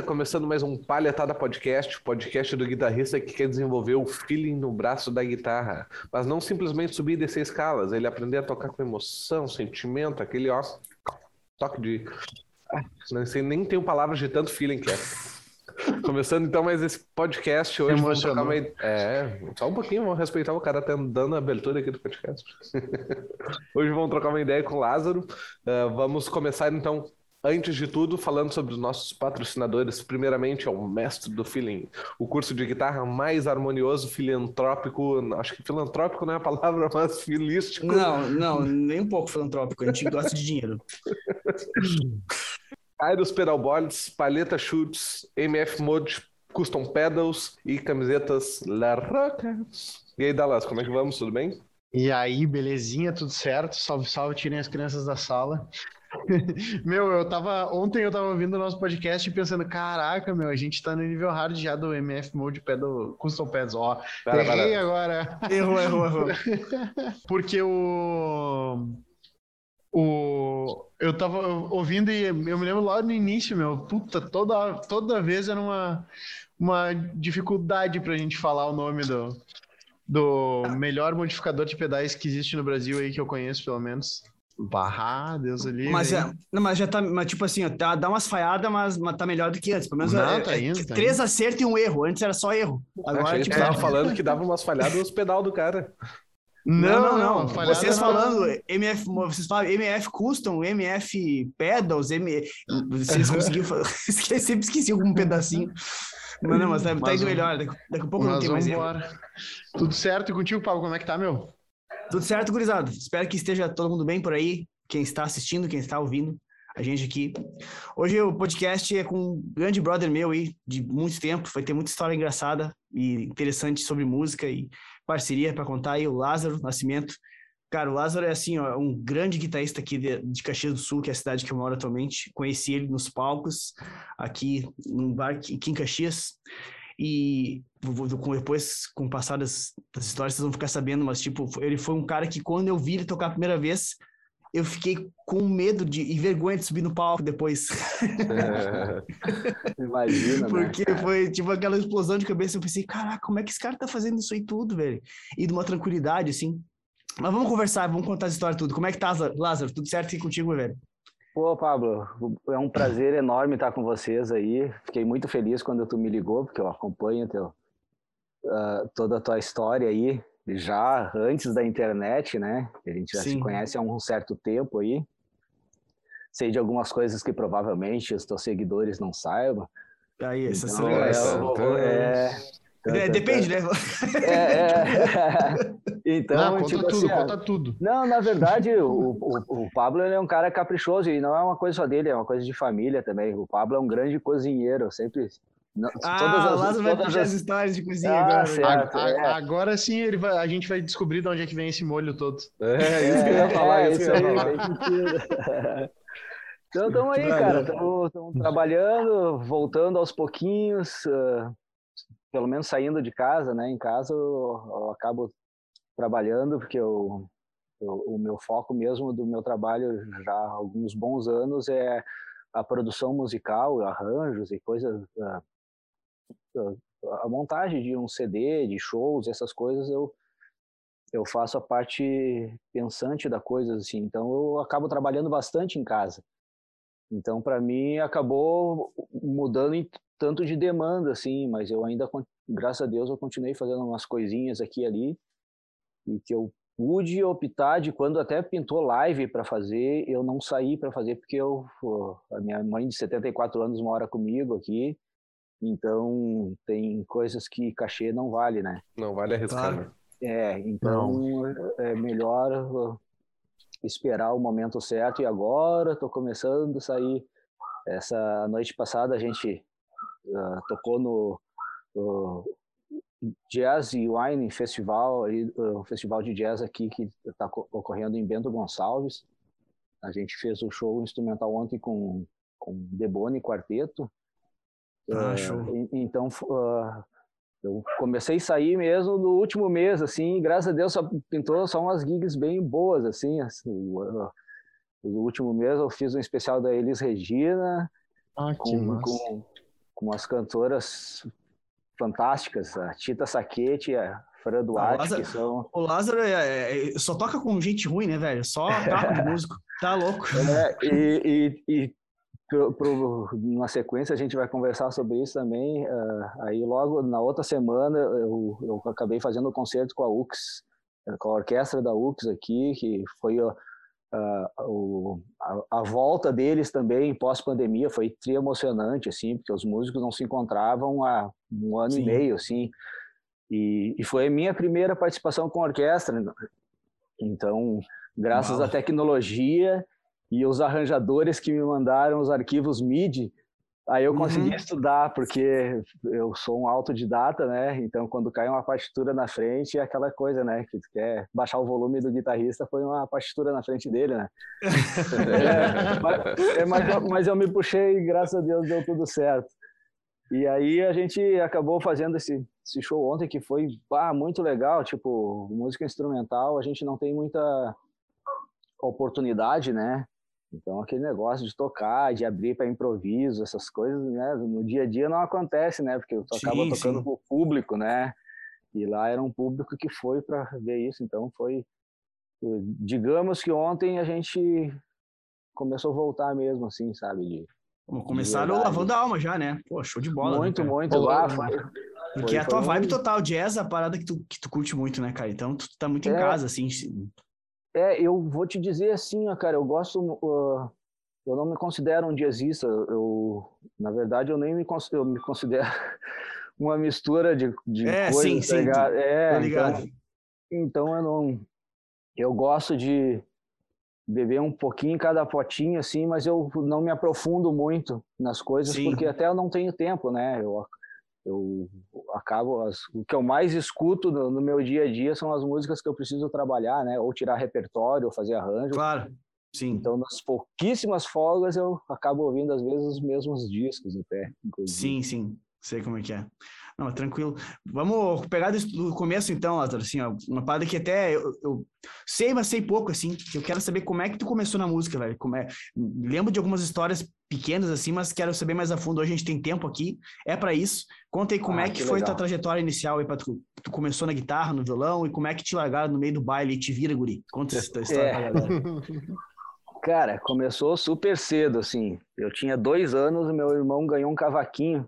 guitarrista, começando mais um Palhetada Podcast, podcast do guitarrista que quer desenvolver o feeling no braço da guitarra, mas não simplesmente subir e descer escalas, ele aprender a tocar com emoção, sentimento, aquele ó, toque de... Ah, não sei, nem tenho palavras de tanto feeling que é. Começando então mais esse podcast hoje. Vamos trocar uma... É, só um pouquinho, vamos respeitar o cara tá dando a abertura aqui do podcast. hoje vamos trocar uma ideia com o Lázaro. Uh, vamos começar então Antes de tudo, falando sobre os nossos patrocinadores, primeiramente é o Mestre do Feeling, o curso de guitarra mais harmonioso, filantrópico, acho que filantrópico não é a palavra, mas filístico. Não, não, nem um pouco filantrópico, a gente gosta de dinheiro. Kairos Pedalboards, Paleta Chutes, MF Mode, Custom Pedals e camisetas La Roca. E aí, Dallas, como é que vamos? Tudo bem? E aí, belezinha, tudo certo? Salve, salve, tirem as crianças da sala. meu, eu tava. Ontem eu tava ouvindo o nosso podcast e pensando, caraca, meu, a gente tá no nível hard já do MF Mode Pedal Custom Pads. Ó, para, errei para. agora. Errou, errou, errou. Porque o. O, eu tava ouvindo e eu me lembro lá no início, meu, puta, toda, toda vez era uma, uma dificuldade pra gente falar o nome do, do melhor modificador de pedais que existe no Brasil aí, que eu conheço, pelo menos. Barra, Deus ali. Mas, é, não, mas já tá, mas, tipo assim, ó, tá, dá umas falhadas, mas, mas tá melhor do que antes. Pelo menos não, é, tá é indo, é, tá três indo. acertos e um erro. Antes era só erro. Agora, a tipo, tava falando que dava umas falhadas nos pedal do cara. Não, não, não. Vocês falando MF, vocês falam MF Custom, MF Pedals, M... vocês conseguiram esqueci, sempre esqueci algum pedacinho. Mas não, mas tá, tá indo melhor. Daqui, daqui a pouco não tem mais erro. Tudo certo e contigo, Paulo? Como é que tá, meu? Tudo certo, gurizada? Espero que esteja todo mundo bem por aí. Quem está assistindo, quem está ouvindo a gente aqui. Hoje o podcast é com um grande brother meu aí, de muito tempo. Vai ter muita história engraçada e interessante sobre música e parceria para contar aí, o Lázaro Nascimento. Cara, o Lázaro é assim, ó, um grande guitarrista aqui de, de, Caxias do Sul, que é a cidade que eu moro atualmente. Conheci ele nos palcos, aqui num bar aqui em Caxias. E depois, com o passar das, das, histórias, vocês vão ficar sabendo, mas, tipo, ele foi um cara que, quando eu vi ele tocar a primeira vez, eu fiquei com medo de, e vergonha de subir no palco depois. É, imagina, né, Porque né, foi, tipo, aquela explosão de cabeça. Eu pensei, caraca, como é que esse cara tá fazendo isso aí tudo, velho? E de uma tranquilidade, assim. Mas vamos conversar, vamos contar a história tudo. Como é que tá, Lázaro? Tudo certo aqui contigo, velho? Pô, Pablo, é um prazer enorme estar com vocês aí. Fiquei muito feliz quando tu me ligou, porque eu acompanho teu, uh, toda a tua história aí, já antes da internet, né? A gente já Sim. se conhece há um certo tempo aí. Sei de algumas coisas que provavelmente os teus seguidores não saibam. Aí, essas então, é, é, é, depende, né? É, é. Então, não, conta tipo tudo, assim, conta tudo. Não, na verdade, o, o, o Pablo é um cara caprichoso e não é uma coisa só dele, é uma coisa de família também. O Pablo é um grande cozinheiro, sempre. Não, ah, todas as, Lázaro vai puxar as histórias de cozinha ah, agora. Certo, a, é. Agora sim ele vai, a gente vai descobrir de onde é que vem esse molho todo. É, isso que eu ia falar, é, isso que eu ia falar. Então estamos aí, cara, estamos trabalhando, voltando aos pouquinhos. Uh, pelo menos saindo de casa, né? Em casa eu, eu acabo trabalhando porque eu, eu, o meu foco mesmo do meu trabalho já há alguns bons anos é a produção musical, arranjos e coisas, a, a, a montagem de um CD, de shows, essas coisas eu eu faço a parte pensante da coisa assim. Então eu acabo trabalhando bastante em casa. Então para mim acabou mudando tanto de demanda, assim, mas eu ainda, graças a Deus, eu continuei fazendo umas coisinhas aqui e ali, e que eu pude optar de quando até pintou live para fazer, eu não saí para fazer porque eu a minha mãe de 74 anos mora comigo aqui, então tem coisas que cachê não vale, né? Não vale arriscar. Claro. Né? É, então não. é melhor esperar o momento certo e agora estou começando a sair. Essa noite passada a gente uh, tocou no uh, Jazz e Wine Festival, o uh, festival de jazz aqui que está ocorrendo em Bento Gonçalves. A gente fez o show instrumental ontem com com Debone Quarteto. Ah, show. Então eu comecei a sair mesmo no último mês, assim, graças a Deus só pintou só umas gigs bem boas, assim, assim no último mês eu fiz um especial da Elis Regina, ah, com, com, com umas cantoras fantásticas, a Tita Saquete, a Fran Duarte, Lázaro, que são... O Lázaro é, é, só toca com gente ruim, né, velho? Só carro de músico. Tá louco. É, e, e, e pro, pro, na sequência a gente vai conversar sobre isso também. Uh, aí logo na outra semana eu, eu acabei fazendo um concerto com a UX, com a orquestra da UX aqui, que foi uh, uh, a, a, volta deles também pós-pandemia foi tri emocionante, assim, porque os músicos não se encontravam há um ano Sim. e meio, assim. E, e, foi a minha primeira participação com a orquestra. Então, graças Uau. à tecnologia e os arranjadores que me mandaram os arquivos MIDI, aí eu consegui uhum. estudar, porque eu sou um autodidata, né? Então, quando cai uma partitura na frente, é aquela coisa, né? Que tu quer baixar o volume do guitarrista, foi uma partitura na frente dele, né? é, mas, é, mas, mas eu me puxei e, graças a Deus, deu tudo certo. E aí a gente acabou fazendo esse, esse show ontem que foi ah, muito legal, tipo, música instrumental, a gente não tem muita oportunidade, né? Então, aquele negócio de tocar, de abrir para improviso, essas coisas, né? No dia a dia não acontece, né? Porque tu acaba sim, tocando para o público, né? E lá era um público que foi para ver isso. Então, foi. Digamos que ontem a gente começou a voltar mesmo, assim, sabe? De, começaram lavando a alma já, né? Pô, show de bola. Né, muito, né, muito. Lá, foi, Porque foi, é a tua vibe total, jazz, a parada que tu, que tu curte muito, né, cara? Então, tu tá muito é... em casa, assim. É, eu vou te dizer assim, ó, cara, eu gosto, uh, eu não me considero um jazzista, eu, na verdade, eu nem me, eu me considero uma mistura de, de é, coisas, sim, tá sim, ligado? É, tá ligado. Então, então eu não, eu gosto de beber um pouquinho em cada potinho, assim, mas eu não me aprofundo muito nas coisas, sim. porque até eu não tenho tempo, né, eu eu acabo as, o que eu mais escuto no, no, meu dia a dia são as músicas que eu preciso trabalhar, né? Ou tirar repertório, ou fazer arranjo. Claro, sim. Então, nas pouquíssimas folgas eu acabo ouvindo às vezes os mesmos discos até. Inclusive. Sim, sim. Sei como é que é. Não, tranquilo. Vamos pegar do começo então, Lázaro, assim, ó, uma parada que até eu, eu, sei, mas sei pouco, assim, eu quero saber como é que tu começou na música, velho, como é... Lembro de algumas histórias pequenas, assim, mas quero saber mais a fundo, hoje a gente tem tempo aqui, é para isso. Conta aí como ah, é que, que foi legal. tua trajetória inicial aí, pra tu, tu começou na guitarra, no violão, e como é que te largaram no meio do baile e te vira, guri? Conta essa história é. pra galera. Cara, começou super cedo, assim, eu tinha dois anos, meu irmão ganhou um cavaquinho,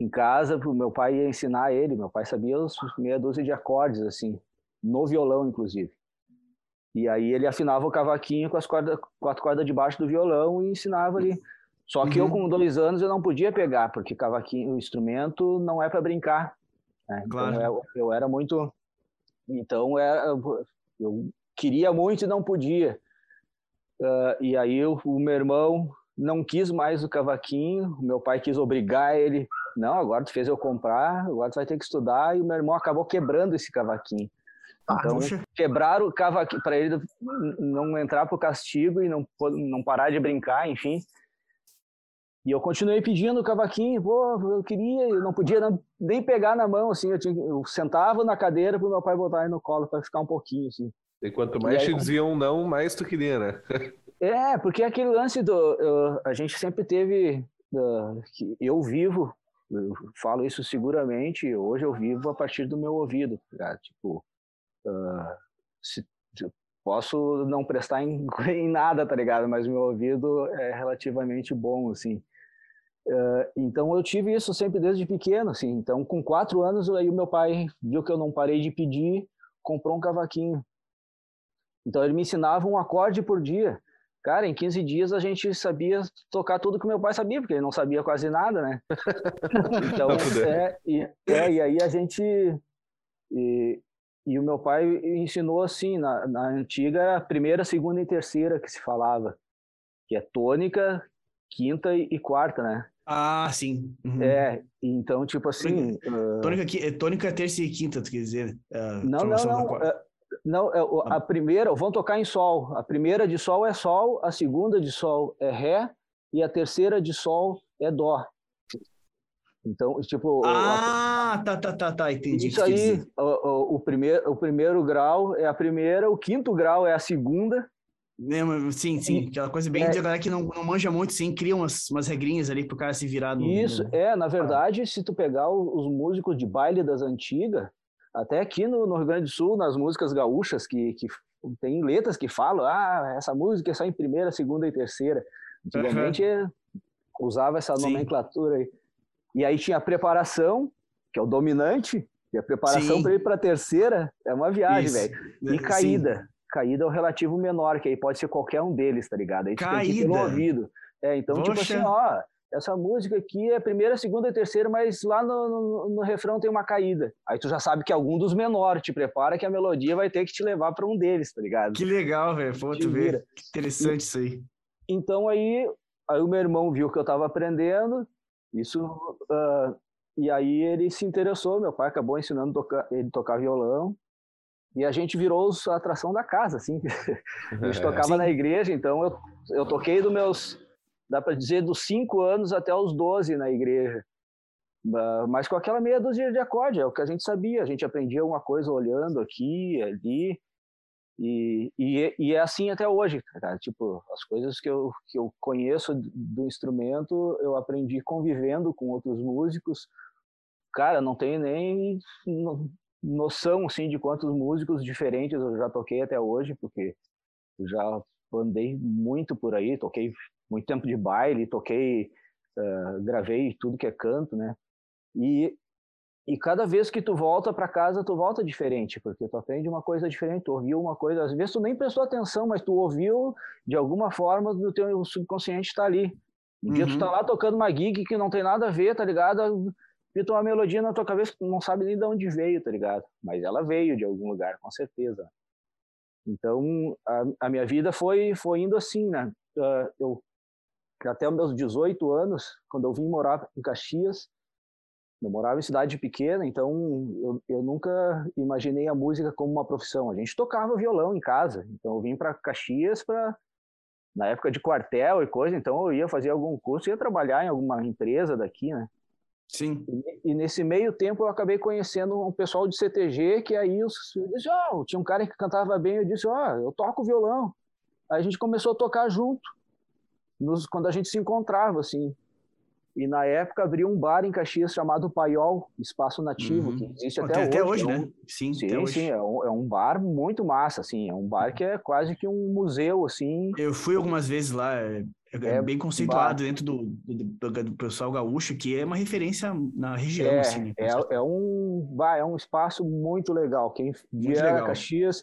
em casa, o meu pai ia ensinar ele, meu pai sabia os meia dúzia de acordes, assim, no violão, inclusive. E aí ele afinava o cavaquinho com as cordas, quatro cordas de baixo do violão e ensinava ali. Só que uhum. eu, com dois anos, eu não podia pegar, porque cavaquinho, o instrumento não é para brincar. Né? Então, claro. Então eu, eu, era muito. Então era, eu queria muito e não podia. Uh, e aí o, o meu irmão não quis mais o cavaquinho, o meu pai quis obrigar ele não, agora tu fez eu comprar, agora tu vai ter que estudar, e o meu irmão acabou quebrando esse cavaquinho. Ah, então, quebraram o cavaquinho para ele não entrar pro castigo e não, não parar de brincar, enfim. E eu continuei pedindo o cavaquinho, pô, eu queria, eu não podia nem pegar na mão, assim, eu, tinha, eu sentava na cadeira pro meu pai botar aí no colo para ficar um pouquinho, assim. E quanto mais e aí, te diziam não, mais tu queria, né? é, porque aquele lance do... Eu, a gente sempre teve... Uh, que eu vivo eu falo isso seguramente. Hoje eu vivo a partir do meu ouvido, cara. Tipo, uh, se, posso não prestar em, em, nada, tá ligado? Mas meu ouvido é relativamente bom, assim. Uh, então eu tive isso sempre desde pequeno, assim. Então com quatro anos aí o meu pai viu que eu não parei de pedir, comprou um cavaquinho. Então ele me ensinava um acorde por dia. Cara, em 15 dias a gente sabia tocar tudo que meu pai sabia, porque ele não sabia quase nada, né? então, é, e, é, e aí a gente. E, e o meu pai ensinou assim: na, na antiga era a primeira, segunda e terceira que se falava, que é tônica, quinta e, e quarta, né? Ah, sim. Uhum. É, então, tipo assim. Tônica, uh... tônica, terça e quinta, tu quer dizer? Uh, não, não, não. Não, é a ah. primeira, vão tocar em sol. A primeira de sol é sol, a segunda de sol é ré e a terceira de sol é dó. Então, tipo. Ah, a... tá, tá, tá, tá, entendi. Isso aí, o, o, o, primeiro, o primeiro grau é a primeira, o quinto grau é a segunda É, sim, sim, aquela coisa bem É. de galera que não, não manja muito, sim, cria umas, umas regrinhas ali pro cara se virar no. Isso, é, na verdade, se tu pegar os músicos de baile das antigas, até aqui no, no Rio Grande do Sul, nas músicas gaúchas, que, que tem letras que falam, ah, essa música é só em primeira, segunda e terceira. Antigamente eh, usava essa Sim. nomenclatura aí. E aí tinha a preparação, que é o dominante, e a preparação Sim. para ir para a terceira é uma viagem, velho. Sim. E caída. Caída é o relativo menor, que aí pode ser qualquer um deles, tá ligado? Aí tu tem que Caída. ouvido. É, então, tipo Poxa. assim, ó, essa música aqui é primeira, segunda e terceira, mas lá no, no, no refrão tem uma caída. Aí tu já sabe que algum dos menores te prepara que a melodia vai ter que te levar para um deles, tá ligado? Que legal, velho. Pô, Te tu vê. interessante isso aí. Então aí, aí o meu irmão viu que eu estava aprendendo, isso, ah, e aí ele se interessou, meu pai acabou ensinando tocar, ele tocar violão, e a gente virou a atração da casa, assim. A gente tocava Sim. na igreja, então eu, eu toquei dos meus, dá para dizer, dos 5 anos até os 12 na igreja. Mas com aquela meia dúzia de acorde, é o que a gente sabia, a gente aprendia uma coisa olhando aqui, ali, e, e, e é assim até hoje, cara. Tipo, as coisas que eu, que eu conheço do instrumento, eu aprendi convivendo com outros músicos. Cara, não tenho nem no- noção, assim, de quantos músicos diferentes eu já toquei até hoje, porque já andei muito por aí, toquei muito tempo de baile, toquei, ah, gravei tudo que é canto, né? E e cada vez que tu volta para casa, tu volta diferente, porque tu aprende uma coisa diferente, tu ouviu uma coisa, às vezes tu nem prestou atenção, mas tu ouviu de alguma forma do teu subconsciente tá ali. Um dia tu Uhum. tá lá tocando uma gig que não tem nada a ver, tá ligado? Pita uma melodia na tua cabeça que tu não sabe nem de onde veio, tá ligado? Mas ela veio de algum lugar, com certeza. Então, a, a minha vida foi, foi indo assim, né? Ah, eu, até os meus 18 anos, quando eu vim morar em Caxias, eu morava em cidade pequena, então eu, eu nunca imaginei a música como uma profissão. A gente tocava violão em casa, então eu vim para Caxias para na época de quartel e coisa, então eu ia fazer algum curso, ia trabalhar em alguma empresa daqui, né? Sim. E, e nesse meio tempo eu acabei conhecendo um pessoal de CTG que aí os, eu disse, ó, tinha um cara que cantava bem, eu disse, ó, eu toco violão. Aí a gente começou a tocar junto, nos, quando a gente se encontrava, assim. E na época abriu um bar em Caxias chamado Paiol, Espaço Nativo, Uhum. que existe Pô, até, tem até hoje. hoje, é um- né? Sim, até Sim, hoje. sim, é um, é um bar muito massa, assim, é um bar que é quase que um museu, assim. Eu fui algumas vezes lá, é, é É, bem conceituado dentro do, do, do- pessoal gaúcho, que é uma referência na região, É, assim, né? é, é um, é um espaço muito legal. Quem vier a Caxias,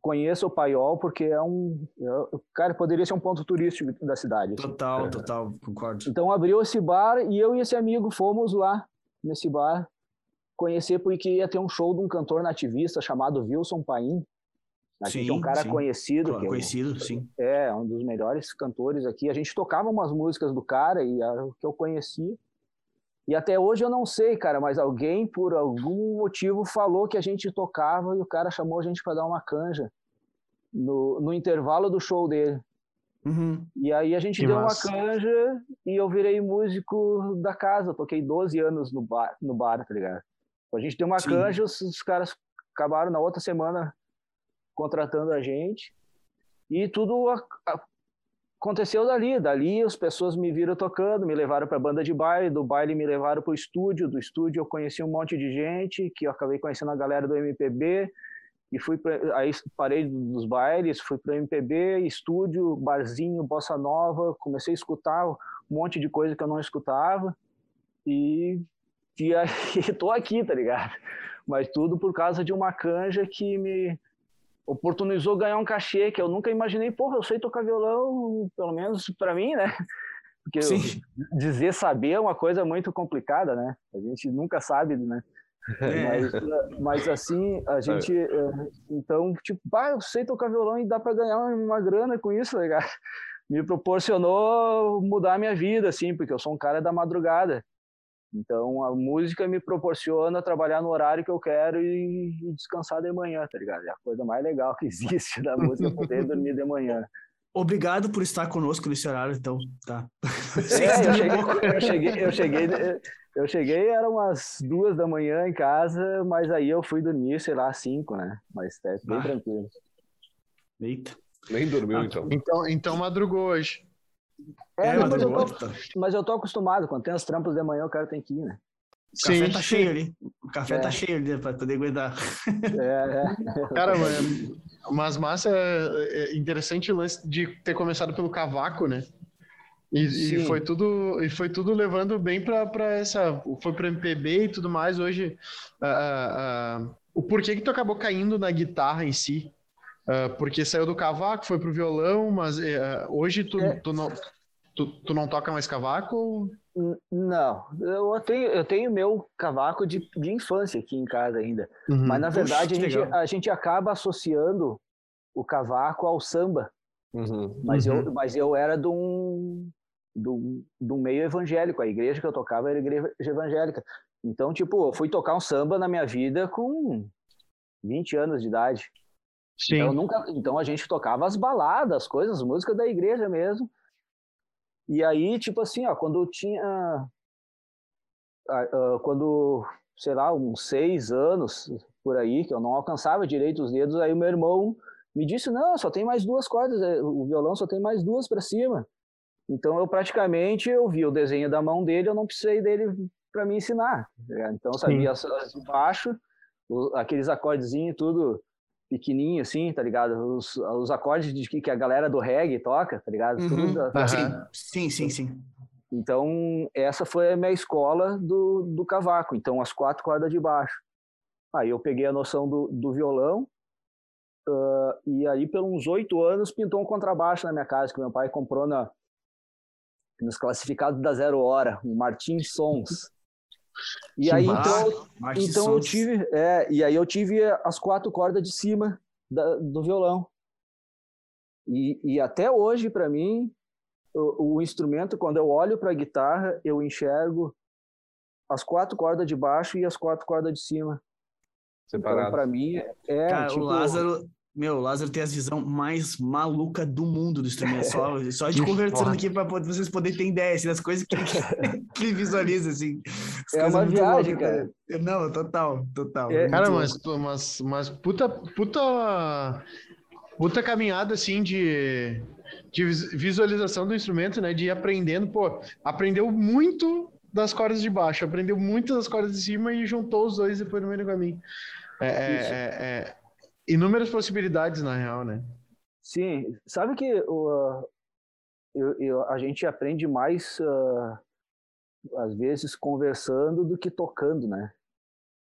conheça o Paiol, porque é um. é- cara, poderia ser um ponto turístico da cidade. assim. Total, total, concordo. Então abriu esse bar e eu e esse amigo fomos lá nesse bar conhecer porque ia ter um show de um cantor nativista chamado Wilson Paim. Aqui, que é um Sim, cara sim. conhecido, Claro, é um- Conhecido, sim. é, um dos melhores cantores aqui. A gente tocava umas músicas do cara e era o que eu conheci. E até hoje eu não sei, cara, mas alguém por algum motivo falou que a gente tocava e o cara chamou a gente para dar uma canja no, no intervalo do show dele. Uhum. E aí a gente Que deu massa. uma canja e eu virei músico da casa. Eu toquei 12 anos no bar, no bar tá ligado? A gente deu uma Sim. canja, os, os caras acabaram na outra semana contratando a gente. E tudo a- a- aconteceu dali. Dali as pessoas me viram tocando, me levaram para banda de baile, do baile me levaram para o estúdio, do estúdio eu conheci um monte de gente, que eu acabei conhecendo a galera do MPB, e fui pra, aí parei dos bailes, fui para o MPB, estúdio, barzinho, bossa nova, comecei a escutar um monte de coisa que eu não escutava, e, e aí aqui, tá ligado? Mas tudo por causa de uma canja que me oportunizou ganhar um cachê que eu nunca imaginei. Porra, eu sei tocar violão, pelo menos para mim, né? Porque eu- dizer saber é uma coisa muito complicada, né? A gente nunca sabe, né? É. Mas, mas assim, a gente. eh, Então, tipo, ah, eu sei tocar violão e dá para ganhar uma grana com isso, legal. Me proporcionou mudar a minha vida, assim, porque eu sou um cara da madrugada. Então, a música me proporciona trabalhar no horário que eu quero e, e descansar de manhã, tá ligado? É a coisa mais legal que existe da música, poder dormir de manhã. Obrigado por estar conosco nesse horário, então, tá. É, eu cheguei, eu cheguei, eu cheguei, eu cheguei, era umas duas da manhã em casa, mas aí eu fui dormir, sei lá, cinco, né? Mas é bem Ah. tranquilo. Eita. Nem dormiu, então. Então, então madrugou hoje. É, É, não, mas, eu tô, tá. mas eu tô acostumado. Quando tem os trampos de manhã, o cara tem que ir, né? O café Sim, tá sim. cheio ali. O café É. tá cheio ali pra poder aguentar. É, é. Cara, mas, mas massa é é interessante o lance de ter começado pelo cavaco, né? E, e foi tudo e foi tudo levando bem pra pra essa foi pro MPB e tudo mais hoje ah, ah, o porquê que tu acabou caindo na guitarra em si Ah, porque saiu do cavaco foi pro violão mas eh, hoje tu, É. tu não tu, tu não toca mais cavaco Não, eu tenho, eu tenho meu cavaco de, de infância aqui em casa ainda. Uhum. Mas na Puxa, verdade que a gente, a gente acaba associando o cavaco ao samba. Uhum. Mas, Uhum. eu, mas eu era de um, de, um, de um meio evangélico. A igreja que eu tocava era igreja evangélica. Então, tipo, eu fui tocar um samba na minha vida com 20 anos de idade. sim Então, nunca, então a gente tocava as baladas, as coisas, música da igreja mesmo. E aí, tipo assim, ó, quando eu tinha. ah, ah, Quando, sei lá, uns seis anos por aí, que eu não alcançava direito os dedos, aí o meu irmão me disse: não, só tem mais duas cordas, eh, o violão só tem mais duas para cima. Então eu praticamente eu vi o desenho da mão dele, eu não precisei dele para me ensinar. tá Então eu sabia as, as de baixo, aqueles acordezinhos tudo pequenininho assim, tá ligado? Os, os acordes de que, que a galera do reggae toca, tá ligado? Tudo Uhum. Aham. Sim, sim, sim, sim. Então essa foi a minha escola do, do cavaco. Então as quatro cordas de baixo. Aí eu peguei a noção do, do violão ah, e aí pelos uns oito anos pintou um contrabaixo na minha casa que meu pai comprou na nos classificados da Zero Hora, um Martins Sons. E aí massa. então então eu tive, é, e aí eu tive as quatro cordas de cima da- do violão. E, e até hoje, para mim, o, o instrumento, quando eu olho para a guitarra, eu enxergo as quatro cordas de baixo e as quatro cordas de cima. Então, Separado. para mim, é Cara, tipo, o Lázaro, meu, o Lázaro tem a visão mais maluca do mundo do instrumento. Só, só de conversando aqui para vocês poderem ter ideia assim, das coisas que, que ele visualiza, assim. As É uma viagem, loucas, cara. Não, total, total. É, Cara, mas, mas, mas puta, puta, puta caminhada assim de, de vis- visualização do instrumento, né? De ir aprendendo, pô, aprendeu muito das cordas de baixo, aprendeu muito das cordas de cima e juntou os dois depois no meio do caminho. É, é- Isso. é- é inúmeras possibilidades, na real, né? Sim, sabe que ah, eu, eu- a gente aprende mais, ah, às vezes, conversando do que tocando, né?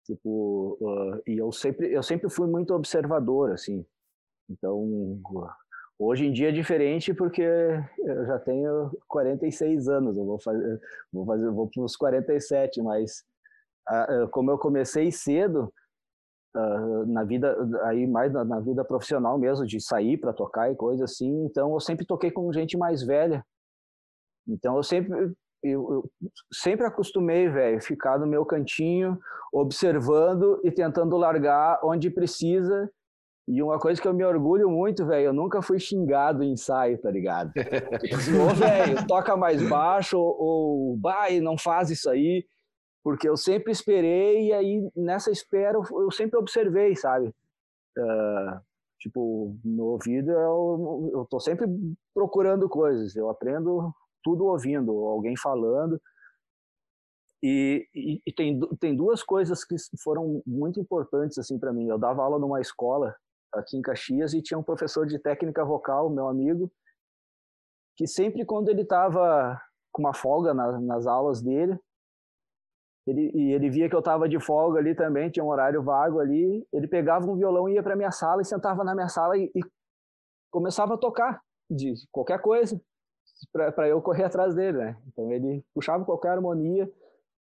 Tipo, ah, e eu sempre, eu sempre fui muito observador, assim. Então, hoje em dia é diferente porque eu já tenho 46 anos, eu vou fazer, vou fazer, vou para os 47, mas como eu comecei cedo, ah, na vida aí mais na, na vida profissional mesmo de sair para tocar e coisa assim então eu sempre toquei com gente mais velha. Então eu sempre eu, eu sempre acostumei velho ficar no meu cantinho observando e tentando largar onde precisa. E uma coisa que eu me orgulho muito velho eu nunca fui xingado em ensaio tá ligado? Tipo assim, ô velho toca mais baixo ou, ou vai não faz isso aí porque eu sempre esperei e aí nessa espera eu, sempre observei, sabe? Ah, tipo, no ouvido eu, eu tô sempre procurando coisas, eu aprendo tudo ouvindo, alguém falando. E, e, e tem, tem duas coisas que foram muito importantes assim para mim. Eu dava aula numa escola aqui em Caxias e tinha um professor de técnica vocal, meu amigo, que sempre quando ele estava com uma folga na, nas aulas dele, ele, e ele via que eu estava de folga ali também, tinha um horário vago ali. Ele pegava um violão, ia para minha sala e sentava na minha sala e, e começava a tocar de qualquer coisa para eu correr atrás dele, né? Então ele puxava qualquer harmonia.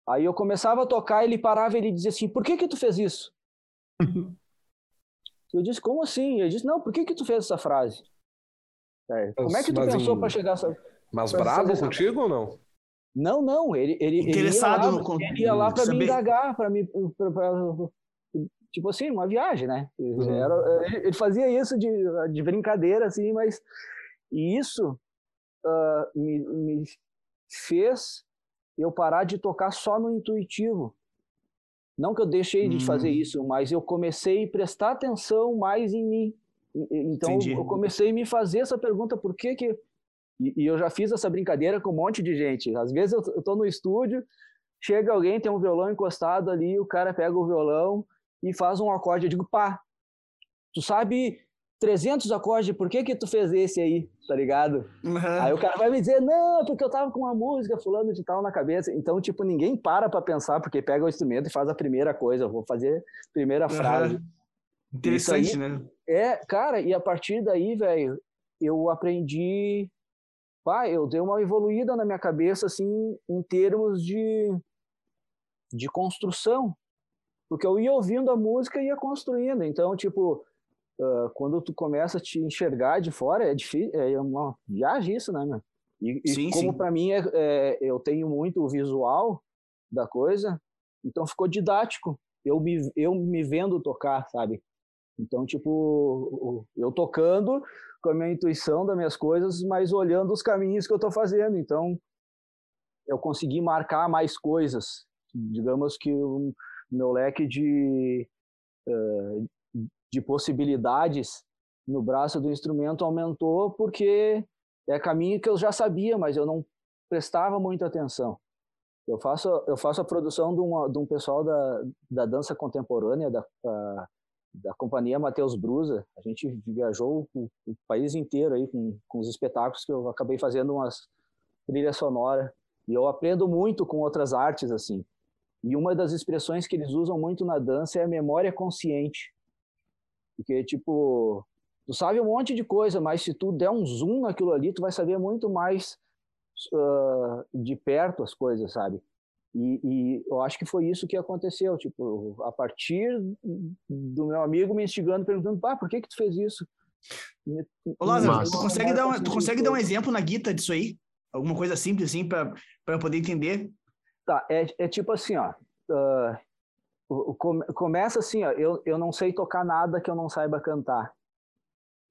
Aí eu começava a tocar, ele parava e ele dizia assim: "Por que que tu fez isso?" eu disse: "Como assim?" Ele disse: "Não, por que que tu fez essa frase?" É, como é que tu Mas pensou em- para chegar a essa Mas fazer- contigo ou não? Não, não, ele, ele, ele Interessado ia lá, no ele ia lá para me indagar, para me pra, pra- tipo assim, uma viagem, né? Uhum. Era- ele, ele fazia isso de, de brincadeira assim, mas e isso ah, me, me fez eu parar de tocar só no intuitivo. Não que eu deixei de Hum. fazer isso, mas eu comecei a prestar atenção mais em mim. Então Entendi. eu comecei a me fazer essa pergunta, por que que... E, e, eu já fiz essa brincadeira com um monte de gente. Às vezes eu, eu tô no estúdio, chega alguém, tem um violão encostado ali, o cara pega o violão e faz um acorde. Eu digo, pá, tu sabe 300 acordes, por que que tu fez esse aí, tá ligado? Uhum. Aí o cara vai me dizer, não, porque eu tava com uma música fulano de tal na cabeça. Então, tipo, ninguém para pra pensar, porque pega o instrumento e faz a primeira coisa, eu vou fazer a primeira frase. Uhum. Interessante, aí, né? É, cara, e a partir daí, velho, eu aprendi, pá, eu dei uma evoluída na minha cabeça, assim, em termos de, de construção. Porque eu ia ouvindo a música e ia construindo. Então, tipo, uh, quando tu começa a te enxergar de fora, é difícil, é uma viagem isso, né, meu? E, sim, e como para mim é, é, eu tenho muito o visual da coisa, então ficou didático. Eu me, eu me vendo tocar, sabe? Então, tipo, eu tocando com a minha intuição das minhas coisas, mas olhando os caminhos que eu estou fazendo. Então, eu consegui marcar mais coisas. Digamos que o meu leque de, uh, de possibilidades no braço do instrumento aumentou porque é caminho que eu já sabia, mas eu não prestava muita atenção. Eu faço, eu faço a produção de, uma, de um pessoal da, da dança contemporânea, da, da companhia Matheus Brusa. A gente viajou o, o, país inteiro aí com, com os espetáculos que eu acabei fazendo umas trilhas sonoras. E eu aprendo muito com outras artes, assim. E uma das expressões que eles usam muito na dança é a memória consciente. Porque, tipo, tu sabe um monte de coisa, mas se tu der um zoom naquilo ali, tu vai saber muito mais uh, de perto as coisas, sabe? E, e, eu acho que foi isso que aconteceu, tipo, a partir do meu amigo me instigando, perguntando, pá, por que que tu fez isso? Ô Lázaro, tu consegue, dar um, tu consegue dar um exemplo na guita disso aí? Alguma coisa simples assim, para eu poder entender? Tá, é, é tipo assim, ó, uh, começa assim, ó, eu, eu não sei tocar nada que eu não saiba cantar.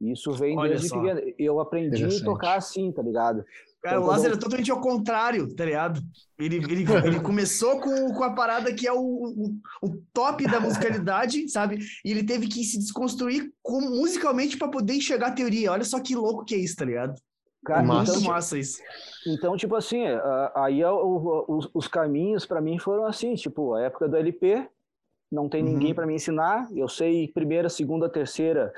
Isso vem Olha desde pequeno. Eu aprendi a tocar assim, tá ligado? Cara, então, o Lázaro é totalmente ao contrário, tá ligado? Ele, ele, ele começou com, com a parada que é o, o, o top da musicalidade, sabe? E ele teve que se desconstruir com, musicalmente para poder enxergar a teoria. Olha só que louco que é isso, tá ligado? Cara, massa. Então, massa isso. Então, tipo assim, aí é os, os caminhos para mim foram assim, tipo, a época do LP, não tem uhum. ninguém para me ensinar. Eu sei primeira, segunda, terceira,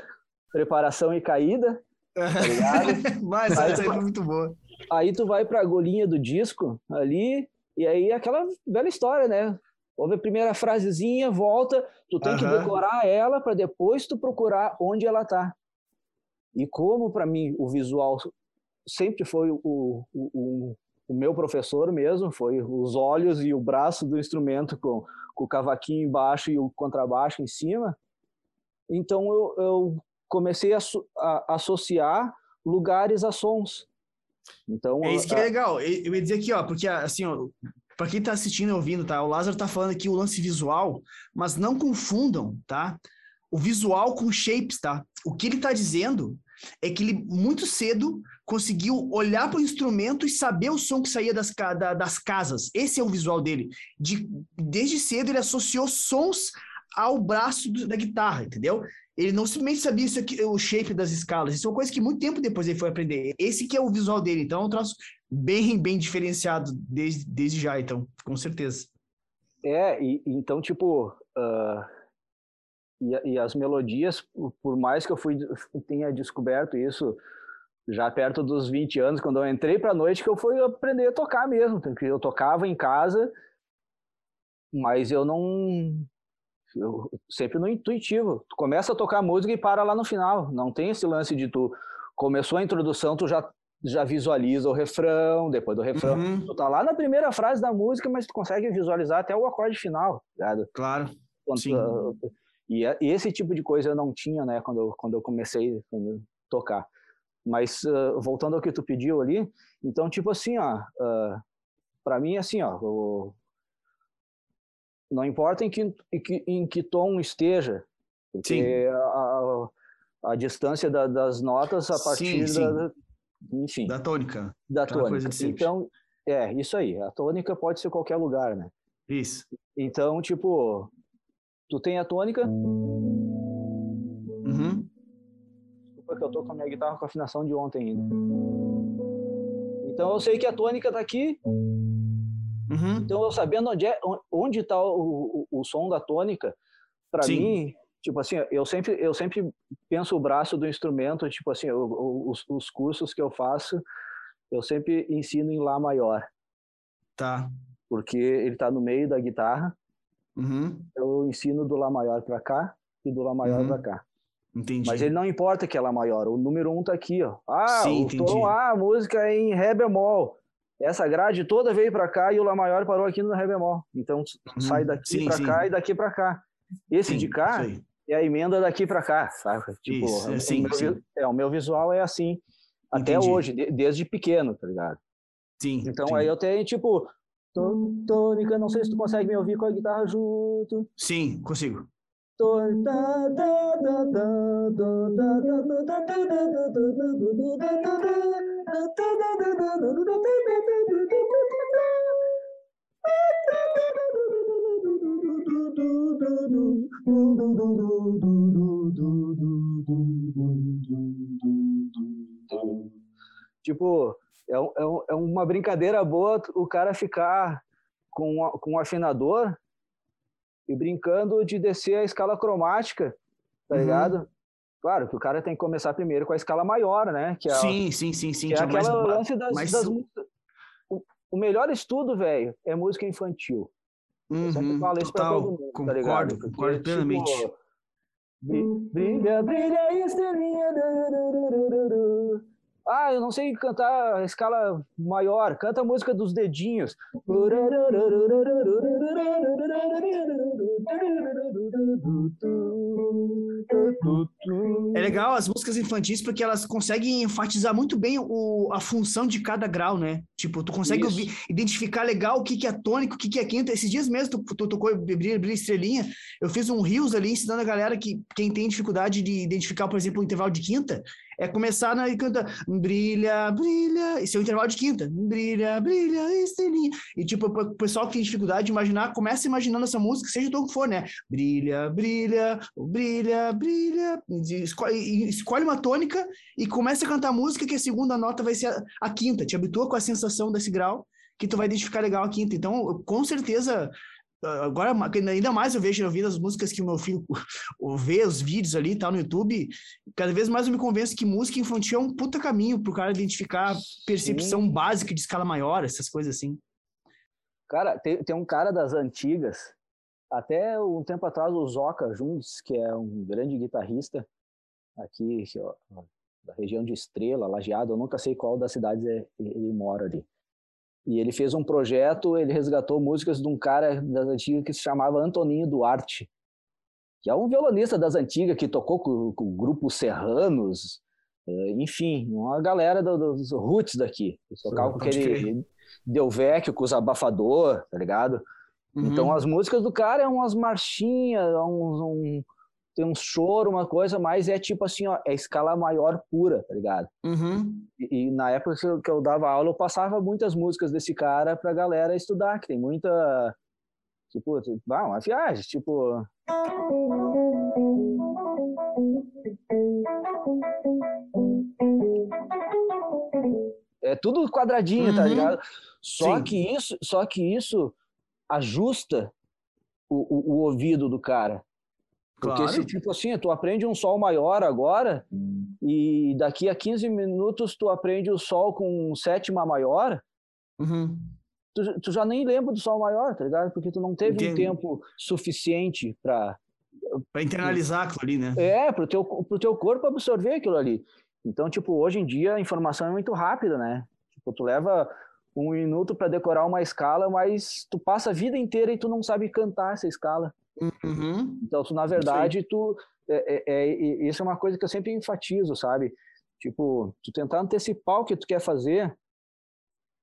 preparação e caída. Tá Mas essa aí foi muito boa. Aí tu vai pra golinha do disco ali, e aí é aquela velha história, né? Ouve a primeira frasezinha, volta, tu tem uhum. que decorar ela para depois tu procurar onde ela tá. E como para mim o visual sempre foi o, o, o, o meu professor mesmo, foi os olhos e o braço do instrumento com, com o cavaquinho embaixo e o contrabaixo em cima. Então eu, eu comecei a, a, associar lugares a sons. Então, é isso que é legal. Eu ia dizer aqui, ó, porque assim, ó, para quem está assistindo e ouvindo, tá? O Lázaro está falando aqui o lance visual, mas não confundam, tá? O visual com shapes, tá? O que ele está dizendo é que ele muito cedo conseguiu olhar para o instrumento e saber o som que saía das, da, das casas. Esse é o visual dele. De, desde cedo ele associou sons ao braço do, da guitarra, entendeu? Ele não simplesmente sabia isso aqui, o shape das escalas. Isso é uma coisa que muito tempo depois ele foi aprender. Esse que é o visual dele. Então é um troço bem, bem diferenciado desde, desde já, então, com certeza. É, e, então, tipo... Uh... E, e, as melodias, por mais que eu fui, tenha descoberto isso já perto dos 20 anos, quando eu entrei para a noite, que eu fui aprender a tocar mesmo, porque eu tocava em casa, mas eu não eu, sempre no intuitivo. Tu começa a tocar música e para lá no final. Não tem esse lance de tu começou a introdução, tu já já visualiza o refrão, depois do refrão. Uhum. Tu tá lá na primeira frase da música, mas tu consegue visualizar até o acorde final, ligado? Claro. Quando, Sim. Uh, e, e, esse tipo de coisa eu não tinha, né, quando eu, quando eu comecei a tocar. Mas uh, voltando ao que tu pediu ali, então, tipo assim, ó, uh, para mim, assim, ó, o, não importa em que, em que, em que tom esteja, porque a, a, a, distância da, das notas a partir sim, sim. da, enfim, da tônica. Da tônica. Então, é, isso aí. A tônica pode ser qualquer lugar, né? Isso. Então, tipo, tu tem a tônica. Uhum. que eu tô com a minha guitarra com a afinação de ontem ainda. Então eu sei que a tônica tá aqui. Uhum. Então eu sabendo onde é onde tá o, o, o som da tônica, para mim, tipo assim, eu sempre eu sempre penso o braço do instrumento, tipo assim, os, os cursos que eu faço, eu sempre ensino em lá maior. Tá. Porque ele tá no meio da guitarra. Uhum. Eu ensino do lá maior para cá e do lá maior Uhum. para cá. Entendi. Mas ele não importa que ela é maior. O número um tá aqui, ó. Ah, Sim, o entendi. tom A, a música é em Ré bemol. Essa grade toda veio para cá e o Lá maior parou aqui no Ré bemol. Então Uhum. sai daqui para cá e daqui para cá. Esse Sim, de cá é a emenda daqui para cá, sabe? Tipo, Isso, é, o sim, meu, sim. vi- É, o meu visual é assim. Até Entendi. hoje, de- desde pequeno, tá ligado? Sim. Então aí eu tenho, tipo, tô- tônica, não sei se tu consegue me ouvir com a guitarra junto. Sim, consigo. Tipo, é, um- é, um- é uma brincadeira boa o cara ficar com, a- com um afinador e brincando de descer a escala cromática, tá Uhum. ligado? Claro que o cara tem que começar primeiro com a escala maior, né? Que é, Sim, sim, sim, sim. que é que mais aquela ba- lance das, mais das músicas. O, o melhor estudo, velho, é música infantil. Eu sempre Uhum, falo isso pra total, todo mundo, tá concordo, ligado? Porque, concordo plenamente. tipo, bri- brilha, brilha, estrelinha. Ah, eu não sei cantar a escala maior. Canta a música dos dedinhos. É legal as músicas infantis porque elas conseguem enfatizar muito bem o, a função de cada grau, né? Tipo, tu consegue ouvir- identificar legal o que, que é tônico, o que, que é quinta. Esses dias mesmo tu, tu tocou Brilha, Brilha Estrelinha, eu fiz um rios ali ensinando a galera que quem tem dificuldade de identificar, por exemplo, o intervalo de quinta, é começar na e canta brilha, brilha, esse é o intervalo de quinta, brilha, brilha, estrelinha. E tipo, o pessoal que tem dificuldade de imaginar, começa imaginando essa música, seja o tom que for, né? Brilha, brilha, brilha, brilha. Escolhe, escolhe uma tônica e começa a cantar a música que a segunda nota vai ser a, a quinta. Te habitua com a sensação desse grau que tu vai identificar legal a quinta. Então, com certeza, agora ainda mais eu vejo ouvindo as músicas que o meu filho vê, os vídeos ali e tal no YouTube, cada vez mais eu me convenço que música infantil é um puta caminho pro cara identificar percepção básica de escala maior, essas coisas assim. Cara, tem, tem um cara das antigas, até um tempo atrás, o Zoca Jundes, que é um grande guitarrista aqui, ó, da região de Estrela, Lajeado, eu nunca sei qual das cidades é- ele mora ali. E ele fez um projeto, ele resgatou músicas de um cara das antigas que se chamava Antoninho Duarte, que é um violonista das antigas que tocou com, com o grupo Serranos, eh, enfim, uma galera do- dos roots daqui. Eles tocavam com aquele Deu Vecchio, com os abafador, tá ligado? Então Uhum. as músicas do cara é umas marchinhas, é uns- um, tem um choro, uma coisa, mas é tipo assim, ó, é escala maior pura, tá ligado? Uhum. E, e na época que eu, que eu dava aula, eu passava muitas músicas desse cara pra galera estudar, que tem muita. Tipo, ah, uma viagem, tipo. É tudo quadradinho, tá Uhum. ligado? Só Sim. que isso, só que isso ajusta o, o, o ouvido do cara. Porque Claro. se, tipo assim, tu aprende um sol maior agora, e daqui a 15 minutos tu aprende o sol com sétima maior, Uhum. tu, tu já nem lembra do sol maior, tá ligado? Porque tu não teve um Entendo. tempo suficiente para Pra internalizar aquilo ali, né? é, pro teu, pro teu corpo absorver aquilo ali. Então, tipo, hoje em dia a informação é muito rápida, né? Tipo, tu leva um minuto para decorar uma escala, mas tu passa a vida inteira e tu não sabe cantar essa escala. Uhum. Então, tu, na verdade, tu. É, é, é, isso é uma coisa que eu sempre enfatizo, sabe? Tipo, tu tentar antecipar o que tu quer fazer,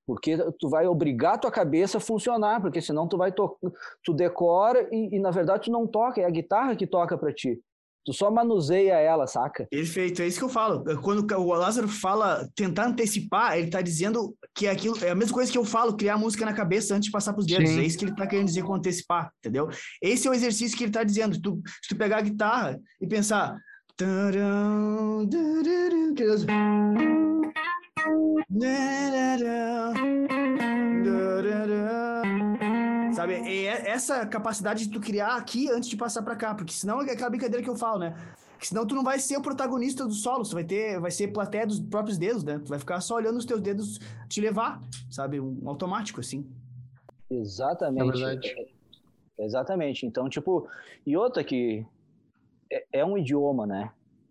porque tu vai obrigar tua cabeça a funcionar, porque senão tu vai tu decora e, e, na verdade tu não toca, é a guitarra que toca para ti. Tu só manuseia ela, saca? Perfeito, é isso que eu falo. Quando o Lázaro fala tentar antecipar, ele tá dizendo que é aquilo é a mesma coisa que eu falo, criar música na cabeça antes de passar pros dedos. Sim. É isso que ele tá querendo dizer com antecipar, entendeu? Esse é o exercício que ele tá dizendo. Tu, se tu pegar a guitarra e pensar, Sabe, é essa capacidade de tu criar aqui antes de passar pra cá, porque senão é aquela brincadeira que eu falo, né? Que senão tu não vai ser o protagonista do solo, tu vai ter, vai ser plateia dos próprios dedos, né? Tu vai ficar só olhando os teus dedos te levar, sabe? Um automático, assim. Exatamente. É verdade. Exatamente. Então, tipo, e outra que é, é um idioma, né?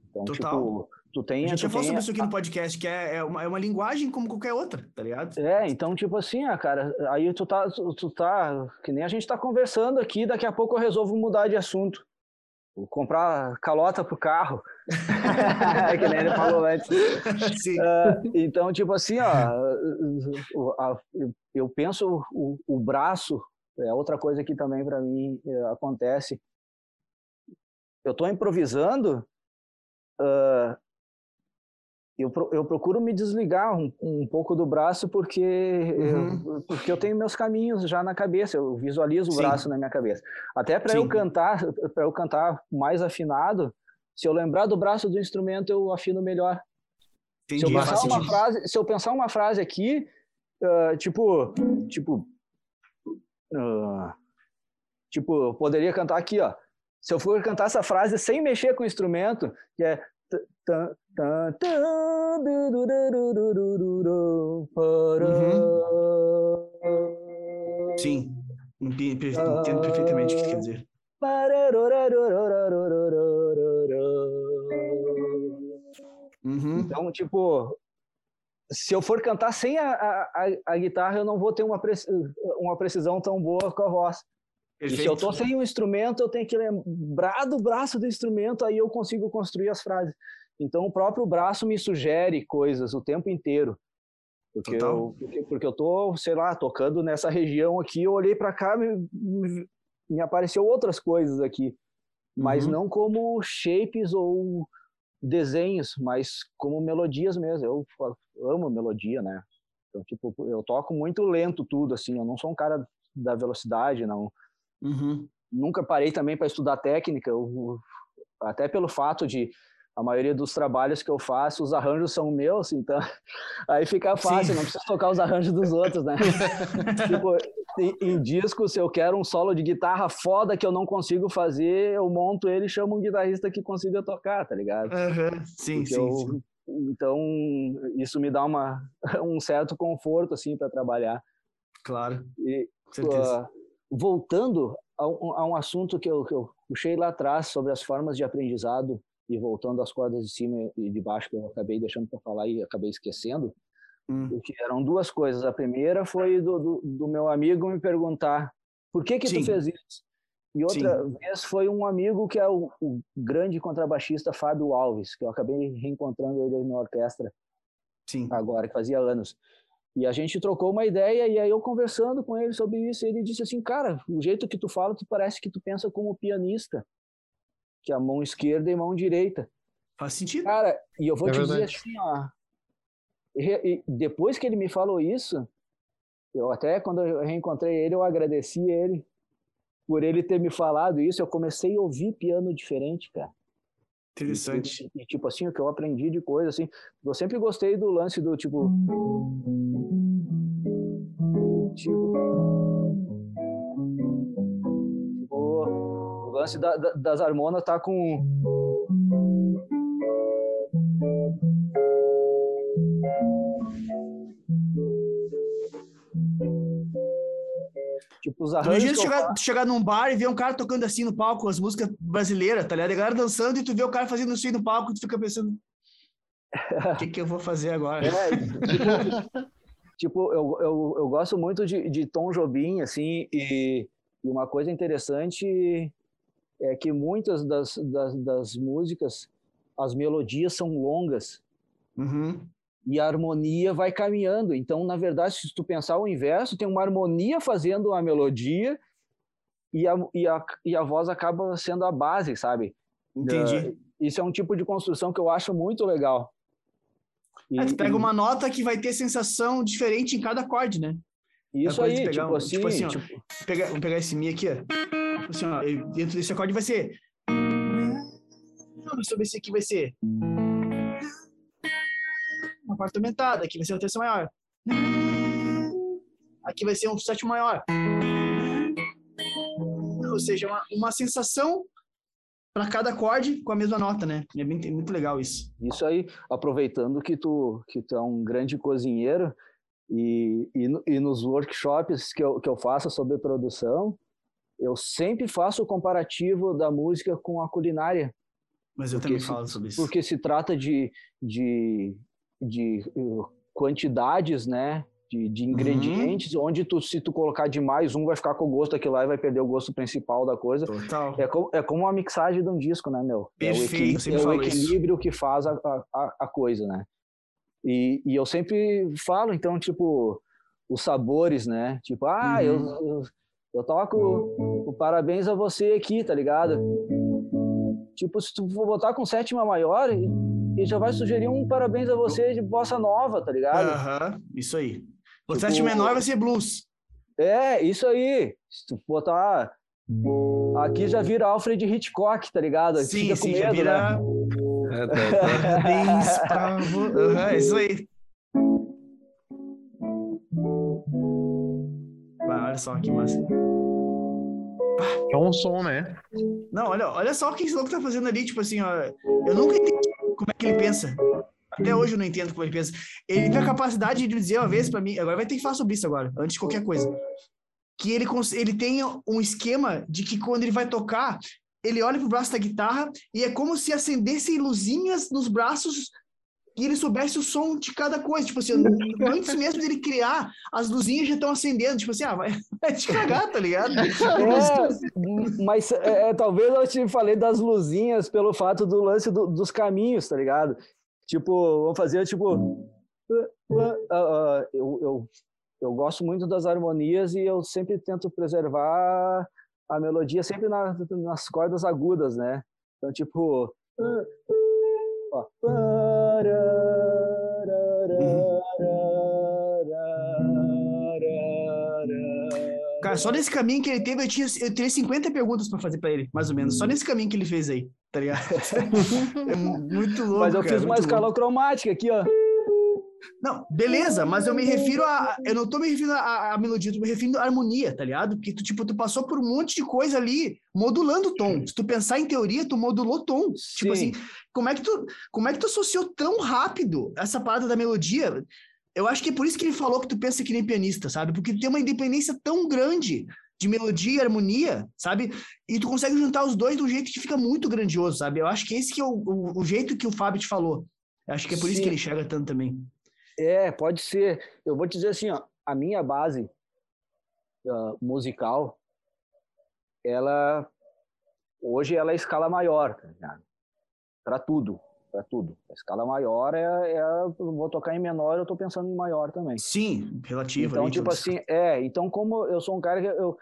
Então, Total. tipo, tu tem. A gente já falou sobre isso aqui no podcast, que é, é, uma, é uma linguagem como qualquer outra, tá ligado? É, então, tipo assim, ah, cara, aí tu tá, tu, tá, que nem a gente tá conversando aqui, daqui a pouco eu resolvo mudar de assunto. Vou comprar calota pro carro. que nem ele falou antes. Sim. Ah, então, tipo assim, ó, a- eu penso o, o braço, é outra coisa que também para mim eh, acontece. Eu estou improvisando, ah, eu, eu procuro me desligar um, um pouco do braço porque, eu, porque eu tenho meus caminhos já na cabeça, eu visualizo o braço na minha cabeça. Até para eu cantar, para eu cantar mais afinado, se eu lembrar do braço do instrumento, eu afino melhor. Se eu, Entendi, pensar uma frase, se eu pensar uma frase aqui, ah, tipo, tipo, ah, tipo, eu poderia cantar aqui, ó. Se eu for cantar essa frase sem mexer com o instrumento, que é Uhum. Sim, entendo perfeitamente o que quer dizer. Uhum. Então, tipo, se eu for cantar sem a, a, a guitarra, eu não vou ter uma, pre uma precisão tão boa com a voz. se eu estou sem um instrumento, eu tenho que lembrar do braço do instrumento, aí eu consigo construir as frases. Então, o próprio braço me sugere coisas o tempo inteiro. Porque Total. eu, porque, porque eu tô, sei lá, tocando nessa região aqui, eu olhei para cá, me, me, me apareceu outras coisas aqui. Mas Uhum. não como shapes ou desenhos, mas como melodias mesmo. Eu fa- amo melodia, né? Então, tipo, eu toco muito lento tudo, assim. Eu não sou um cara da velocidade, não. Uhum. Nunca parei também para estudar técnica, eu- até pelo fato de a maioria dos trabalhos que eu faço, os arranjos são meus, então aí fica fácil, Sim. não preciso tocar os arranjos dos outros, né? tipo, em, em disco, se eu quero um solo de guitarra foda que eu não consigo fazer, eu monto ele e chamo um guitarrista que consiga tocar, tá ligado? Aham. Sim, sim, eu- sim. Então, isso me dá uma, um certo conforto, assim, para trabalhar. Claro. E, certeza. ah, voltando a um, a um assunto que eu, que eu puxei lá atrás sobre as formas de aprendizado e voltando às cordas de cima e de baixo que eu acabei deixando para falar e acabei esquecendo, Hum. que eram duas coisas. A primeira foi do, do, do meu amigo me perguntar por que que Sim. tu fez isso? E outra vez foi um amigo que é o, o grande contrabaixista Fábio Alves, que eu acabei reencontrando ele na orquestra Sim. agora, que fazia anos. E a gente trocou uma ideia, e aí eu conversando com ele sobre isso, ele disse assim, cara, o jeito que tu fala, tu parece que tu pensa como pianista, que é a mão esquerda e mão direita. Faz sentido. Cara, e eu vou É te dizer verdade. assim, ó, e- e depois que ele me falou isso, eu até quando eu reencontrei ele, eu agradeci ele por ele ter me falado isso, eu comecei a ouvir piano diferente, cara. Interessante. E, e, tipo assim, o que eu aprendi de coisa, assim, eu sempre gostei do lance do. Tipo. tipo, o lance da- da- das harmonas tá com. Tipo, os arranjos. Imagina chegar, chegar num bar e ver um cara tocando assim no palco, as músicas brasileiras, tá ligado? A galera dançando e tu vê o cara fazendo isso aí no palco e tu fica pensando. O que, que eu vou fazer agora? É, tipo, tipo, eu, eu, eu gosto muito de, de Tom Jobim, assim, e, e uma coisa interessante é que muitas das, das, das músicas, as melodias são longas Uhum. e a harmonia vai caminhando. Então, na verdade, se tu pensar o inverso, tem uma harmonia fazendo a melodia e a, e a, e a voz acaba sendo a base, sabe? Entendi. Isso é um tipo de construção que eu acho muito legal. E- Aí tu pega e- uma nota que vai ter sensação diferente em cada acorde, né? Isso aí, tipo um- assim, tipo assim, ó. tipo, Pegar, vamos pegar esse Mi aqui, ó. Assim, ó, dentro desse acorde vai ser. sobre esse aqui vai ser uma quarta aumentada, aqui vai ser uma terça maior. Aqui vai ser um sétimo maior. Ou seja, uma, uma sensação para cada acorde com a mesma nota, né? É bem, é muito legal isso. Isso aí, aproveitando que tu, que tu é um grande cozinheiro e, e, e nos workshops que eu, que eu faço sobre produção, eu sempre faço o comparativo da música com a culinária. Mas eu também se, falo sobre isso. Porque se trata de, de, de uh, quantidades, né? De, de ingredientes, uhum. onde tu, se tu colocar demais, um vai ficar com o gosto daquilo lá e vai perder o gosto principal da coisa. Total. É, como, é como uma mixagem de um disco, né, meu? Perfeito, é o, é o equilíbrio isso. que faz a, a, a coisa, né? E, e eu sempre falo, então, tipo, os sabores, né? Tipo, ah, uhum. eu, eu, eu toco o parabéns a você aqui, tá ligado? Tipo, se tu for botar com sétima maior, ele já vai sugerir um parabéns a você de bossa nova, tá ligado? Aham, uhum, isso aí. O tipo, sétima menor vai ser blues. É, isso aí. Se tu botar. Aqui já vira Alfred Hitchcock, tá ligado? Sim, Fica sim, medo, já vira. Né? É, tá, tá. Parabéns pra você. Uhum, isso aí. Olha só que massa. É um som, né? Não, olha, olha só o que esse louco tá fazendo ali, tipo assim, ó. Eu nunca entendi como é que ele pensa. Até hoje eu não entendo como ele pensa. Ele tem a capacidade de dizer uma vez para mim, agora vai ter que falar sobre isso agora, antes de qualquer coisa. Que ele, ele tem um esquema de que quando ele vai tocar, ele olha pro braço da guitarra e é como se acendessem luzinhas nos braços e ele soubesse o som de cada coisa. Tipo assim, antes mesmo dele criar, as luzinhas já estão acendendo. Tipo assim, ah, vai, vai te cagar, tá ligado? É, mas é, é, talvez eu te falei das luzinhas pelo fato do lance do, dos caminhos, tá ligado? Tipo, vou fazer tipo. Uh, uh, uh, eu, eu, eu gosto muito das harmonias e eu sempre tento preservar a melodia sempre na, nas cordas agudas, né? Então, tipo. Ó. Cara, só nesse caminho que ele teve, eu, tinha, eu teria 50 perguntas para fazer para ele, mais ou menos. Só nesse caminho que ele fez aí, tá ligado? é muito louco. Mas eu cara, fiz uma escala cromática aqui, ó. Não, beleza, mas eu me refiro a. Eu não tô me referindo à melodia, eu tô me referindo à harmonia, tá ligado? Porque tu, tipo, tu passou por um monte de coisa ali modulando o tom. Se tu pensar em teoria, tu modulou tom. Tipo Sim. Tipo assim, como é, que tu, como é que tu associou tão rápido essa parada da melodia? Eu acho que é por isso que ele falou que tu pensa que nem pianista, sabe? Porque tem uma independência tão grande de melodia e harmonia, sabe? E tu consegue juntar os dois de um jeito que fica muito grandioso, sabe? Eu acho que esse que é o, o, o jeito que o Fábio te falou. Eu acho que é por Sim. isso que ele enxerga tanto também. É, pode ser. Eu vou te dizer assim, ó, a minha base uh, musical, ela hoje ela é escala maior, tá Para tudo, para tudo. A escala maior é, é vou tocar em menor, eu estou pensando em maior também. Sim, relativo. Então, tipo assim, é, então como eu sou um cara que eu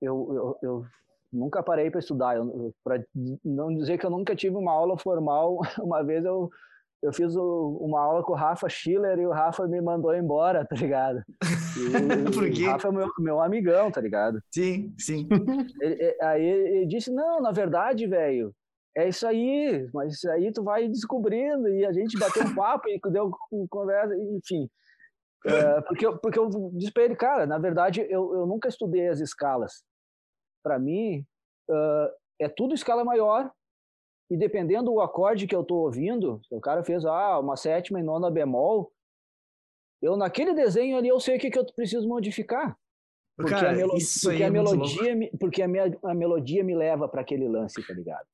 eu, eu, eu nunca parei para estudar, para não dizer que eu nunca tive uma aula formal, uma vez eu eu fiz o, uma aula com o Rafa Schiller e o Rafa me mandou embora, tá ligado? E, Por quê? O Rafa é meu, meu amigão, tá ligado? Sim, sim. Ele, aí ele disse, não, na verdade, velho, é isso aí, mas isso aí tu vai descobrindo e a gente bateu um papo e deu conversa, enfim. É, porque, eu, porque eu disse pra ele, cara, na verdade, eu, eu nunca estudei as escalas. Para mim, uh, é tudo escala maior e dependendo do acorde que eu estou ouvindo, se o cara fez ah, uma sétima e nona bemol, eu naquele desenho ali eu sei o que, que eu preciso modificar. Porque, cara, a, melo porque, a é melodia, me, porque a, minha, a melodia me leva para aquele lance, tá ligado?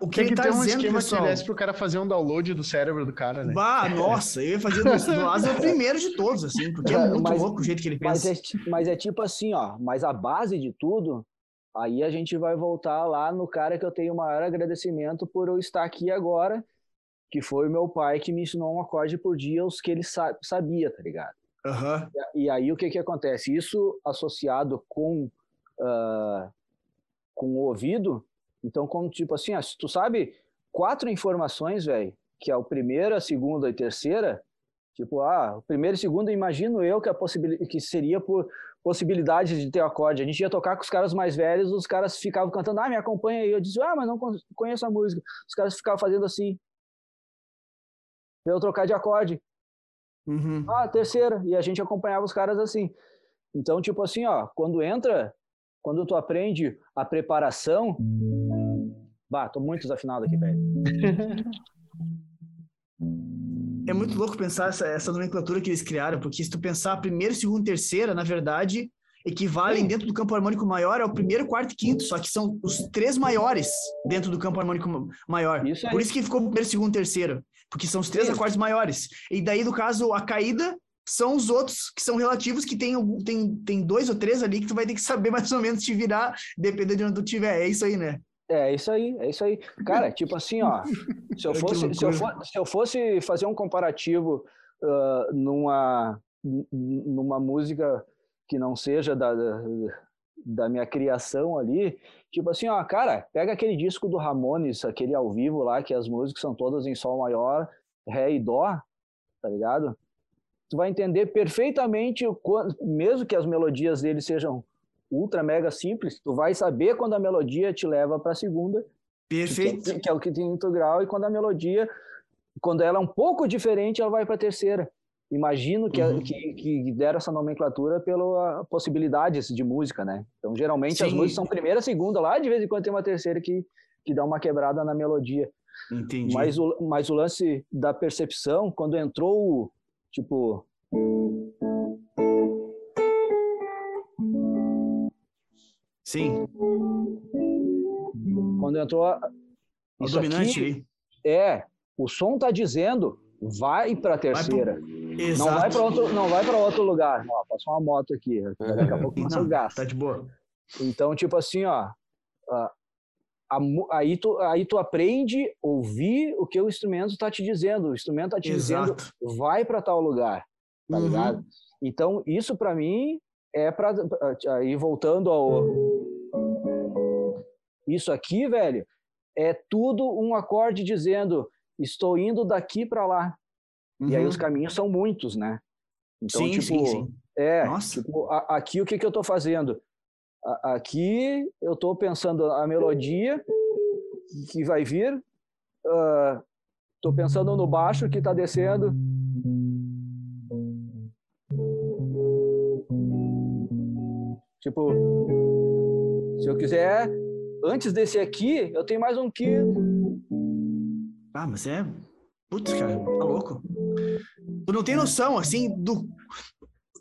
O que, que, tá ter um dizendo, esquema pessoal... que desse pro cara fazer um download do cérebro do cara, né? Bah, nossa, eu ia fazer do, do Asa o primeiro de todos, assim, porque é muito mas, louco o jeito que ele pensa. Mas é, mas é tipo assim, ó, mas a base de tudo Aí a gente vai voltar lá no cara que eu tenho o maior agradecimento por eu estar aqui agora, que foi o meu pai que me ensinou um acorde por dia, os que ele sa sabia, tá ligado? Uhum. E, e, aí o que que acontece? Isso associado com, uh, com o ouvido, então como tipo assim, se tu sabe quatro informações, velho, que é o primeiro, a segunda e a terceira, tipo, ah, o primeiro e segundo, imagino eu que a possibilidade que seria por possibilidades de ter acorde. A gente ia tocar com os caras mais velhos, os caras ficavam cantando, ah, me acompanha aí. Eu disse, ah, mas não conheço a música. Os caras ficavam fazendo assim. Eu trocar de acorde. Uhum. Ah, terceira. E a gente acompanhava os caras assim. Então, tipo assim, ó, quando entra, quando tu aprende a preparação. Bah, tô muito desafinado aqui, velho. É muito louco pensar essa, essa nomenclatura que eles criaram, porque se tu pensar primeiro, segundo, terceira, na verdade, equivalem Sim. dentro do campo harmônico maior ao primeiro, quarto e quinto, só que são os três maiores dentro do campo harmônico maior. Isso Por isso que ficou primeiro, segundo, terceiro, porque são os três Sim. acordes maiores. E daí, no caso, a caída são os outros que são relativos, que tem, tem, tem dois ou três ali que tu vai ter que saber mais ou menos te virar, dependendo de onde tu tiver. É isso aí, né? É isso aí, é isso aí. Cara, tipo assim, ó, se eu fosse, se eu for, se eu fosse fazer um comparativo uh, numa, numa música que não seja da, da, minha criação ali, tipo assim, ó, cara, pega aquele disco do Ramones, aquele ao vivo lá, que as músicas são todas em sol maior, ré e dó, tá ligado? Tu vai entender perfeitamente, o, mesmo que as melodias dele sejam ultra mega simples, tu vai saber quando a melodia te leva para a segunda. Perfeito. Que, que, é o que tem integral, e quando a melodia, quando ela é um pouco diferente, ela vai para a terceira. Imagino que, uhum. que, que deram essa nomenclatura pela possibilidades de música, né? Então, geralmente Sim. as músicas são primeira, segunda, lá de vez em quando tem uma terceira que, que dá uma quebrada na melodia. Entendi. Mas o, mas o lance da percepção, quando entrou, tipo, Sim. Quando entrou a, o dominante aqui, É, o som tá dizendo vai para a terceira. Vai Não vai para outro, não vai para outro lugar. Ó, passou uma moto aqui. Daqui a pouco passa o gás. Tá de boa. Então, tipo assim, ó, a, a, aí, tu, aí tu aprende a ouvir o que o instrumento está te dizendo. O instrumento está te Exato. dizendo vai para tal lugar. Tá uhum. ligado? Então, isso para mim é para aí voltando ao isso aqui, velho, é tudo um acorde dizendo estou indo daqui para lá. Uhum. E aí os uhum. caminhos são muitos, né? Então, sim, tipo, sim, sim. É, tipo, a, aqui o que, que eu estou fazendo? A, aqui eu estou pensando a melodia que vai vir, estou uh, pensando no baixo que está descendo, Tipo, se eu quiser, antes desse aqui, eu tenho mais um que. Ah, mas é. Putz, cara, tá louco. Tu não tem noção, assim, do,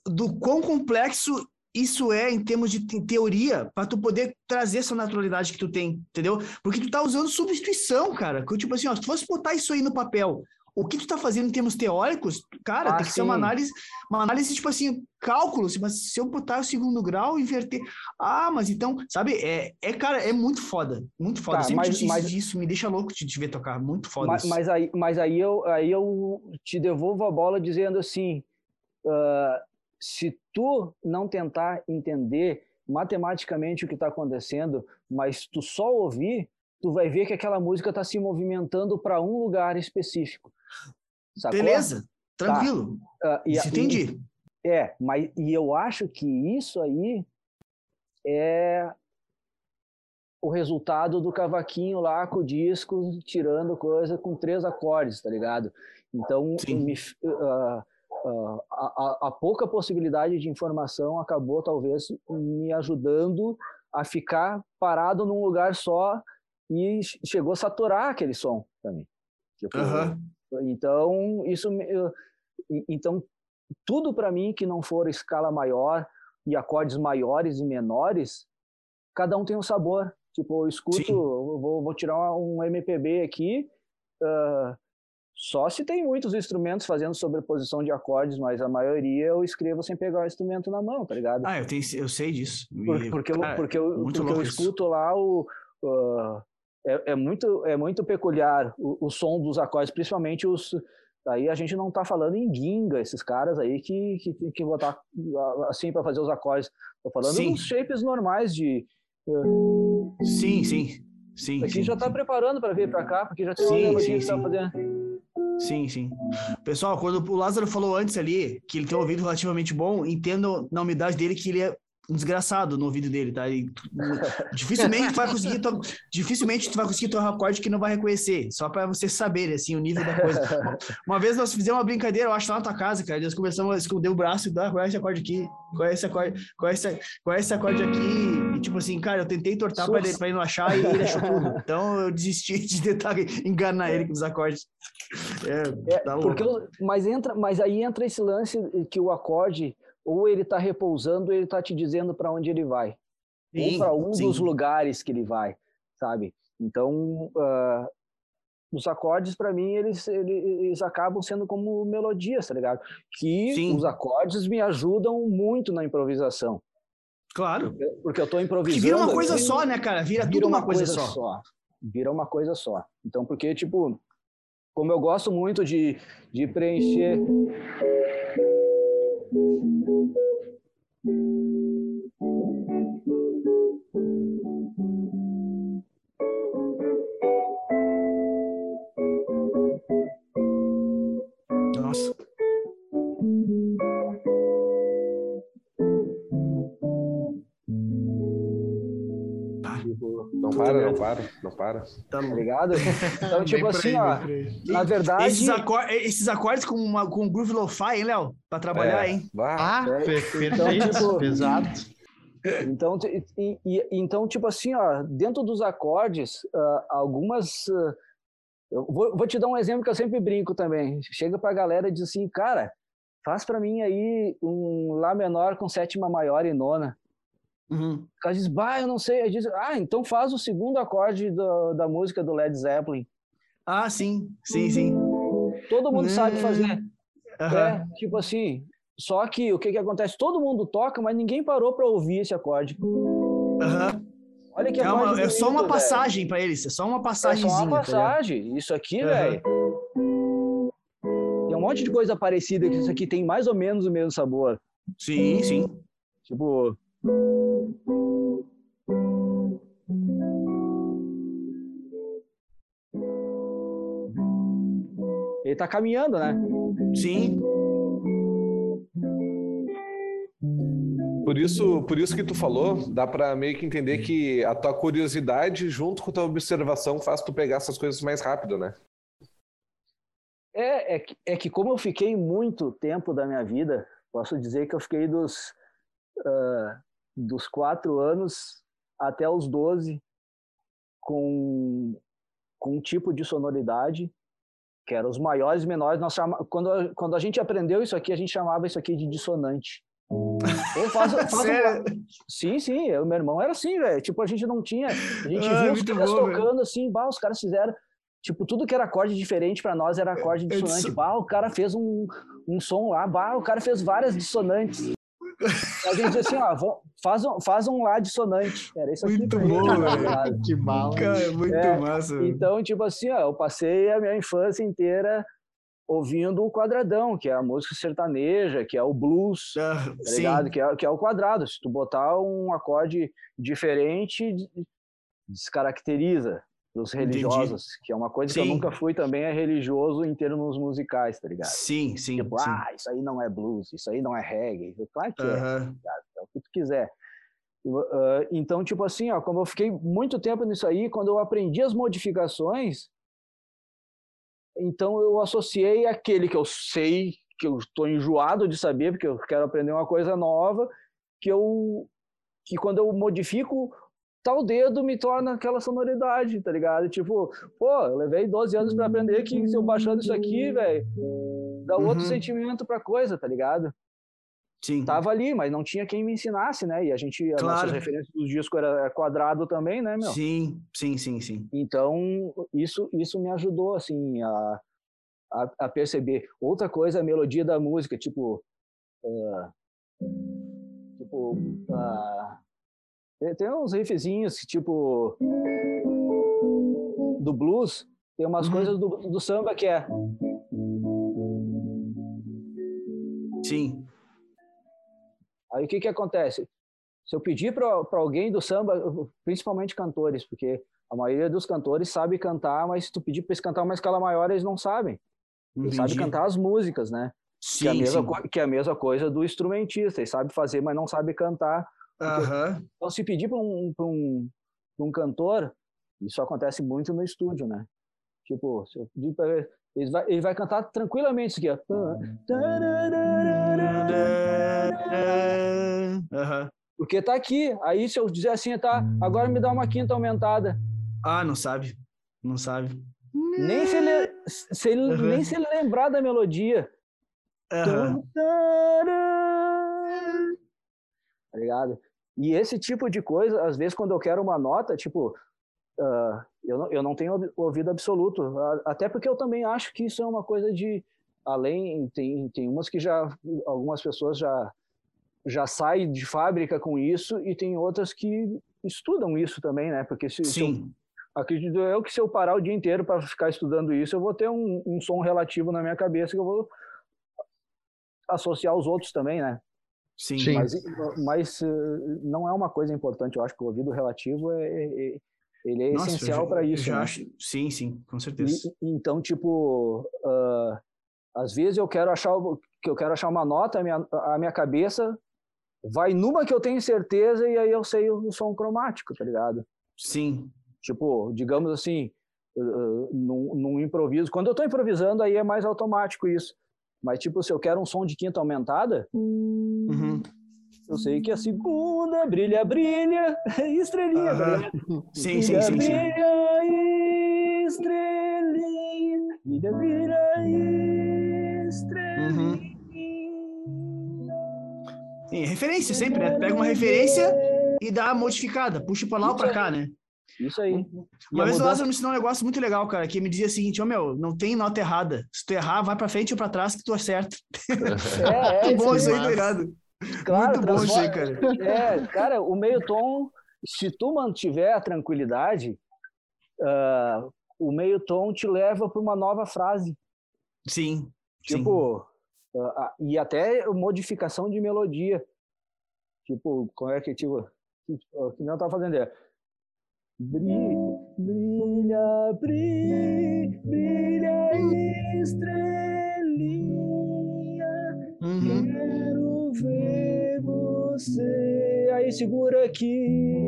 do quão complexo isso é em termos de teoria para tu poder trazer essa naturalidade que tu tem, entendeu? Porque tu tá usando substituição, cara. Tipo assim, ó, se tu fosse botar isso aí no papel, o que tu está fazendo em termos teóricos, cara, ah, tem que sim. ser uma análise, uma análise, tipo assim, cálculos, mas se eu botar o segundo grau, inverter. Ah, mas então, sabe, é, é cara, é muito foda. Muito foda. Tá, Sempre mas, disse mas, isso, me deixa louco de te ver tocar. Muito foda. Mas, mas, aí, mas aí, eu, aí eu te devolvo a bola dizendo assim: uh, se tu não tentar entender matematicamente o que está acontecendo, mas tu só ouvir, tu vai ver que aquela música está se movimentando para um lugar específico. Sacou? Beleza, tranquilo. Tá. Uh, e, entendi. E, é, mas e eu acho que isso aí é o resultado do cavaquinho lá com o disco, tirando coisa com três acordes, tá ligado? Então, me, uh, uh, a, a, pouca possibilidade de informação acabou, talvez, me ajudando a ficar parado num lugar só e chegou a saturar aquele som também. Tipo, uhum. Então, isso. Então, tudo para mim que não for escala maior e acordes maiores e menores, cada um tem um sabor. Tipo, eu escuto, vou, vou, tirar um MPB aqui, uh, só se tem muitos instrumentos fazendo sobreposição de acordes, mas a maioria eu escrevo sem pegar o instrumento na mão, tá ligado? Ah, eu, tenho, eu sei disso. Por, porque, eu, porque, eu, porque eu escuto lá o. Uh, é, é, muito, é muito peculiar o, o, som dos acordes, principalmente os. Aí a gente não está falando em ginga, esses caras aí que, que tem que botar assim para fazer os acordes. Estou falando sim. dos shapes normais de. Sim, sim. Sim, Aqui sim, já tá sim. preparando para vir para cá, porque já tem Sim, uma sim, tá sim. fazendo. Sim, sim. Pessoal, quando o Lázaro falou antes ali que ele tem um ouvido relativamente bom, entendo na umidade dele que ele é um desgraçado no ouvido dele, tá? E, dificilmente tu vai conseguir to... dificilmente tu vai conseguir tocar um acorde que não vai reconhecer, só para vocês saberem assim o nível da coisa. Uma vez nós fizemos uma brincadeira, eu acho lá na tua casa, cara, nós começamos a esconder o braço e dar qual é esse acorde aqui, qual é esse acorde, qual é esse, qual é esse acorde aqui, e tipo assim, cara, eu tentei tortar para ele, pra ele não achar e ele achou tudo. Então eu desisti de tentar enganar ele com os acordes. É, É, tá louco. porque mas entra, mas aí entra esse lance que o acorde ou ele tá repousando, ou ele tá te dizendo para onde ele vai, ou Sim, para um sim. dos lugares que ele vai, sabe? Então, ah, os acordes para mim eles, eles acabam sendo como melodias, tá ligado? Que Sim. os acordes me ajudam muito na improvisação, Claro. porque eu Que improvisando. vira uma coisa aqui, só, né, cara? Vira, vira tudo uma, coisa, só. Vira uma coisa só. Então, porque, tipo, como eu gosto muito de, de preencher. Nossa. Não para, não para, não para. Tá tá ligado? Então, tipo assim, ó. Na verdade. Esses, acor- esses acordes com, uma, com groove lo-fi, hein, Léo? Pra trabalhar, É, hein? Ah, É, então, perfeito, tipo- pesado. Então, e- e- então, tipo assim, ó, dentro dos acordes, ah, algumas. ah, eu vou, vou te dar um exemplo que eu sempre brinco também. Chega pra galera e diz assim, cara, faz pra mim aí um Lá menor com sétima maior e nona. Uhum. O cara diz, bah, eu não sei. Aí diz, ah, então faz o segundo acorde do- da música do Led Zeppelin. Ah, sim, sim, sim. Todo mundo sabe fazer. Aham. É, tipo assim. Só que o que, que acontece? Todo mundo toca, mas ninguém parou pra ouvir esse acorde. Aham. Olha que É, uma- é só uma passagem pra eles, é só uma É passagemzinha. só uma tá passagem. Isso aqui, Aham. velho. Tem um monte de coisa parecida que isso aqui tem mais ou menos o mesmo sabor. Sim, sim. Tipo. Ele tá caminhando, né? Sim. Por isso, por isso que tu falou, dá pra meio que entender que a tua curiosidade junto com a tua observação faz tu pegar essas coisas mais rápido, né? É, é, que- é que como eu fiquei muito tempo da minha vida, posso dizer que eu fiquei dos, ah, dos quatro anos até os 12 com, com um tipo de sonoridade que eram os maiores e menores. Nós chama, quando, a- quando a gente aprendeu isso aqui, a gente chamava isso aqui de dissonante. Faz, faz um- Sério? Sim, sim, eu, meu irmão era assim, velho. Tipo, a gente não tinha. A gente Ah, viu os caras bom, tocando assim, bah, os caras fizeram. Tipo, tudo que era acorde diferente pra nós era acorde É dissonante. disso- Bah, o cara fez um, um som lá, bah, o cara fez várias dissonantes. A gente dizia assim, ó, faz um, faz um lá dissonante. Era isso aqui. Muito bom, velho. Que bala. Cara, muito É, massa. velho. Então, tipo assim, ó, eu passei a minha infância inteira ouvindo o quadradão, que é a música sertaneja, que é o blues. Ah, tá sim. ligado? Que é, que é o quadrado. Se tu botar um acorde diferente, de- descaracteriza os religiosos, que é uma coisa que eu Sim. nunca fui também é religioso em termos musicais, tá ligado? Sim, sim. Tipo, sim. ah, isso aí não é blues, isso aí não é reggae. Claro que é, Aham. é o que tu quiser. Eu, ah, Então, tipo assim, ó, como eu fiquei muito tempo nisso aí, quando eu aprendi as modificações, então eu associei aquele que eu sei, que eu estou enjoado de saber, porque eu quero aprender uma coisa nova, que eu que quando eu modifico tal dedo me torna aquela sonoridade, tá ligado? Tipo, pô, eu levei 12 anos para aprender que se eu baixando isso aqui, velho, dá outro Uhum. sentimento pra coisa, tá ligado? Sim. Tava ali, mas não tinha quem me ensinasse, né? E a gente, as Claro. nossas referências dos discos era quadrado também, né, meu? Sim, sim, sim, sim. Então, isso, isso me ajudou, assim, a, a, a perceber. Outra coisa, a melodia da música, tipo... ah, tipo... ah, tem, tem uns riffzinhos, que, tipo... Do blues, tem umas Uhum. coisas do, do samba que é... Sim. Aí o que que acontece? Se eu pedir para alguém do samba, principalmente cantores, porque A maioria dos cantores sabe cantar, mas se tu pedir para eles cantar uma escala maior, eles não sabem. Eles sabem cantar as músicas, né? que, é a Sim, mesma sim. que é a mesma coisa do instrumentista. Ele sabe fazer, mas não sabe cantar. Aham. Então, se pedir para um, pra um, pra um cantor, isso acontece muito no estúdio, né? Tipo, se eu pedir ele, ele vai, ele vai cantar tranquilamente isso aqui, ó. Porque tá aqui. Aí, se eu dizer assim, tá, agora me dá uma quinta aumentada. Ah, não sabe. Não sabe. Nem se ele, se ele, Uhum. nem se ele lembrar da melodia. Aham. Tá ligado? E esse tipo de coisa, às vezes, quando eu quero uma nota, tipo, ah, eu, não, eu não tenho ouvi- ouvido absoluto. Até porque eu também acho que isso é uma coisa de. Além, tem, tem umas que já. Algumas pessoas já, já saem de fábrica com isso, e tem outras que estudam isso também, né? Porque se, se eu Sim. Acredito eu que se eu parar o dia inteiro para ficar estudando isso, eu vou ter um, um som relativo na minha cabeça que eu vou associar aos outros também, né? Sim. Sim. Mas, mas eh, não é uma coisa importante. Eu acho que o ouvido relativo é, é- é- ele é Nossa, essencial para isso. já né? acho- Sim, sim, com certeza. E- então, tipo, ah, às vezes eu quero achar que eu quero achar uma nota, a minha, a minha cabeça vai numa que eu tenho certeza e aí eu sei o, o som cromático, tá ligado? Sim. Tipo, digamos assim, uh, num, num improviso. Quando eu tô improvisando, aí é mais automático isso. Mas, tipo, se eu quero um som de quinta aumentada, Uhum. eu sei que a segunda brilha, brilha, estrelinha, Aham. ligado? Sim, sim, sim, sim. Brilha, estrelinha, brilha, brilha, estrelinha. Sim, referência sempre, né? Pega uma referência e dá a modificada, puxa pra lá ou pra cá, né? Isso aí. Uma a vez o mudança- Lázaro me ensinou um negócio muito legal, cara, que me dizia o seguinte, ô meu, não tem nota errada. Se tu errar, vai pra frente ou pra trás que tu acerta. É, é, Muito bom isso aí, tá ligado? Claro, Muito bom isso aí, transforma- cara. É, cara, o meio tom, se tu mantiver a tranquilidade, ah, o meio tom te leva para uma nova frase. Sim. sim. Tipo, ah, ah, e até modificação de melodia. Tipo, como é que, tipo, que que não eu tava fazendo é. Brilha, brilha, brilha, brilha estrelinha, Uhum. Quero ver você. Aí segura aqui.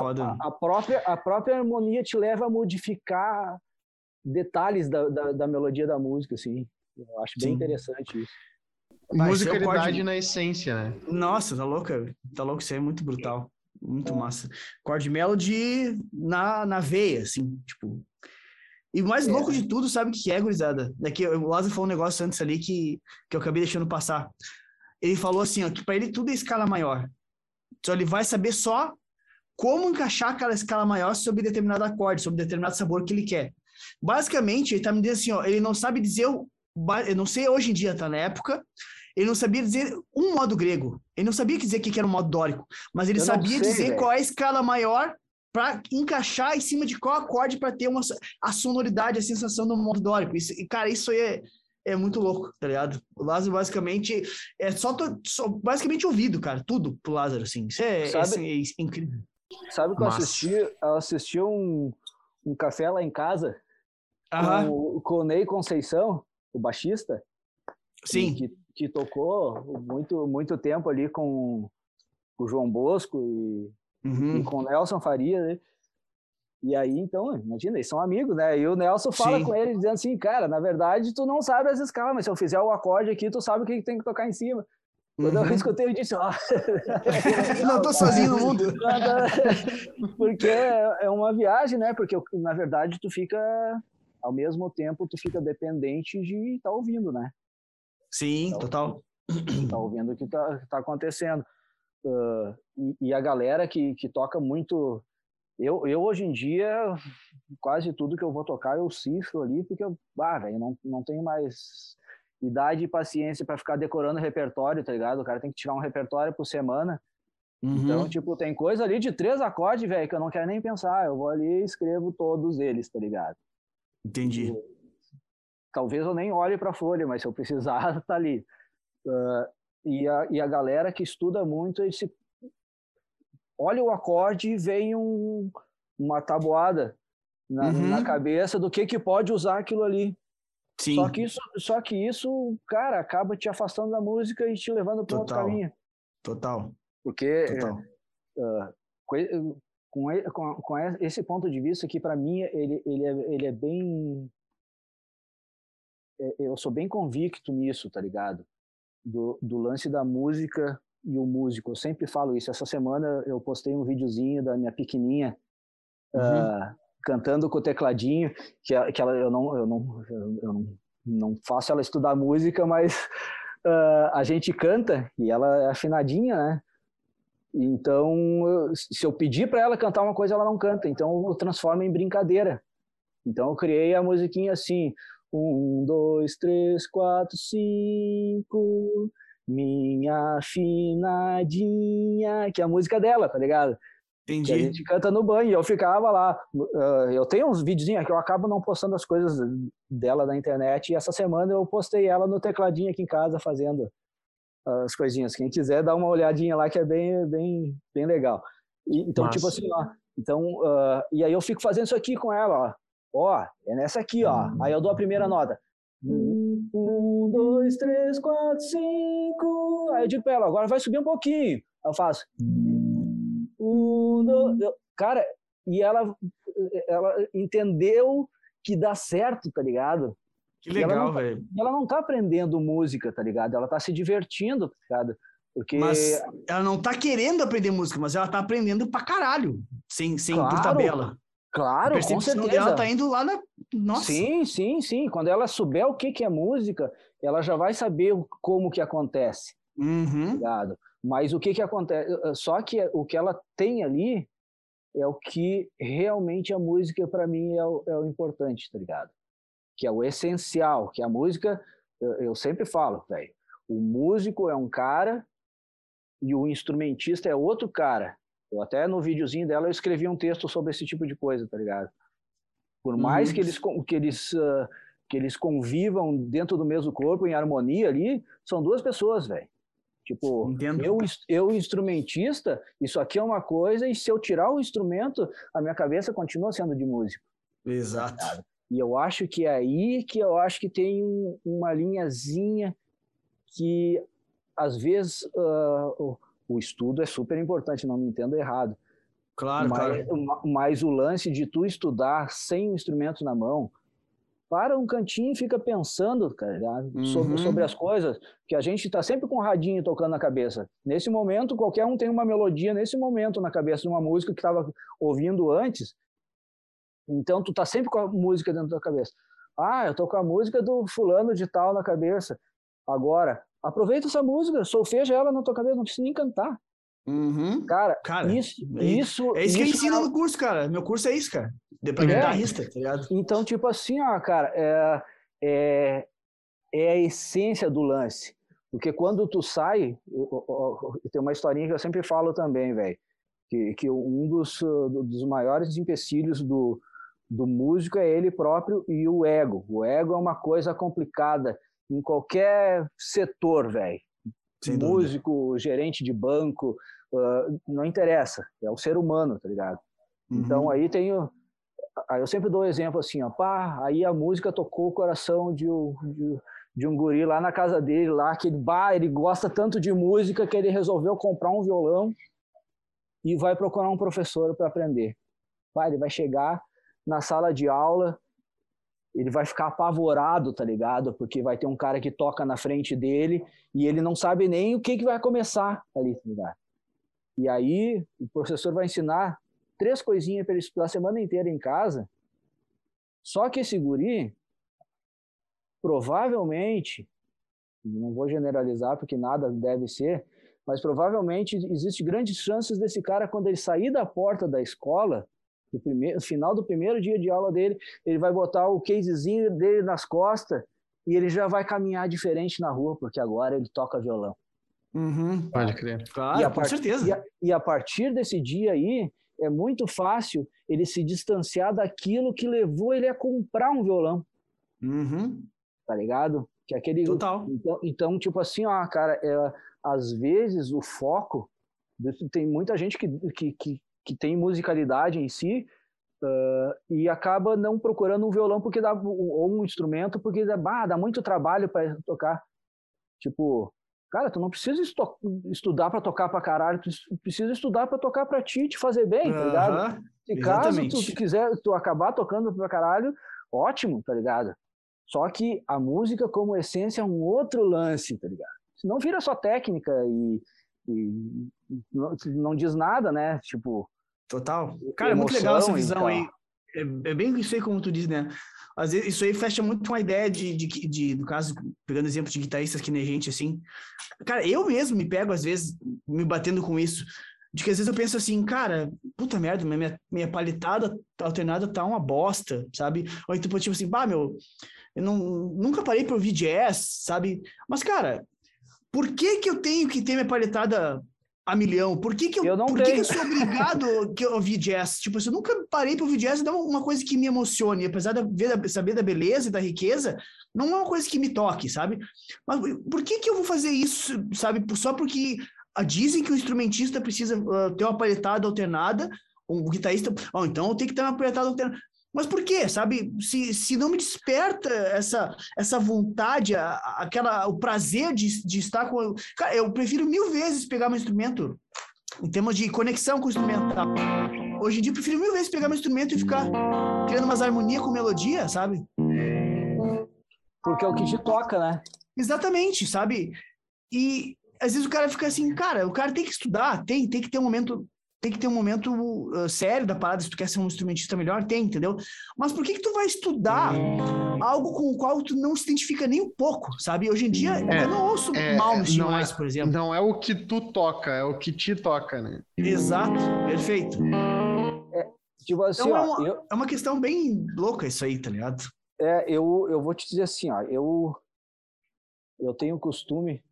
Foda. a, a própria, a própria harmonia te leva a modificar detalhes da, da, da melodia da música, assim. Eu acho bem Sim. interessante isso. É o Musicalidade código. na essência, né? Nossa, tá louca? Tá louco, isso aí é muito brutal. Muito massa. Chord melody na, na veia, assim, tipo. E o mais É. louco de tudo, sabe o que é, gurizada? É que o Lázaro falou um negócio antes ali que, que eu acabei deixando passar. Ele falou assim, ó, que pra ele tudo é escala maior. Só ele vai saber só como encaixar aquela escala maior sobre determinado acorde, sobre determinado sabor que ele quer. Basicamente, ele tá me dizendo assim, ó, ele não sabe dizer, eu não sei hoje em dia, tá na época, ele não sabia dizer um modo grego. Ele não sabia dizer o que era um modo dórico, mas ele Eu sabia sei, dizer velho. qual é a escala maior para encaixar em cima de qual acorde para ter uma, a sonoridade, a sensação do modo dórico. Isso, e, cara, isso aí é, é muito louco, tá ligado? O Lázaro basicamente é só, to- só basicamente ouvido, cara, tudo pro Lázaro, assim. Isso é, Sabe- assim, é incrível. Sabe que eu assisti, eu assisti um, um café lá em casa Aham, com, o Ney Conceição, o baixista, sim. que, que tocou muito, muito tempo ali com o João Bosco e, e Uhum. com o Nelson Faria, né? E aí, então, imagina, eles são amigos, né? E o Nelson fala Sim. com ele, dizendo assim, cara, na verdade, tu não sabe as escalas, mas se eu fizer o acorde aqui, tu sabe o que tem que tocar em cima. Quando eu Uhum. escutei, eu disse, ó... não tô sozinho no mundo. Porque é é uma viagem, né? Porque, na verdade, tu fica... Ao mesmo tempo, tu fica dependente de estar ouvindo, né? Sim, total. tá ouvindo o que tá, tá acontecendo. Ah, e, e a galera que, que toca muito. Eu, eu, hoje em dia, quase tudo que eu vou tocar, eu cifro ali, porque eu ah, velho, não, não tenho mais idade e paciência para ficar decorando repertório, tá ligado? O cara tem que tirar um repertório por semana. Uhum. Então, tipo, tem coisa ali de três acordes, velho, que eu não quero nem pensar. Eu vou ali e escrevo todos eles, tá ligado? Entendi. Tipo, talvez eu nem olhe pra folha, mas se eu precisar, tá ali. Uh, e, a, e a galera que estuda muito, eles se... olha o acorde e vem um, uma tabuada na, uhum. na cabeça do que, que pode usar aquilo ali. Sim. Só que isso, só que isso, cara, acaba te afastando da música e te levando para outro caminho. Total. Porque Total. Uh, com, com, com, esse ponto de vista aqui, para mim, ele, ele, é, ele é bem. É, eu sou bem convicto nisso, tá ligado? Do, do lance da música e o músico. Eu sempre falo isso. Essa semana eu postei um videozinho da minha pequenininha. Uhum. Uh, cantando com o tecladinho, que, que ela, eu, não, eu, não, eu não, não faço ela estudar música, mas uh, a gente canta e ela é afinadinha, né? Então, se eu pedir para ela cantar uma coisa, ela não canta. Então, eu transformo em brincadeira. Então, eu criei a musiquinha assim: um, dois, três, quatro, cinco, minha afinadinha, que é a música dela, tá ligado? Entendi. A gente canta no banho. Eu ficava lá. Uh, eu tenho uns videozinhos que eu acabo não postando as coisas dela na internet. E essa semana eu postei ela no tecladinho aqui em casa fazendo as coisinhas. Quem quiser dá uma olhadinha lá que é bem, bem, bem legal. E, então, tipo Nossa. tipo assim, ó. Então, uh, e aí eu fico fazendo isso aqui com ela, ó. Ó, é nessa aqui, ó. Aí eu dou a primeira nota. Um, dois, três, quatro, cinco. Aí eu digo pra ela, agora vai subir um pouquinho. Eu faço. Um, dois, cara, e ela, ela entendeu que dá certo, tá ligado? Que legal, tá, velho. Ela não tá aprendendo música, tá ligado? Ela tá se divertindo, tá ligado? Porque... Mas ela não tá querendo aprender música, mas ela tá aprendendo pra caralho, sem, sem claro, por tabela. Claro, a com certeza. Ela tá indo lá na... Nossa. Sim, sim, sim. Quando ela souber o que, que é música, ela já vai saber como que acontece. Uhum. Tá ligado? Mas o que que acontece? Eh, só que o que ela tem ali é o que realmente a música para mim é o, é o, importante, tá ligado? Que é o essencial, que a música, eu, eu sempre falo, velho, o músico é um cara e o instrumentista é outro cara. Eu até no videozinho dela eu escrevi um texto sobre esse tipo de coisa, tá ligado? Por mais uhum. que eles que eles uh, que eles convivam dentro do mesmo corpo em harmonia ali, são duas pessoas, velho. Tipo, eu, eu instrumentista, isso aqui é uma coisa, e se eu tirar o instrumento, a minha cabeça continua sendo de músico. Exato. E eu acho que é aí que eu acho que tem uma linhazinha que, às vezes, uh, o, o, estudo é super importante, não me entenda errado. Claro, mas, claro. Mas o lance de tu estudar sem o instrumento na mão, para um cantinho e fica pensando, cara, uhum. sobre, sobre as coisas, que a gente está sempre com o radinho tocando na cabeça. Nesse momento, qualquer um tem uma melodia nesse momento na cabeça de uma música que estava ouvindo antes. Então, tu tá sempre com a música dentro da cabeça. Ah, eu tô com a música do fulano de tal na cabeça. Agora, aproveita essa música, solfeja ela na tua cabeça, não precisa nem cantar. Uhum. Cara, cara, isso, é isso. É isso que isso eu ensino é... no curso, cara. Meu curso é isso, cara. De pra é. guitarrista, tá ligado? Então, tipo assim, ó, cara, é, é, é a essência do lance. Porque quando tu sai, tem uma historinha que eu sempre falo também, velho, que, que um dos, dos maiores empecilhos do, do músico é ele próprio e o ego. O ego é uma coisa complicada em qualquer setor, velho. Músico, dúvida. gerente de banco, uh, não interessa, é o ser humano, tá ligado? Uhum. Então aí tem Aí eu sempre dou um exemplo assim, ó, pá, aí a música tocou o coração de, de, de um guri lá na casa dele, lá, que ele, bah, ele gosta tanto de música que ele resolveu comprar um violão e vai procurar um professor para aprender. Vai, ele vai chegar na sala de aula, ele vai ficar apavorado, tá ligado? Porque vai ter um cara que toca na frente dele e ele não sabe nem o que, que vai começar ali, tá ligado? E aí o professor vai ensinar três coisinhas para ele estudar a semana inteira em casa. Só que esse guri, provavelmente, não vou generalizar porque nada deve ser, mas provavelmente existe grandes chances desse cara, quando ele sair da porta da escola, no primeiro, final do primeiro dia de aula dele, ele vai botar o casezinho dele nas costas e ele já vai caminhar diferente na rua, porque agora ele toca violão. Uhum. Pode crer. Claro, E a com part- certeza. E a, e a partir desse dia aí, é muito fácil ele se distanciar daquilo que levou ele a comprar um violão, Uhum. tá ligado? Que é aquele. Total. Então, então, tipo assim, ó, cara, é, às vezes o foco. Tem muita gente que, que, que, que tem musicalidade em si ah, e acaba não procurando um violão porque dá, ou um instrumento porque dá, bah, dá muito trabalho para tocar. Tipo, cara, tu não precisa esto- estudar para tocar pra caralho, tu precisa estudar para tocar pra ti, te fazer bem, tá ligado? Se caso exatamente. tu quiser tu acabar tocando pra caralho, ótimo, tá ligado? Só que a música como essência é um outro lance, tá ligado? Senão vira só técnica e, e não, não diz nada, né? Tipo, Total. Cara, é muito legal essa visão aí. É, é bem isso aí como tu diz, né? Às vezes isso aí fecha muito com a ideia de, de, de, no caso, pegando exemplo de guitarristas que nem gente, assim. Cara, eu mesmo me pego, às vezes, me batendo com isso. De que às vezes eu penso assim, cara, puta merda, minha, minha paletada alternada tá uma bosta, sabe? Ou então, tipo assim, bah, meu, eu não, nunca parei pra ouvir jazz, sabe? Mas, cara, por que que eu tenho que ter minha paletada a milhão? Por que que eu, Eu não por que que eu sou obrigado que eu ouvir jazz? Tipo, eu nunca parei pra ouvir jazz, não é uma coisa que me emocione, apesar de ver saber da beleza e da riqueza, não é uma coisa que me toque, sabe? Mas por que que eu vou fazer isso, sabe? Só porque ah, dizem que o instrumentista precisa ah, ter uma paletada alternada, um guitarrista, oh, então eu tenho que ter uma paletada alternada. Mas por quê, sabe? Se, se não me desperta essa, essa vontade, a- aquela, o prazer de, de estar com. Cara, eu prefiro mil vezes pegar meu instrumento em termos de conexão com o instrumental. Hoje em dia, eu prefiro mil vezes pegar meu instrumento e ficar criando umas harmonias com melodia, sabe? porque é o que te toca, né? Exatamente, sabe? E às vezes o cara fica assim, cara, o cara tem que estudar, tem, tem que ter um momento, tem que ter um momento uh, sério da parada, se tu quer ser um instrumentista melhor, tem, entendeu? Mas por que que tu vai estudar algo com o qual tu não se identifica nem um pouco, sabe? Hoje em dia, É, eu não ouço é, Malmsteen não é- mais, por exemplo. Não é o que tu toca, é o que te toca, né? Exato, perfeito. Tipo assim, Então é ó, uma, eu, é uma questão bem louca isso aí, tá ligado? É, eu, eu vou te dizer assim, ó, eu, eu tenho o costume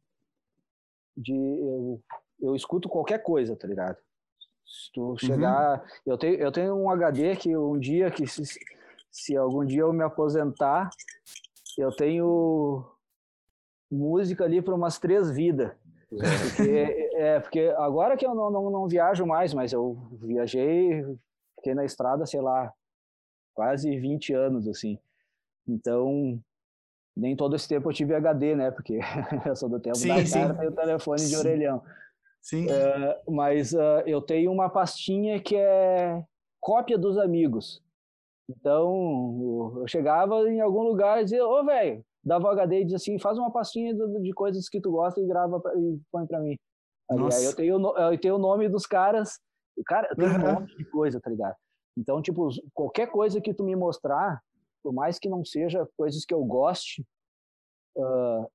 de. Eu, eu escuto qualquer coisa, tá ligado? Se tu chegar. Eu, tenho, eu tenho um HD que um dia, que se, se algum dia eu me aposentar, eu tenho música ali para umas três vidas. Porque, é, porque agora que eu não, não, não viajo mais, mas eu viajei, fiquei na estrada, sei lá, quase 20 anos, assim. Então, nem todo esse tempo eu tive HD, né? Porque eu sou do tempo Sim, da sim. carta e o telefone de Sim. orelhão. Sim. É, mas ah, eu tenho uma pastinha que é cópia dos amigos. Então, eu chegava em algum lugar e dizia, ô, velho, dava o HD e dizia assim, faz uma pastinha de coisas que tu gosta e grava pra- e põe pra mim. Aí, aí eu, tenho, eu tenho o nome dos caras, cara, tenho um monte de coisa, tá ligado? Então, tipo, qualquer coisa que tu me mostrar, por mais que não seja coisas que eu goste, ah,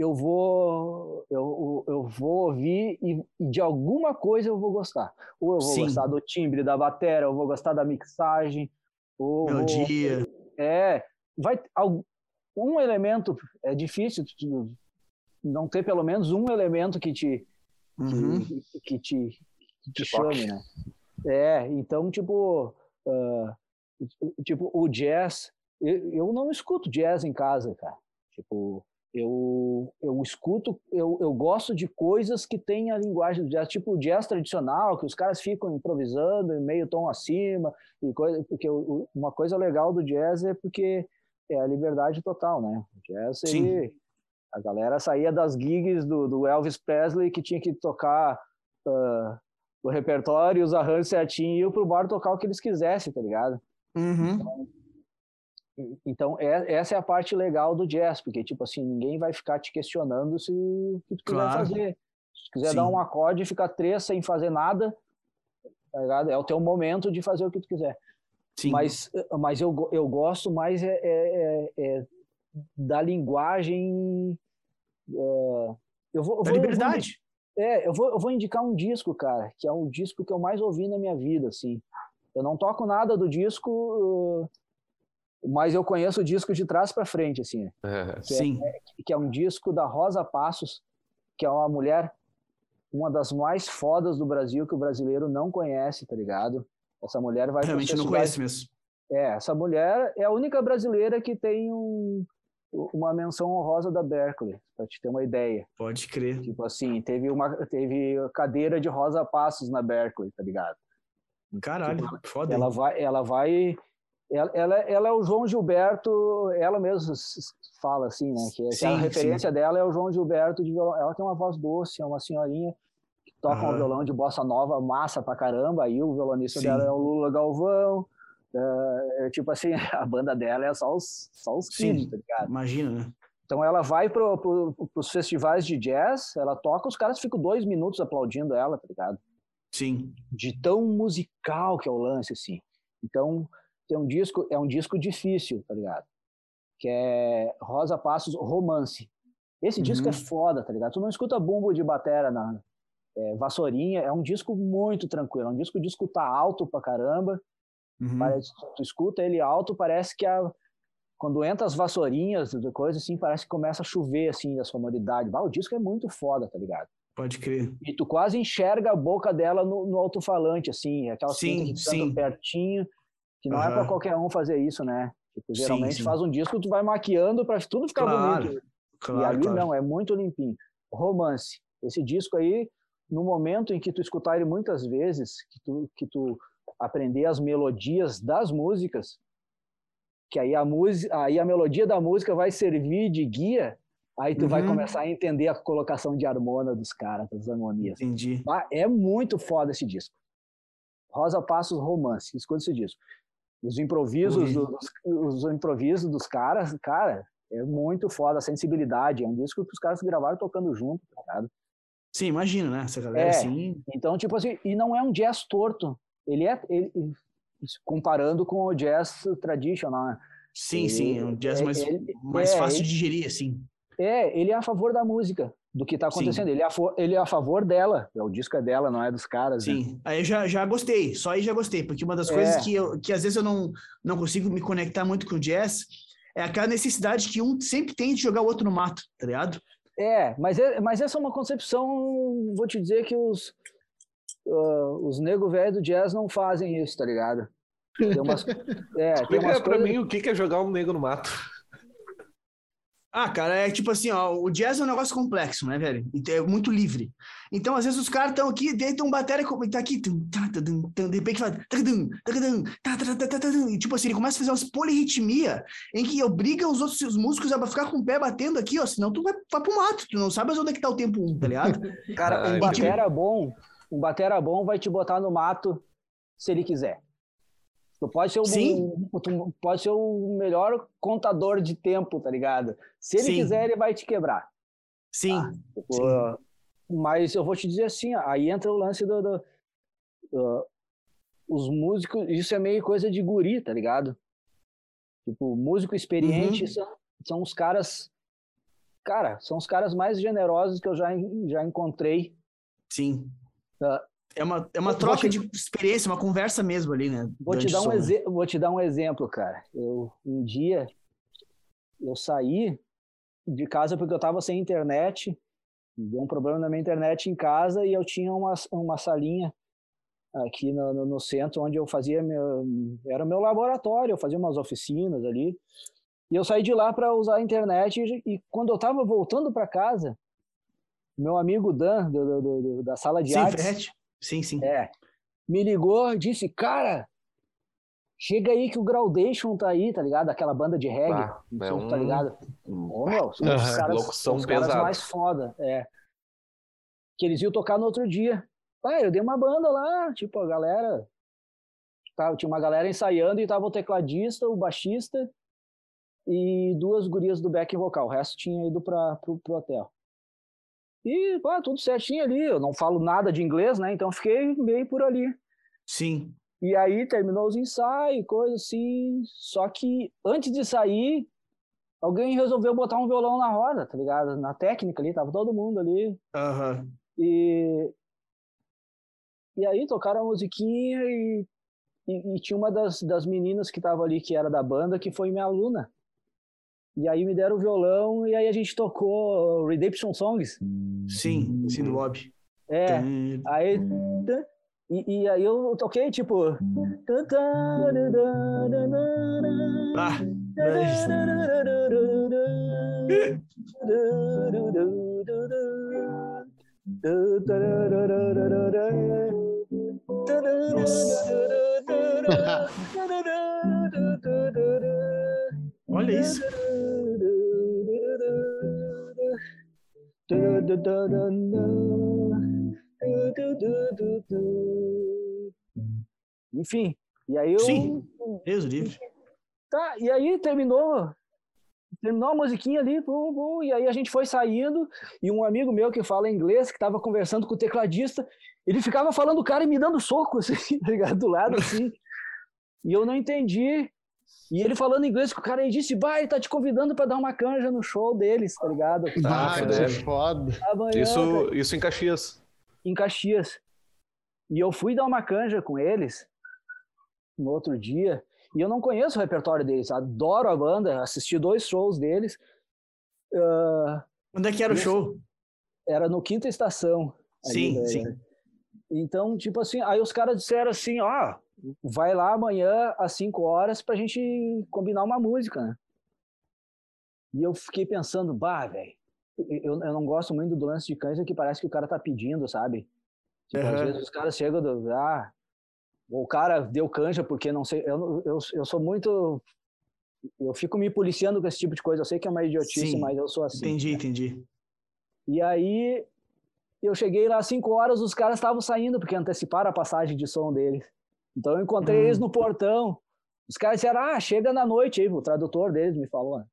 eu vou eu, eu vou ouvir e, e de alguma coisa eu vou gostar. Ou eu vou Sim. gostar do timbre da bateria, ou eu vou gostar da mixagem, ou vou- Melodia. é, vai um elemento é difícil não ter pelo menos um elemento que te Uhum. que, que te, que te chame, né? É, então, tipo, ah, tipo, o jazz, eu, eu não escuto jazz em casa, cara. Tipo, eu, eu escuto, eu, eu gosto de coisas que têm a linguagem do jazz, tipo o jazz tradicional, que os caras ficam improvisando em meio tom acima, e coisa, porque uma coisa legal do jazz é porque é a liberdade total, né? O jazz, ele, a galera saía das gigs do, do Elvis Presley, que tinha que tocar ah, o repertório, os arranjos certinho, e ir pro bar tocar o que eles quisessem, tá ligado? Uhum. Então, é, essa é a parte legal do jazz, porque, tipo assim, ninguém vai ficar te questionando se o que tu quiser Claro. fazer. Se quiser Sim. dar um acorde e ficar três sem fazer nada, tá ligado? É o teu momento de fazer o que tu quiser. Sim. Mas, mas eu, eu gosto mais é, é- é- é da linguagem. ah, eu vou, eu da vou- eu vou liberdade. é, eu vou, eu vou indicar um disco, cara, que é um disco que eu mais ouvi na minha vida, assim. Eu não toco nada do disco, mas eu conheço o disco de trás para frente, assim. É. que é- Sim. Que é um disco da Rosa Passos, que é uma mulher uma das mais fodas do Brasil que o brasileiro não conhece, tá ligado? Essa mulher vai Realmente não conheço mesmo. É, essa mulher é a única brasileira que tem um, uma menção honrosa da Berkeley, para te ter uma ideia. Pode crer. Tipo assim, teve uma teve cadeira de Rosa Passos na Berkeley, tá ligado? Caralho, tipo, foda. Ela vai, ela vai ela, ela, ela, é o João Gilberto, ela mesma fala assim, né? Que, sim, a referência sim. dela é o João Gilberto de violão. Ela tem uma voz doce, é uma senhorinha que toca uhum. um violão de bossa nova, massa pra caramba. Aí o violonista sim. dela é o Lula Galvão. É, tipo assim, a banda dela é só os, só os kids, tá ligado? Imagina, né? Então ela vai pro, pro, pros festivais de jazz, ela toca, os caras ficam dois minutos aplaudindo ela, tá ligado? Sim. De tão musical que é o lance, assim. Então, tem um disco, é um disco difícil, tá ligado? Que é Rosa Passos Romance. Esse uhum. disco é foda, tá ligado? Tu não escuta bumbo de batera na é, vassourinha, é um disco muito tranquilo, é um disco de escutar alto pra caramba. Uhum. Parece, tu escuta ele alto, parece que a, quando entra as vassourinhas, coisa assim, parece que começa a chover assim a sonoridade. Bah, o disco é muito foda, tá ligado? Pode crer. E tu quase enxerga a boca dela no, no alto-falante, assim, aquela sim, sim. pertinho que não uhum. é para qualquer um fazer isso, né? Tipo, geralmente sim, sim. faz um disco, tu vai maquiando para tudo ficar claro, bonito. Claro, e ali claro. não, é muito limpinho. Romance. Esse disco aí, no momento em que tu escutar ele muitas vezes, que tu, que tu aprender as melodias das músicas, que aí a música, aí a melodia da música vai servir de guia, aí tu uhum. vai começar a entender a colocação de harmonia dos caras, das harmonias. Entendi. É muito foda esse disco. Rosa Passos Romance, escuta esse disco. Os improvisos, dos, os improvisos dos caras, cara, é muito foda a sensibilidade. É um disco que os caras gravaram tocando junto, tá ligado? Sim, imagina, né? Essa galera é, assim. Então, tipo assim, e não é um jazz torto. Ele é. Ele, comparando com o jazz tradicional, né? Sim, ele, sim, é um jazz mais, ele, mais é, fácil de digerir, assim. É, ele é a favor da música do que está acontecendo. Ele é, a, ele é a favor dela. É o disco é dela, não é dos caras. Sim. Né? Aí eu já, já gostei. Só aí já gostei. Porque uma das é. coisas que, eu, que às vezes eu não, não consigo me conectar muito com o jazz é aquela necessidade que um sempre tem de jogar o outro no mato, tá ligado? É, mas, é, mas essa é uma concepção, vou te dizer que os, uh, os nego velho do jazz não fazem isso, tá ligado? Tem umas, é, tem umas pra coisas... mim o que é jogar um nego no mato. Ah, cara, é tipo assim, ó, o jazz é um negócio complexo, né, velho? É muito livre. Então, às vezes, os caras estão aqui, dentro um bateria, tá aqui, de repente faz. E, tipo assim, ele começa a fazer umas polirritmia em que obriga os outros os músicos a ficar com o pé batendo aqui, ó, senão tu vai, vai pro mato, tu não sabe onde é que tá o tempo 1, tá ligado? Cara, um batera bom, um batera bom vai te botar no mato se ele quiser. Tu pode ser, um, tu pode ser o melhor contador de tempo, tá ligado? Se ele Sim. quiser, ele vai te quebrar. Sim. Tá? Tipo, Sim. Mas eu vou te dizer assim, aí entra o lance do, do, do, os músicos, isso é meio coisa de guri, tá ligado? Tipo, músico experiente uhum. são, são os caras, cara, são os caras mais generosos que eu já, já encontrei. Sim. Uh, é uma, é uma troca te... de experiência, uma conversa mesmo ali, né? Vou te, dar um exe... vou te dar um exemplo, cara. Eu, um dia, eu saí de casa porque eu estava sem internet, deu um problema na minha internet em casa e eu tinha uma, uma salinha aqui no, no, no centro onde eu fazia meu, era meu laboratório, eu fazia umas oficinas ali. E eu saí de lá para usar a internet e, e quando eu estava voltando para casa, meu amigo Dan, do, do, do, da sala de Sim, artes, Sim, sim. É. Me ligou, disse, cara, chega aí que o Groundation tá aí, tá ligado? Aquela banda de reggae, ah, é um... tá ligado? Ô, meu, são os caras, são os caras mais foda, é. Que eles iam tocar no outro dia. Ah, eu dei uma banda lá, tipo, a galera... Tá, tinha uma galera ensaiando e tava o tecladista, o baixista e duas gurias do backing vocal. O resto tinha ido para pro, pro hotel. E tudo certinho ali. Eu não falo nada de inglês, né? Então fiquei meio por ali. Sim. E aí terminou os ensaios, coisa assim. Só que antes de sair, alguém resolveu botar um violão na roda, tá ligado? Na técnica ali, tava todo mundo ali. Uhum. E. E aí tocaram a musiquinha e, e, e tinha uma das, das meninas que tava ali, que era da banda, que foi minha aluna. E aí me deram o violão e aí a gente tocou Redemption Songs. Sim, sim, do lobby. É, aí. E, e aí eu toquei, tipo. Ah, Olha isso. Enfim, e aí eu. Sim, Deus livre. Tá, e aí terminou. Terminou a musiquinha ali, pum, pum, e aí a gente foi saindo, e um amigo meu que fala inglês, que tava conversando com o tecladista, ele ficava falando o cara e me dando soco, assim, tá ligado? Do lado, assim. e eu não entendi. E ele falando inglês com o cara, ele disse, bah, ele tá te convidando pra dar uma canja no show deles, tá ligado? Ah, Ah, que é. foda. Amanhã, cara Isso, isso em Caxias. em Caxias. E eu fui dar uma canja com eles no outro dia. E eu não conheço o repertório deles. Adoro a banda, assisti dois shows deles. Ah, Onde é que era o show? era no Quinta Estação. Sim, da- sim. Então, tipo assim, aí os caras disseram assim, ó, vai lá amanhã às 5 horas pra gente combinar uma música, né? E eu fiquei pensando, bah, velho, eu, eu não gosto muito do lance de canja que parece que o cara tá pedindo, sabe? Tipo, às Aham. vezes os caras chegam do, ah, o cara deu canja porque não sei, eu, eu, eu sou muito, eu fico me policiando com esse tipo de coisa, eu sei que é uma idiotice, Sim, mas eu sou assim. Entendi, entendi. E aí eu cheguei lá às 5 horas, os caras estavam saindo, porque anteciparam a passagem de som deles. Então eu encontrei Hum. eles no portão. Os caras disseram, ah, chega na noite aí, o tradutor deles me falou. né?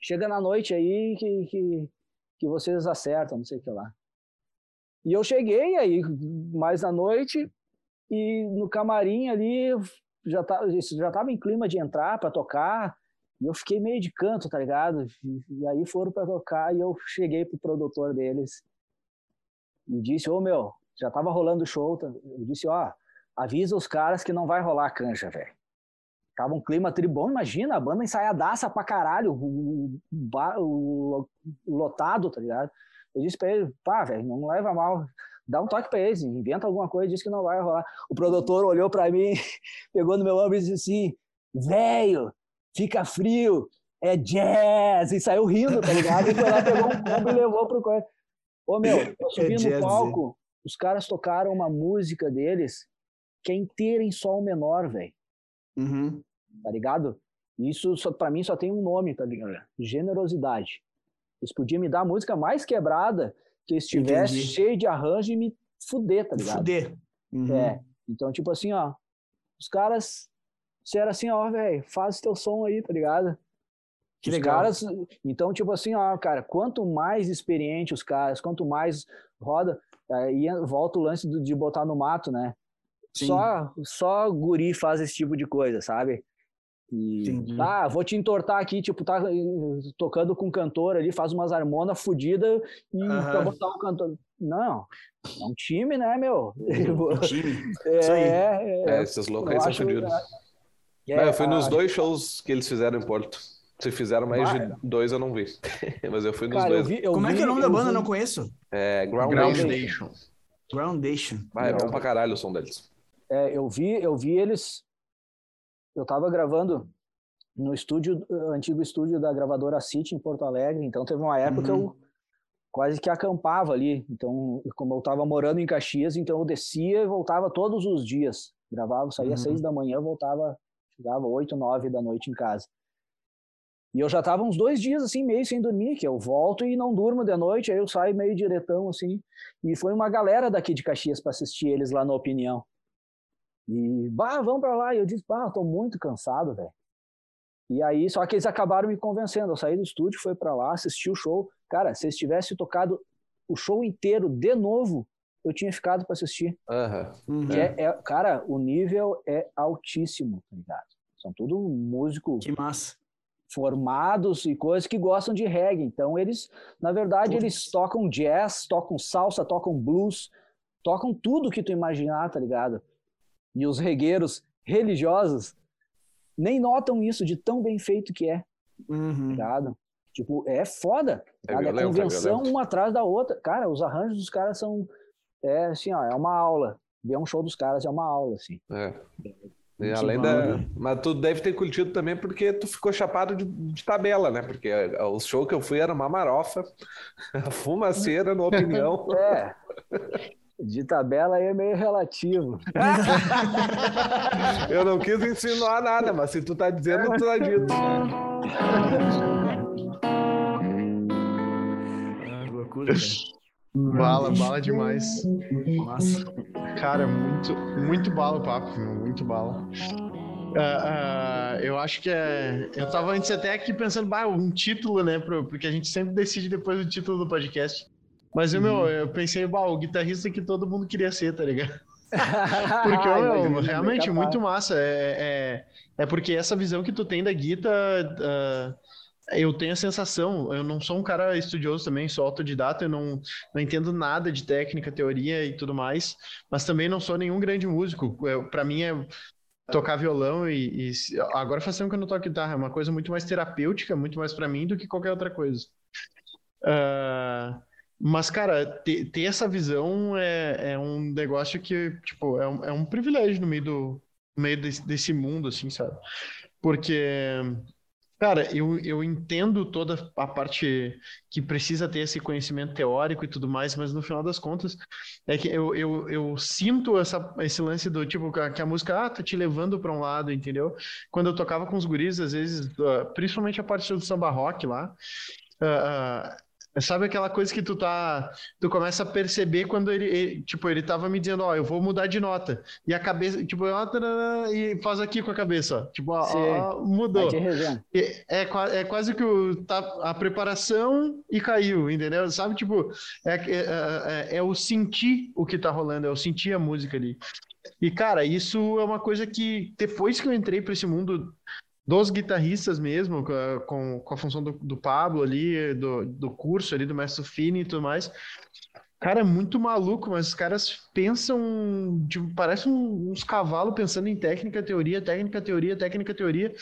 Chega na noite aí que, que, que vocês acertam, não sei o que lá. E eu cheguei aí, mais à noite, e no camarim ali, já tava, já tava em clima de entrar para tocar, e eu fiquei meio de canto, tá ligado? E, e aí foram para tocar, e eu cheguei pro produtor deles e disse, ô meu, já tava rolando o show, tá? eu disse, ó, avisa os caras que não vai rolar canja, velho. Tava um clima tribom, imagina, a banda ensaiadaça pra caralho, o, o, o- lotado, tá ligado? Eu disse pra ele, pá, velho, não leva mal, dá um toque pra eles, inventa alguma coisa, diz que não vai rolar. O produtor olhou pra mim, pegou no meu ombro e disse assim, velho, fica frio, é jazz, e saiu rindo, tá ligado? E foi lá, pegou um combo e levou pro. Ô, meu, eu subi É jazz, no palco, os caras tocaram uma música deles que é inteira em sol menor, velho Uhum. tá ligado? Isso só, pra mim só tem um nome, tá ligado? Generosidade. Eles podiam me dar a música mais quebrada que estivesse Entendi. cheio de arranjo e me fuder, tá ligado? Fuder. Uhum. É. Então, tipo assim, ó, os caras disseram assim, ó, velho, faz teu som aí, tá ligado? Que Os legal. caras, então, tipo assim, ó, cara, quanto mais experiente os caras, quanto mais roda, aí volta o lance de botar no mato, né? Sim. Só, só guri faz esse tipo de coisa, sabe? E, Entendi. tá, vou te entortar aqui, tipo, tá eh, tocando com um cantor ali, faz umas harmonas fodidas e pra botar um cantor. Não, é um time, né, meu? O time. é, Isso aí. é, É, esses loucos aí eu são fodidos. é, Não, eu fui a- nos dois shows que eles fizeram em Porto. Se fizeram mais Vai. de dois, eu não vi. Mas eu fui nos Cara, eu dois. vi, eu Como é que é o vi- nome da eu banda? vi- Não conheço. É, Groundation. Groundation. Groundation. Vai, é bom pra caralho o som deles. É, eu vi, eu vi eles. Eu tava gravando no estúdio, eh, antigo estúdio da gravadora City em Porto Alegre. Então teve uma época que Uhum. eu quase que acampava ali. Então, como eu tava morando em Caxias, então eu descia e voltava todos os dias. Gravava, saía Uhum. seis da manhã, voltava, chegava oito, nove da noite em casa. E eu já tava uns dois dias assim, meio sem dormir, que eu volto e não durmo de noite, aí eu saio meio diretão assim. E foi uma galera daqui de Caxias para assistir eles lá na Opinião. E, bah, vamos pra lá. E eu disse, bah, eu tô muito cansado, velho. E aí, só que eles acabaram me convencendo. Eu saí do estúdio, fui pra lá, assisti o show. Cara, se eles tivessem tocado o show inteiro de novo, eu tinha ficado pra assistir. Aham. Uhum. Que é- é- cara, o nível é altíssimo, tá ligado? São tudo músicos Que massa. formados e coisas que gostam de reggae. Então, eles, na verdade, Putz. eles tocam jazz, tocam salsa, tocam blues, tocam tudo que tu imaginar, tá ligado? E os regueiros religiosos nem notam isso de tão bem feito que é, Uhum. ligado? Tipo, é foda. É É, violento, é convenção violento. uma atrás da outra. Cara, os arranjos dos caras são é assim, ó, é uma aula. Ver um show dos caras é uma aula, assim. É. E além da. Mas tu deve ter curtido também porque tu ficou chapado de, de tabela, né? Porque o show que eu fui era uma marofa, fumaceira, na opinião. É. De tabela aí é meio relativo. eu não quis insinuar nada, mas se tu tá dizendo, tu tá dito. Ah, loucura, Bala, bala demais. Nossa. Cara, muito, muito bala o papo, muito bala. Uh, uh, eu acho que é. Eu tava antes até aqui pensando, bah, um título, né? Pro, porque a gente sempre decide depois do título do podcast. Mas uhum. meu, eu pensei, bah, o guitarrista que todo mundo queria ser, tá ligado? porque, meu, realmente, muito massa. É, é, é, porque essa visão que tu tem da guitarra. Uh, eu tenho a sensação, eu não sou um cara estudioso também, sou autodidata, eu não, não entendo nada de técnica, teoria e tudo mais, mas também não sou nenhum grande músico. Para mim é tocar violão e, e, agora faz tempo que eu não toco guitarra, é uma coisa muito mais terapêutica, muito mais para mim do que qualquer outra coisa. Uh, mas, cara, ter, ter, essa visão é, é um negócio que, tipo, é um, é um privilégio no meio do no meio desse, desse mundo, assim, sabe? Porque Cara, eu, eu entendo toda a parte que precisa ter esse conhecimento teórico e tudo mais, mas no final das contas, é que eu, eu, eu sinto essa, esse lance do tipo que a música ah, tá te levando para um lado, entendeu? Quando eu tocava com os guris, às vezes, ah, principalmente a parte do samba rock lá, uh, Sabe aquela coisa que tu tá. Tu começa a perceber quando ele, ele tipo, ele tava me dizendo, ó, eu vou mudar de nota. E a cabeça, tipo, ó, e faz aqui com a cabeça, ó. Tipo, ó, ó mudou. É, é, é, quase que o, tá, a preparação e caiu, entendeu? Sabe, tipo, é, é, é, é o sentir o que tá rolando, é o sentir a música ali. E, cara, isso é uma coisa que depois que eu entrei para esse mundo dos guitarristas mesmo, com, com a função do, do Pablo ali, do, do curso ali, do Mestre Fini e tudo mais. Cara, é muito maluco, mas os caras pensam, tipo, parece uns cavalos pensando em técnica, teoria, técnica, teoria, técnica, teoria.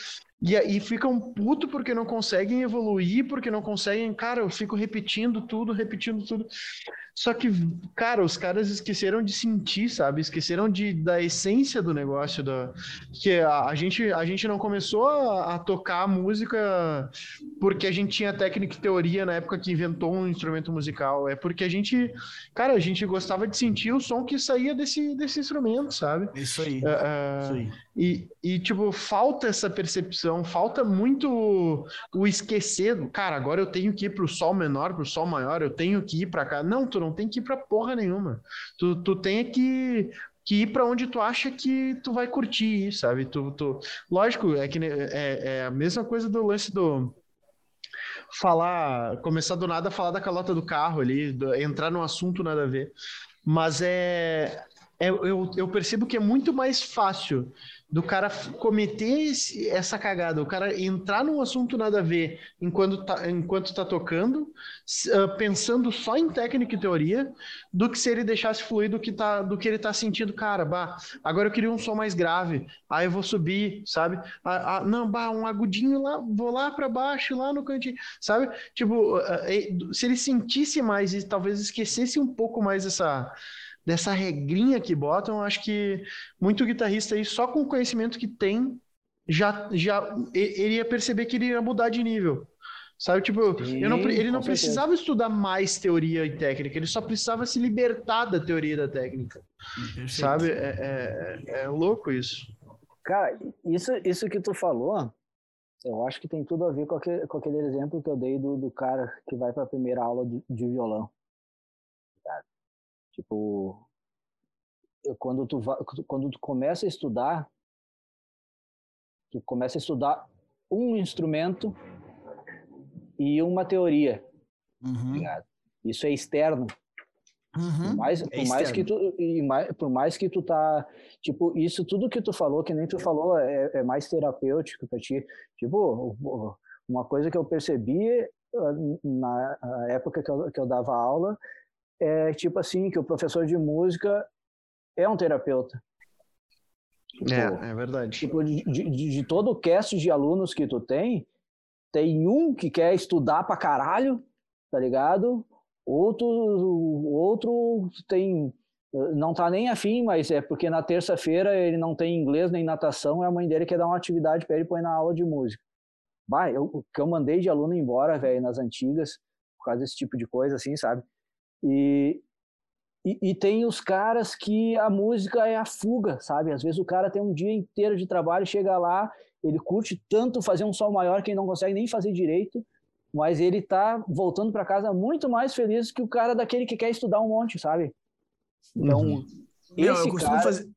E aí ficam puto porque não conseguem evoluir, porque não conseguem. Cara, eu fico repetindo tudo, repetindo tudo. Só que, cara, os caras esqueceram de sentir, sabe? Esqueceram de, da essência do negócio. Da, que a, a gente, a gente não começou a, a, tocar música porque a gente tinha técnica e teoria na época que inventou um instrumento musical. É porque a gente, cara, a gente gostava de sentir o som que saía desse, desse instrumento, sabe? Isso aí. Uh, uh, Isso aí. E, e, tipo, falta essa percepção, falta muito o esquecer. Cara, agora eu tenho que ir pro sol menor, pro sol maior, eu tenho que ir para cá. Não, tu não tem que ir pra porra nenhuma. Tu, tu tem que, que ir para onde tu acha que tu vai curtir, sabe? Tu, tu... Lógico, é que é, é a mesma coisa do lance do falar, começar do nada a falar da calota do carro ali, do, entrar num assunto nada a ver. Mas é, é eu, eu percebo que é muito mais fácil do cara cometer esse, essa cagada, o cara entrar num assunto nada a ver enquanto tá, enquanto tá tocando, uh, pensando só em técnica e teoria, do que se ele deixasse fluir do que, tá, do que ele tá sentindo, cara, bah, agora eu queria um som mais grave, aí eu vou subir, sabe? Ah, ah, não, bah, um agudinho lá, vou lá para baixo, lá no cantinho, sabe? Tipo, uh, se ele sentisse mais e talvez esquecesse um pouco mais essa dessa regrinha que botam, acho que muito guitarrista aí, só com o conhecimento que tem, já, já ele ia perceber que ele ia mudar de nível. Sabe, tipo, Sim, não, ele não precisava estudar mais teoria e técnica, ele só precisava se libertar da teoria e da técnica. Perfeito. Sabe? É, é, é, louco isso. Cara, isso, isso que tu falou, eu acho que tem tudo a ver com aquele, com aquele exemplo que eu dei do, do cara que vai para a primeira aula de, de violão. Tipo, quando tu, quando tu começa a estudar, tu começa a estudar um instrumento e uma teoria. Uhum. Isso é externo. Uhum. Por, mais, é por mais que tu mais, por mais que tu tá tipo isso tudo que tu falou que nem tu falou é, é mais terapêutico para ti tipo uma coisa que eu percebi ah, na época que eu, que eu dava aula é tipo assim, que o professor de música é um terapeuta. Tipo, é, é verdade. Tipo, de, de, de, todo o cast de alunos que tu tem, tem um que quer estudar pra caralho, tá ligado? Outro, outro tem não tá nem afim, mas é porque na terça-feira ele não tem inglês nem natação, e a mãe dele quer dar uma atividade para ele pôr na aula de música. Bah, eu, o que eu mandei de aluno embora, velho, nas antigas, por causa desse tipo de coisa, assim, sabe? E, e, e, tem os caras que a música é a fuga, sabe? Às vezes o cara tem um dia inteiro de trabalho, chega lá, ele curte tanto fazer um sol maior que ele não consegue nem fazer direito, mas ele tá voltando para casa muito mais feliz que o cara daquele que quer estudar um monte, sabe? Então, uhum. Meu, eu costumo cara... fazer.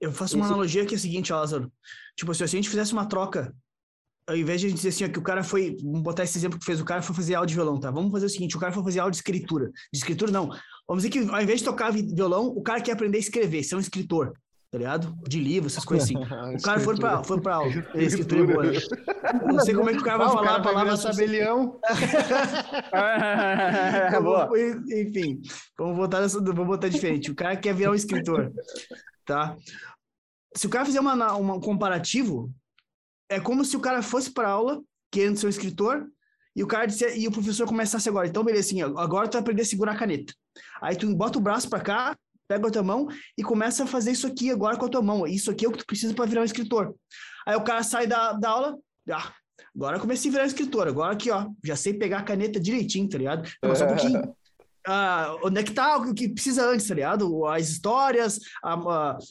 Eu faço uma esse... analogia que é a seguinte, Lázaro. Tipo, se a gente fizesse uma troca, ao invés de a gente dizer assim, ó, que o cara foi. Vamos botar esse exemplo que fez, o cara foi fazer áudio de violão, tá? Vamos fazer o seguinte: o cara foi fazer áudio de escritura. De escritura, não. Vamos dizer que ao invés de tocar violão, o cara quer aprender a escrever, ser um escritor tá ligado? De livro, essas coisas assim. O cara foi pra, foi pra aula. Escritura boa. Eu não sei como é que o cara vai falar a palavra. Tabelião. Enfim, vamos botar, nessa, vamos botar diferente. O cara quer virar um escritor, tá? Se o cara fizer uma, uma, um comparativo, é como se o cara fosse pra aula, querendo ser um escritor, e o cara disse, e o professor começasse agora. Então, beleza, assim, agora tu vai aprender a segurar a caneta. Aí tu bota o braço para cá, pega a tua mão e começa a fazer isso aqui agora com a tua mão. Isso aqui é o que tu precisa para virar um escritor. Aí o cara sai da, da aula, ah, agora comecei a virar um escritor, agora aqui, ó, já sei pegar a caneta direitinho, tá ligado? Mas só um pouquinho. Ah, onde é que tá o que precisa antes, tá ligado? As histórias, a,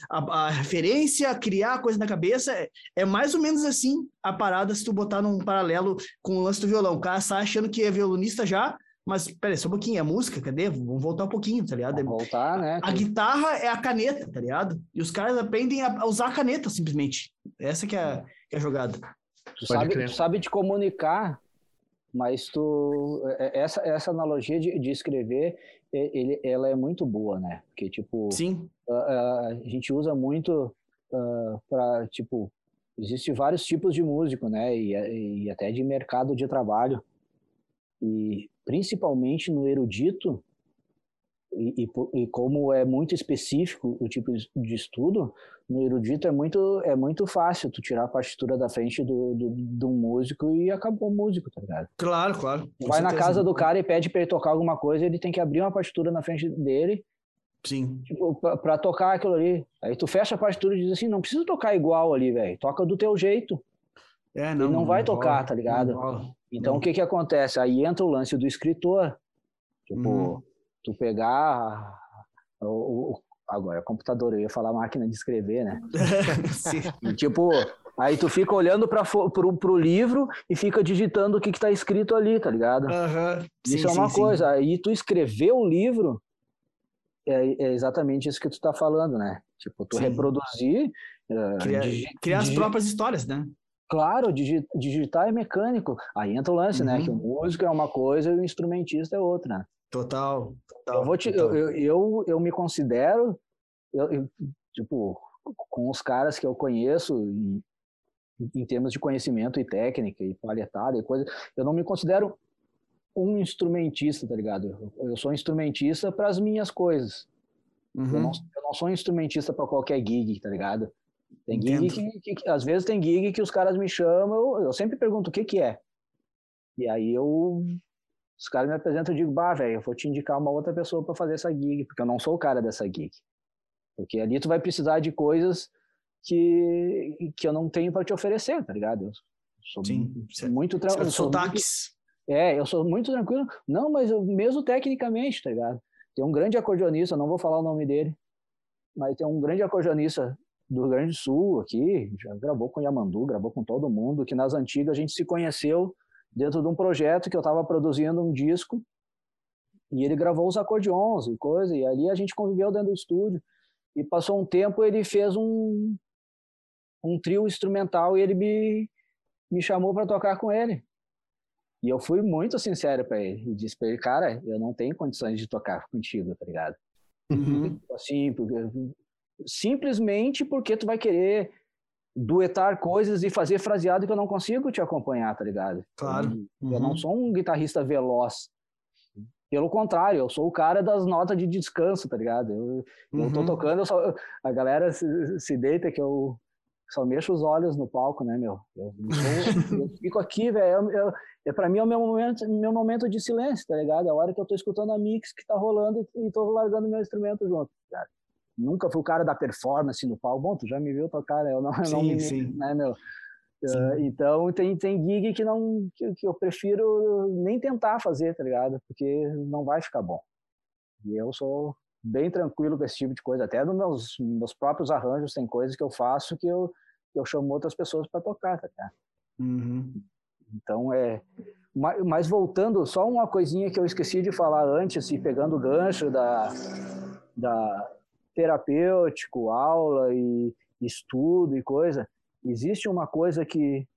a, a, referência, criar a coisa na cabeça. É, é, mais ou menos assim a parada se tu botar num paralelo com o lance do violão. O cara sai achando que é violonista já, mas, peraí, só um pouquinho, a música, cadê? Vamos voltar um pouquinho, tá ligado? Vamos voltar, né? A, a guitarra é a caneta, tá ligado? E os caras aprendem a usar a caneta, simplesmente. Essa que é, que é a jogada. Tu sabe, tu sabe te comunicar, mas tu... É, é, essa, essa analogia de, de escrever, ele, ela é muito boa, né? Porque, tipo... Sim. A, a gente usa muito uh, para, tipo... Existem vários tipos de músico, né? E, e até de mercado de trabalho. E principalmente no erudito, e, e, e, como é muito específico o tipo de estudo, no erudito é muito, é muito fácil tu tirar a partitura da frente do, do, do músico e acabou o músico, tá ligado? Claro, claro. Vai na casa do cara e pede pra ele tocar alguma coisa, ele tem que abrir uma partitura na frente dele. Sim. Tipo, pra, pra tocar aquilo ali. Aí tu fecha a partitura e diz assim: não precisa tocar igual ali, velho. Toca do teu jeito. É, não, ele não, não vai tocar, tá ligado? Então não. o que que acontece? Aí entra o lance do escritor. Tipo, uhum. Tu pegar o, o, agora computador, eu ia falar máquina de escrever, né? e, tipo, aí tu fica olhando para pro, pro livro e fica digitando o que que tá escrito ali, tá ligado? Uhum. Isso sim, é uma sim, coisa. Sim. Aí tu escrever o livro é, é, exatamente isso que tu tá falando, né? Tipo, tu reproduzir uh, criar, criar as próprias histórias, né? Claro, digitar é mecânico. Aí entra o lance, uhum. né? Que o uhum. músico é uma coisa e o instrumentista é outra. Total. total eu, vou te, total. Eu, eu, eu, me considero, eu, eu, tipo, com os caras que eu conheço, em, em termos de conhecimento e técnica e palhetada e coisa, eu não me considero um instrumentista, tá ligado? Eu, eu sou instrumentista para as minhas coisas. Uhum. Eu, não, eu não sou instrumentista para qualquer gig, tá ligado? Tem gig que, que, que, às vezes tem gig que os caras me chamam, eu, eu sempre pergunto o que que é. E aí eu os caras me apresentam e digo, bah, velho, eu vou te indicar uma outra pessoa para fazer essa gig, porque eu não sou o cara dessa gig. Porque ali tu vai precisar de coisas que, que eu não tenho para te oferecer, tá ligado? Eu sou Sim, muito tranquilo. Sotaques. É, eu sou muito tranquilo. Não, mas eu, mesmo tecnicamente, tá ligado? Tem um grande acordeonista, não vou falar o nome dele, mas tem um grande acordeonista do Rio Grande do Sul aqui, já gravou com Yamandu, gravou com todo mundo, que nas antigas a gente se conheceu dentro de um projeto que eu estava produzindo um disco e ele gravou os acordeons e coisa, e ali a gente conviveu dentro do estúdio. E passou um tempo, ele fez um, um trio instrumental e ele me, me chamou para tocar com ele. E eu fui muito sincero para ele e disse para ele, cara, eu não tenho condições de tocar contigo, tá ligado? Uhum. Assim, porque simplesmente porque tu vai querer duetar coisas e fazer fraseado que eu não consigo te acompanhar, tá ligado? Claro. Eu, uhum. eu não sou um guitarrista veloz. Pelo contrário, eu sou o cara das notas de descanso, tá ligado? Eu, uhum. eu tô uhum. tocando, só, a galera se, se, deita que eu, só mexo os olhos no palco, né, meu? Eu, eu, eu fico aqui, velho. Eu, é para mim é o meu momento, meu momento de silêncio, tá ligado? É a hora que eu tô escutando a mix que tá rolando e, tô largando meu instrumento junto, cara. Nunca fui o cara da performance no palco. Bom, tu já me viu tocar, né? Eu não, sim, não me, sim. né, meu? Uh, então tem, tem gig que não que, que, eu prefiro nem tentar fazer, tá ligado? Porque não vai ficar bom. E eu sou bem tranquilo com esse tipo de coisa. Até nos meus, meus próprios arranjos tem coisas que eu faço que eu, que eu chamo outras pessoas para tocar, tá ligado? Uhum. Então é. Mas voltando, só uma coisinha que eu esqueci de falar antes, e pegando o gancho da, da terapêutico, aula e estudo e coisa, existe uma coisa que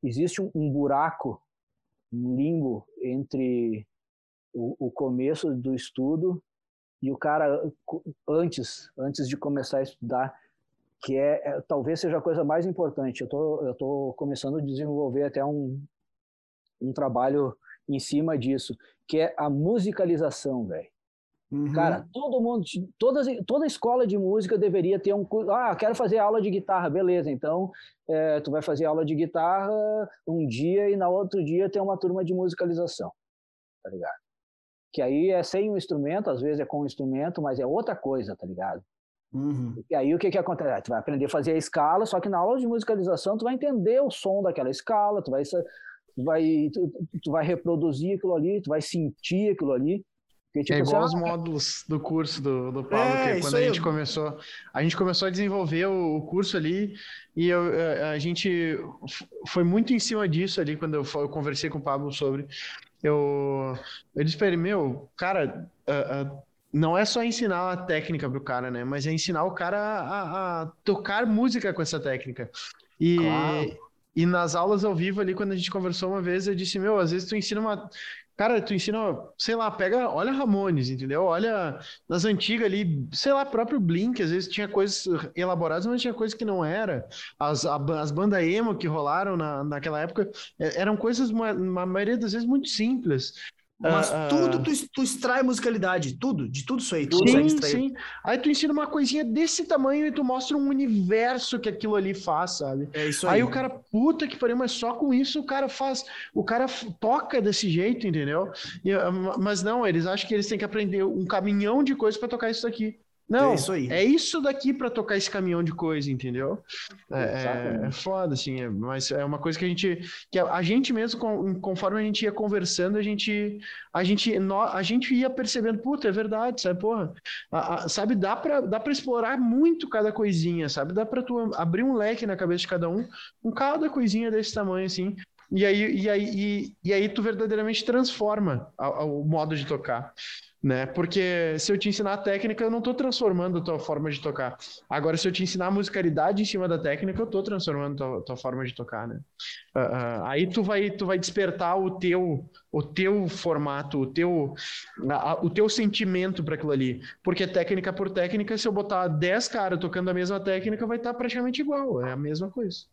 existe um, buraco, um limbo entre o, o, começo do estudo e o cara antes antes de começar a estudar que é, é talvez seja a coisa mais importante. Eu tô eu tô começando a desenvolver até um um trabalho em cima disso que é a musicalização velho Uhum. Cara, todo mundo, toda, toda escola de música deveria ter um curso. Ah, quero fazer aula de guitarra, beleza. Então, é, tu vai fazer aula de guitarra um dia e na outro dia tem uma turma de musicalização, tá ligado? Que aí é sem um instrumento, às vezes é com um instrumento, mas é outra coisa, tá ligado? Uhum. E aí o que que acontece? Ah, tu vai aprender a fazer a escala, só que na aula de musicalização tu vai entender o som daquela escala, tu vai, tu vai, tu, tu vai reproduzir aquilo ali, tu vai sentir aquilo ali. Porque, tipo, é igual assim, os módulos do curso do, do Paulo, é, que quando a gente eu... começou, a gente começou a desenvolver o, o curso ali e eu, a, a, gente foi muito em cima disso ali quando eu, eu conversei com o Pablo sobre. Eu, eu disse para ele, meu, cara, uh, uh, não é só ensinar a técnica pro cara, né? Mas é ensinar o cara a, a tocar música com essa técnica. E, claro. e nas aulas ao vivo ali, quando a gente conversou uma vez, eu disse, meu, às vezes tu ensina uma Cara, tu ensina, sei lá, pega, olha Ramones, entendeu? Olha nas antigas ali, sei lá, próprio Blink, às vezes tinha coisas elaboradas, mas tinha coisas que não era. As, as bandas emo que rolaram na, naquela época é, eram coisas, uma, uma maioria das vezes, muito simples. Mas uh, tudo tu, tu, extrai musicalidade, tudo, de tudo isso aí. Tu sim, sim. Aí tu ensina uma coisinha desse tamanho e tu mostra um universo que aquilo ali faz, sabe? É isso aí. Aí o cara, puta que pariu, mas só com isso o cara faz, o cara toca desse jeito, entendeu? E, mas não, eles acham que eles têm que aprender um caminhão de coisas para tocar isso daqui. Não, é isso, aí. é isso daqui para tocar esse caminhão de coisa, entendeu? É, é, foda, assim, é, mas é uma coisa que a gente, que a, a, gente mesmo, conforme a gente ia conversando, a gente, a gente, a gente ia percebendo, puta, é verdade, sabe, porra, a, a, sabe, dá para dá para explorar muito cada coisinha, sabe, dá para tu abrir um leque na cabeça de cada um, com cada coisinha desse tamanho, assim, e aí, e aí, e, e aí tu verdadeiramente transforma o modo de tocar né? Porque se eu te ensinar a técnica, eu não estou transformando a tua forma de tocar. Agora, se eu te ensinar a musicalidade em cima da técnica, eu estou transformando a tua, tua, forma de tocar, né? Uh, uh, aí tu vai, tu vai despertar o teu, o teu formato, o teu, a, o teu sentimento para aquilo ali. Porque técnica por técnica, se eu botar 10 caras tocando a mesma técnica, vai estar tá praticamente igual, é a mesma coisa.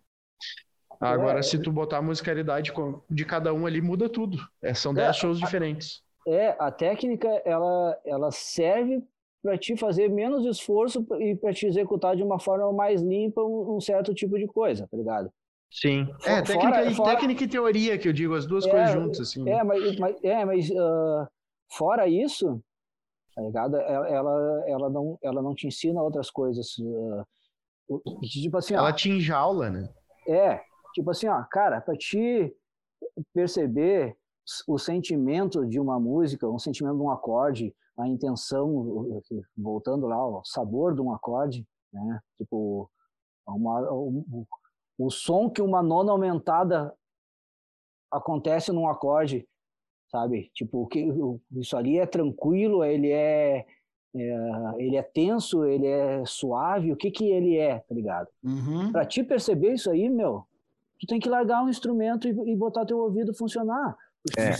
Agora, é, se tu botar a musicalidade de cada um ali, muda tudo. É, são 10 é, shows diferentes. É, a técnica ela, ela serve para te fazer menos esforço e para te executar de uma forma mais limpa um, um, certo tipo de coisa, tá ligado? Sim. É, técnica, fora, e, fora... técnica e teoria, que eu digo, as duas é, coisas juntas, assim. É, mas, mas, é, mas uh, fora isso, tá ligado? Ela, ela, ela, não, ela não te ensina outras coisas. Uh, tipo assim, ela ó, te enjaula, né? É, tipo assim, ó, cara, para te perceber o sentimento de uma música, um sentimento de um acorde, a intenção, voltando lá, o sabor de um acorde, né? Tipo, uma, o, o som que uma nona aumentada acontece num acorde, sabe? Tipo, que isso ali é tranquilo, ele é, é, ele é tenso, ele é suave, o que que ele é, tá ligado? Uhum. Para te perceber isso aí, meu, tu tem que largar um instrumento e, e botar teu ouvido funcionar. É.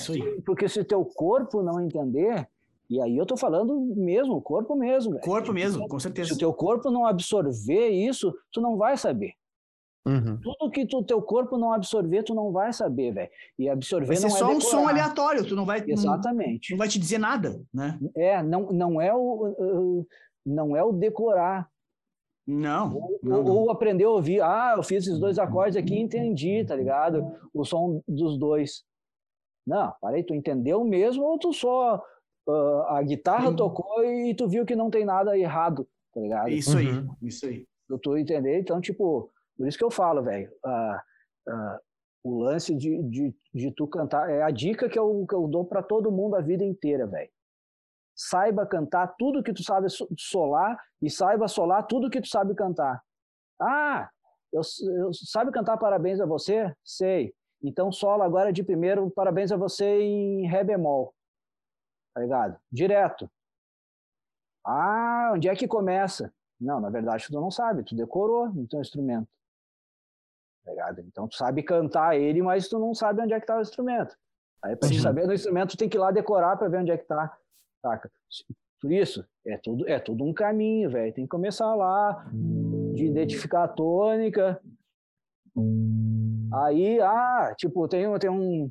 Porque se teu corpo não entender, e aí eu tô falando mesmo, o corpo mesmo. O corpo mesmo, com certeza. Se o teu corpo não absorver isso, tu não vai saber. Uhum. Tudo que o teu corpo não absorver, tu não vai saber, velho. E absorver vai ser não é só decorar. um som aleatório, tu não vai. Exatamente. Não, não, vai te dizer nada, né? É, não, não é o não é o decorar. Não. Ou, não, ou aprendeu a ouvir, ah, eu fiz esses dois acordes aqui e entendi, tá ligado? O som dos dois. Não, parei, tu entendeu mesmo ou tu só ah, a guitarra Sim. tocou e tu viu que não tem nada errado, tá ligado? Isso aí, Uhum. isso aí. Eu tô entendendo, então, tipo, por isso que eu falo, velho, ah, ah, o lance de, de, de tu cantar, é a dica que eu, que eu dou pra todo mundo a vida inteira, velho. Saiba cantar tudo que tu sabe so- solar e saiba solar tudo que tu sabe cantar. Ah, eu, eu sabe cantar parabéns a você? Sei. Então solo agora de primeiro parabéns a você em ré bemol. Tá ligado? Direto. Ah, onde é que começa? Não, na verdade tu não sabe, tu decorou no teu instrumento. Tá ligado? Então tu sabe cantar ele, mas tu não sabe onde é que tá o instrumento. Aí Sim. saber do instrumento, tu tem que ir lá decorar para ver onde é que tá. Saca? Por isso, é tudo, é tudo um caminho, velho. Tem que começar lá, de identificar a tônica. Aí, ah, tipo, tem, um- tem um.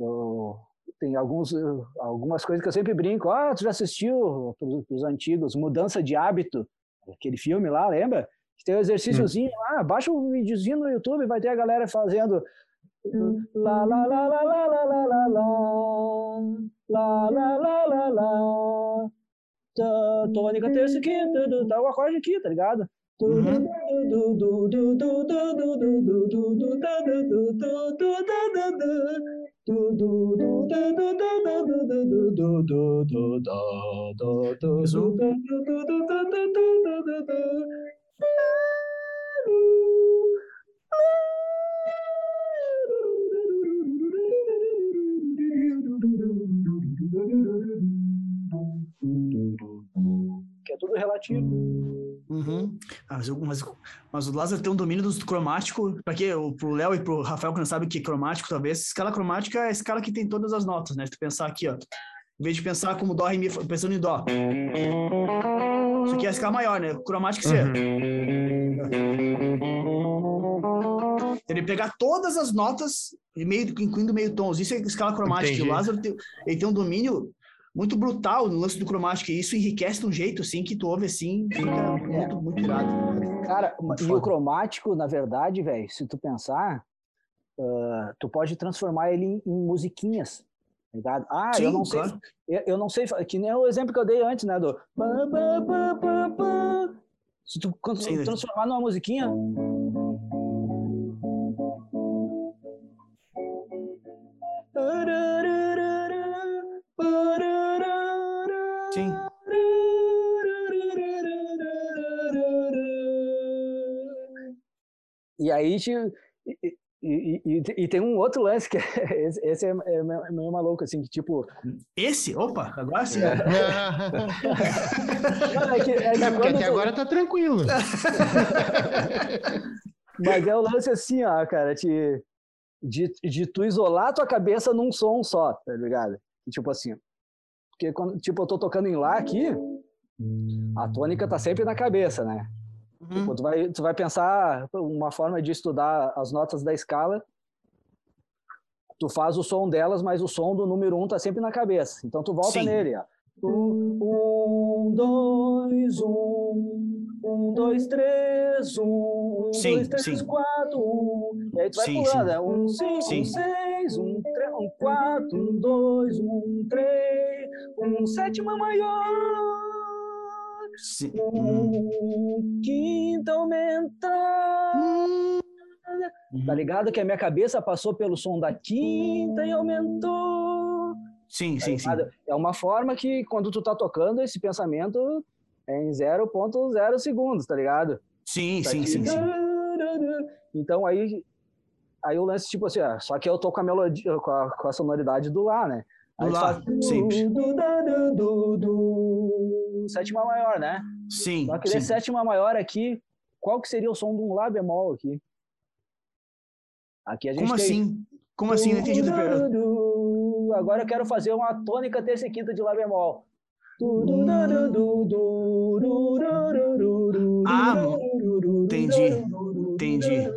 eu- tem alguns, uh, algumas coisas que eu sempre brinco. Ah, tu já assistiu pros antigos, Mudança de Hábito, aquele filme lá, lembra? Que tem um exercíciozinho lá, baixa um videozinho no YouTube, vai ter a galera fazendo. Lá, lá, lá, lá, lá, lá, lá, lá, lá, lá, lá, lá, lá, lá. Tá, tônica, terça, quinta, du- tá o acorde aqui, tá ligado? Que é tudo relativo. Uhum. Ah, Mas, o- mas, mas o Lázaro tem um domínio do cromático. Para quê? O- Pro Léo e pro Rafael, que não sabe o que é cromático, talvez. Escala cromática é a escala que tem todas as notas, né? Se tu pensar aqui, ó. Em vez de pensar como Dó, Ré, Mi, pensando em Dó. Isso aqui é a escala maior, né? Cromática seria. Ele pegar todas as notas, e meio, incluindo meio tons. Isso é escala cromática. E Entendi. o Lázaro tem, ele tem um domínio muito brutal no lance do cromático. E isso enriquece de um jeito, assim, que tu ouve, assim, fica muito, muito irado. Cara, Muito e foda. o cromático, na verdade, velho, se tu pensar, ah, tu pode transformar ele em, em musiquinhas. tá ligado? Ah, eu Sim, não sei. Eu, eu não sei. Que nem o exemplo que eu dei antes, né? Do. Se tu Sim. transformar numa musiquinha. E aí, te- e, e- e- e- e tem um outro lance que é, esse, esse é, é meio é meio maluco, assim, que tipo. Esse? Opa, agora sim. Não, é que, é que É porque até tu- agora tá tranquilo. Mas é o lance assim, ó, cara, de, de, de tu isolar tua cabeça num som só, tá ligado? Tipo assim. Porque quando, tipo, eu tô tocando em Lá aqui, a tônica tá sempre na cabeça, né? Uhum. Tipo, tu vai, tu vai pensar uma forma de estudar as notas da escala. Tu faz o som delas, mas o som do número um tá sempre na cabeça. Então tu volta Sim. nele, ó. Um, dois, um, um, dois, três, um, um, Sim, dois, três, sim. quatro, um. E aí tu vai Sim, pulando, sim. é um, cinco, Sim. um, seis, um, três, um, quatro, um, dois, um, três, um, sétima maior. Sim. Hum. Quinta aumentar. Tá ligado? Que a minha cabeça passou pelo som da quinta e aumentou. Sim, tá sim, sim. É uma forma que quando tu tá tocando, esse pensamento é em 0.0 segundos, tá ligado? Sim, Tá sim, aqui. sim, sim. Então aí, aí o lance, tipo assim, ó, só que eu tô com a melodia, com a, com a sonoridade do Lá, né? Do Aí tu Lá, faz sempre sétima maior, né? Sim. Só que sim. sétima maior aqui, qual que seria o som de um Lá bemol aqui? Aqui a gente Como tem... assim? Como assim? Não entendi. Agora eu quero fazer uma tônica terça e quinta de Lá bemol. Ah, entendi. Entendi.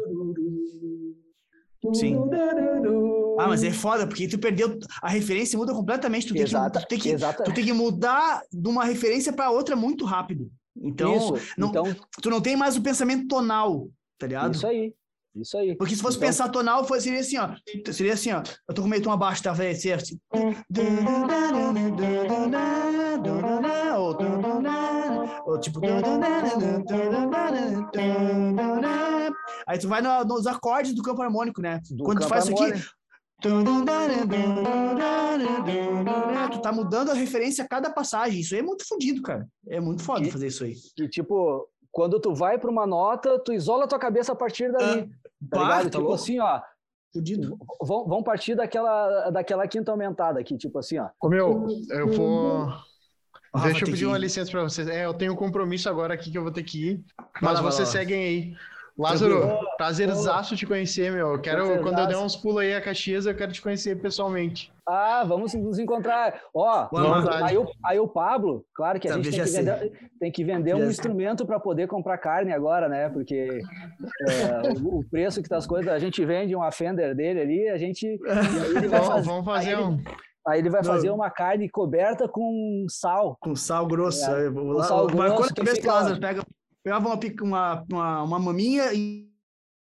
Sim. Ah, mas é foda, porque tu perdeu. A referência muda completamente. Tu tem, Exata- que, tu, tem que, tu tem que mudar de uma referência para outra muito rápido. Então, Isso, não, então, tu não tem mais o pensamento tonal, tá ligado? isso aí. Isso aí. Porque se fosse Então- pensar tonal, seria assim, ó. Seria assim, ó. Eu tô com meio tom abaixo, tá? Vai ser assim. Ou, ou tipo. Aí tu vai no- nos acordes do campo harmônico, né? Do Quando tu faz isso aqui. Tu tá mudando a referência a cada passagem. Isso aí é muito fodido, cara. É muito foda E- fazer isso aí. Que, tipo, quando tu vai pra uma nota, tu isola a tua cabeça a partir dali. tá Bah, ligado? tá tipo louco. assim, ó. Fudido. Vão, vão partir daquela, daquela quinta aumentada aqui, tipo assim, ó. Ô, meu, eu vou. Rafa Deixa eu pedir uma licença pra vocês. É, eu tenho um compromisso agora aqui que eu vou ter que ir. Vai Mas lá, vai vocês seguem aí. Lázaro, Tranquilo. prazerzaço te conhecer, meu. Eu quero, Prazerzaço. quando eu der uns pulos aí a Caxias, eu quero te conhecer pessoalmente. Ah, vamos nos encontrar. Ó, Vamos. aí o, aí o Pablo, claro que a Tá, gente tem que, vender, tem que vender um instrumento para poder comprar carne agora, né? Porque é, o, o preço que tá as coisas, a gente vende uma Fender dele ali, a gente. aí ele vai Vamos, fazer, vamos fazer aí, um. aí ele vai fazer uma carne coberta com sal. Com sal grosso. É, o- sal grosso na que fica- Lázaro. Pega, pegava uma, pica- uma, uma, uma maminha e,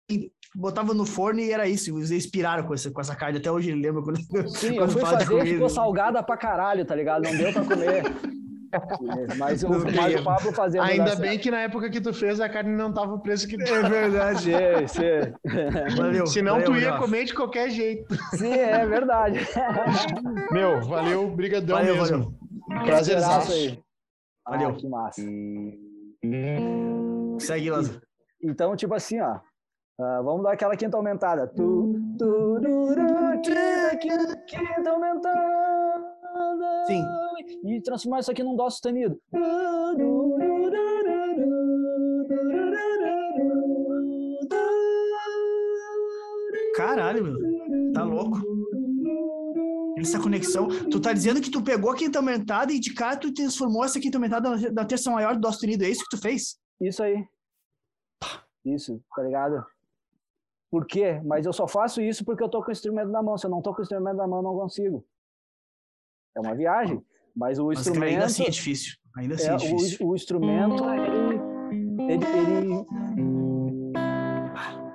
e botava no forno e era isso. Eles inspiraram com essa, com essa carne. Até hoje ele lembra quando, Sim, eu quando fui fala de fazer, ficou salgada pra caralho, tá ligado? Não deu pra comer. Mas o, mas o. Pablo fazendo. Ainda bem que na época que tu fez, a carne não tava o preço que É verdade. Sim, sim. Valeu. Senão valeu, tu ia comer de qualquer jeito. Sim, é verdade. Meu, valeu, brigadão Valeu, mesmo. Prazerzaço. aí. Valeu. Ah, que massa. Segue, Lázaro. Então, tipo assim, ó. ah, vamos dar aquela quinta aumentada. Tu, tururu, quinta, quinta, quinta aumentada. Sim. E transformar isso aqui num dó sustenido. Caralho, meu. Tá louco. Essa conexão. Tu tá dizendo que tu pegou a quinta aumentada e de cara tu transformou essa quinta aumentada na, terça maior do Dó sustenido. É isso que tu fez? Isso aí. Isso, tá ligado? Por quê? Mas eu só faço isso porque eu tô com o instrumento na mão. Se eu não tô com o instrumento na mão, eu não consigo. É uma viagem. Mas o Mas cara, instrumento. ainda assim é difícil. Ainda assim é, é, difícil. o, o instrumento, ele, ele, ele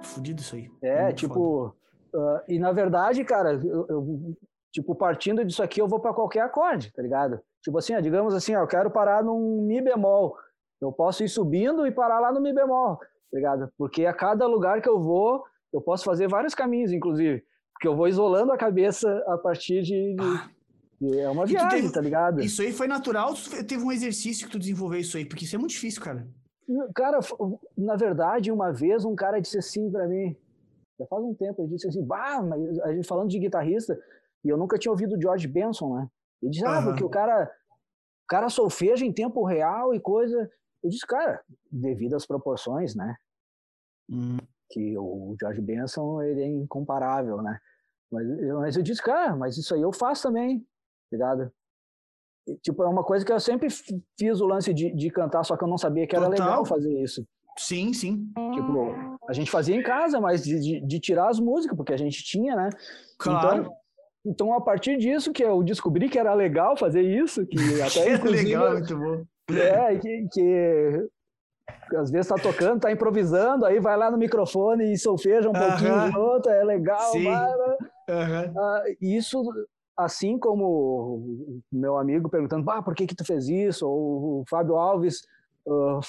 Fudido isso aí. é muito tipo. ah, e na verdade, cara, eu, eu, tipo, partindo disso aqui, eu vou para qualquer acorde, tá ligado? Tipo assim, ó, digamos assim, ó, eu quero parar num Mi bemol. Eu posso ir subindo e parar lá no Mi bemol, tá ligado? Porque a cada lugar que eu vou, eu posso fazer vários caminhos, inclusive. Porque eu vou isolando a cabeça a partir de. de- de- é uma viagem, teve- tá ligado? Isso aí foi natural? teve um exercício que tu desenvolveu isso aí? Porque isso é muito difícil, cara. Cara, na verdade, uma vez um cara disse assim pra mim, já faz um tempo, ele disse assim, bah, mas a gente falando de guitarrista, e eu nunca tinha ouvido o George Benson, né? Ele disse, ah, Aham. porque o cara, o cara solfeja em tempo real e coisa. Eu disse, cara, devido às proporções, né? Que o George Benson, ele é incomparável, né? Mas, eu- mas eu disse, cara, mas isso aí eu faço também, tá ligado? E, Tipo, é uma coisa que eu sempre fiz o lance de, de cantar, só que eu não sabia que era Total. legal fazer isso. Sim, sim. Tipo, a gente fazia em casa, mas de, de, de tirar as músicas, porque a gente tinha, né? Claro. Então, então, a partir disso que eu descobri que era legal fazer isso, que até é inclusive, legal, muito bom. é, que, que às vezes tá tocando, tá improvisando, aí vai lá no microfone e solfeja um pouquinho Aham. junto, é legal, Sim. vai. Aham. Ah, isso, assim como o meu amigo perguntando, ah, por que que tu fez isso? Ou o Fábio Alves ah,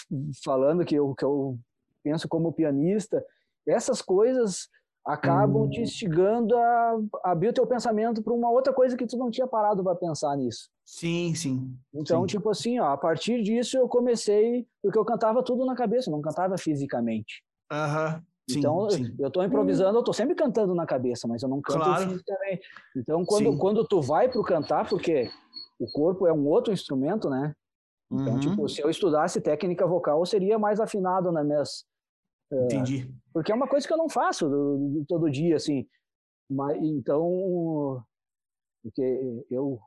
falando que eu, que eu penso como pianista. Essas coisas acabam te instigando a abrir o teu pensamento para uma outra coisa que tu não tinha parado para pensar nisso. Sim, sim. Então, Sim. tipo assim, ó, a partir disso eu comecei, porque eu cantava tudo na cabeça, não cantava fisicamente. Aham. Sim, Então, sim. eu tô improvisando, eu tô sempre cantando na cabeça, mas eu não canto Claro. fisicamente. Então, quando, quando tu vai pro cantar, porque o corpo é um outro instrumento, né? Então, Uhum. tipo, se eu estudasse técnica vocal, eu seria mais afinado nas minhas... Entendi. Porque é uma coisa que eu não faço do- do- todo dia, assim. Mas, então, porque eu,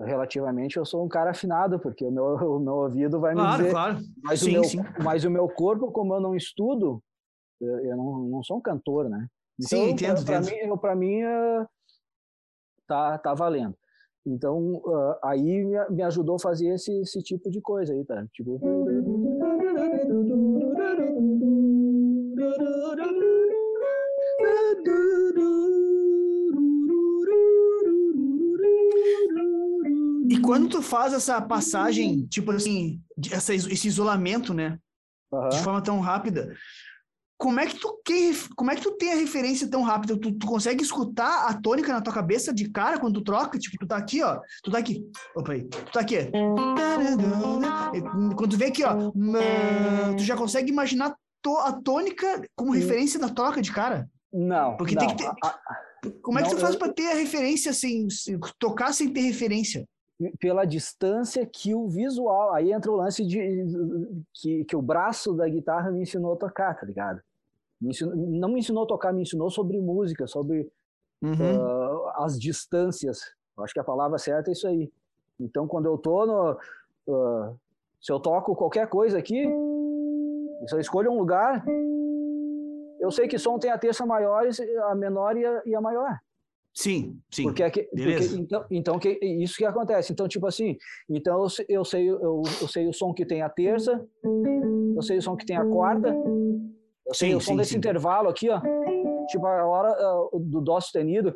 relativamente, eu sou um cara afinado, porque o meu, o meu ouvido vai me Claro, dizer... claro. Mas, Sim, o meu, sim. mas o meu corpo, como eu não estudo, eu, não, não sou um cantor, né? Sim, entendo, entendo. mim, eu- pra mim eh, tá, tá valendo. Então, uh, aí me, me, ajudou a fazer esse, esse tipo de coisa aí, tá? Tipo. E quando tu faz essa passagem, tipo assim, essa, esse isolamento, né? Uhum. De forma tão rápida, como é que tu tem, como é que tu tem a referência tão rápida? Tu, tu, consegue escutar a tônica na tua cabeça de cara quando tu troca? Tipo, tu tá aqui, ó. Tu tá aqui. Opa aí. Tu tá aqui. Quando tu vê aqui, ó. Tu já consegue imaginar a tônica como referência da troca de cara? Não. Porque não. tem que ter. Como é que não, tu faz eu... para ter a referência sem, sem tocar sem ter referência? pela distância que o visual. Aí entra o lance de que, que o braço da guitarra me ensinou a tocar, tá ligado? Me ensinou, não me ensinou a tocar, me ensinou sobre música, sobre uhum. uh, as distâncias. acho que a palavra certa é isso aí. Então, quando eu tô no. Uh, se eu toco qualquer coisa aqui, eu escolho um lugar, eu sei que som tem a terça maior, a menor e a, e a maior. Sim, sim. Porque, que, porque então, então que, isso que acontece. Então, tipo assim, então eu, eu, sei, eu, eu sei o som que tem a terça, eu sei o som que tem a quarta, eu sei sim, o som sim, desse sim. intervalo aqui, ó. Tipo, a hora uh, do dó sustenido.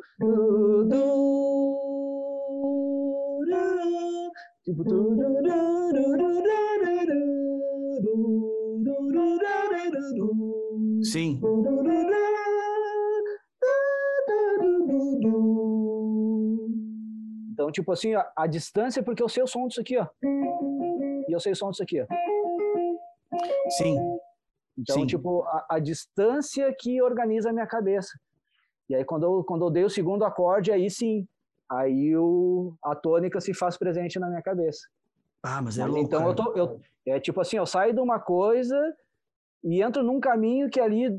Tipo. Sim. Então, tipo assim, a, a distância, porque eu sei o som disso aqui, ó. E eu sei o som disso aqui, ó. Sim. Então, Sim. tipo, a, a, distância que organiza a minha cabeça. E aí, quando eu, quando eu dei o segundo acorde, aí sim, aí o, a tônica se faz presente na minha cabeça. Ah, mas é louco. Então, eu tô, eu, é tipo assim, eu saio de uma coisa e entro num caminho que ali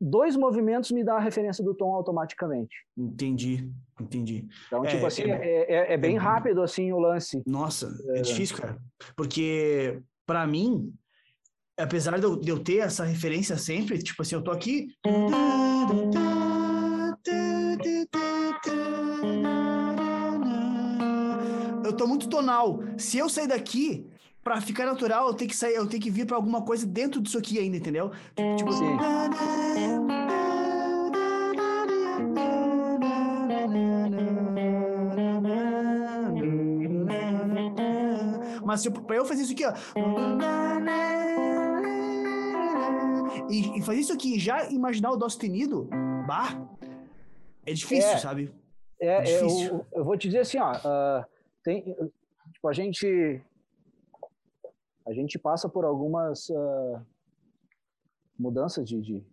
dois movimentos me dá a referência do tom automaticamente. Entendi, entendi. Então, tipo é, assim, é, é, é bem é, rápido, assim, o lance. Nossa, é, difícil, cara. Porque, para mim, apesar de eu, de eu, ter essa referência sempre, tipo assim, eu tô aqui... Eu tô muito tonal. Se eu sair daqui, para ficar natural, eu tenho que sair, eu tenho que vir para alguma coisa dentro disso aqui ainda, entendeu? Tipo Sim. Mas tipo, para eu fazer isso aqui, ó. E, e fazer isso aqui, já imaginar o dó sustenido, bah, é difícil, é, sabe? É, é difícil. Eu, eu, vou te dizer assim, ó, uh, tem, tipo, a gente a gente passa por algumas uh, mudanças de, de,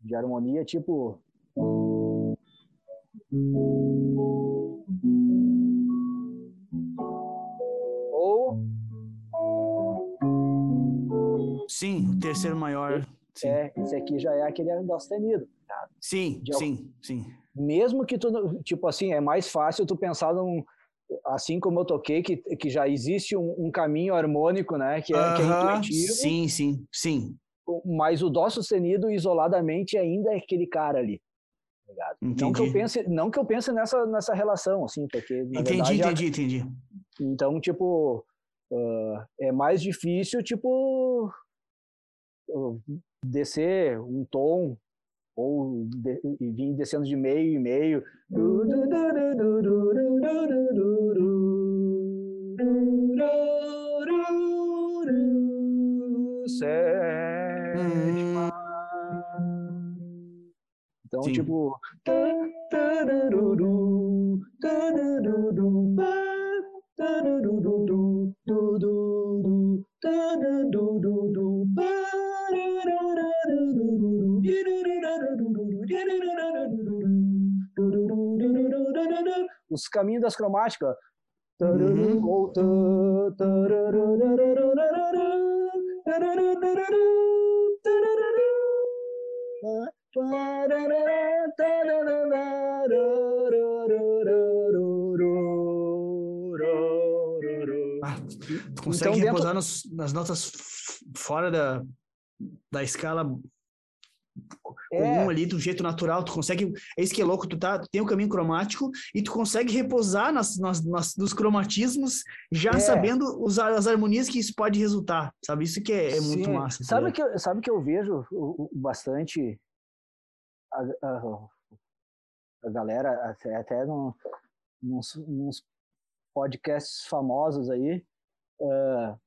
de, harmonia, tipo. Ou. Sim, o terceiro maior. Sim. É, esse aqui já é aquele dó sustenido. Tá? Sim, de, sim, sim. Mesmo que tu, tipo assim, é mais fácil tu pensar num, assim como eu toquei, que, que já existe um, um caminho harmônico, né? Que é, uh -huh. que é intuitivo. Sim, sim, sim. Mas o dó sustenido isoladamente ainda é aquele cara ali. Tá não que eu pense, não que eu pense nessa, nessa relação, assim, porque entendi, verdade, entendi, entendi. Então, tipo, uh, é mais difícil, tipo, uh, descer um tom ou de, vir descendo de meio e meio. Sétima. Então, Sim. tipo. Os caminhos das cromáticas. Uhum. Ah, tu consegue então, repousar dentro... nas, nas notas fora da, da escala é. comum ali, do jeito natural, tu consegue, é isso que é louco, tu tá, tem o um caminho cromático e tu consegue reposar nas, nas, nas nos cromatismos já é. sabendo usar as harmonias que isso pode resultar, sabe? Isso que é, é muito massa. Tá sabe que, eu, sabe que eu vejo bastante a, a, a galera, até, até num, nos, nos podcasts famosos aí, uh,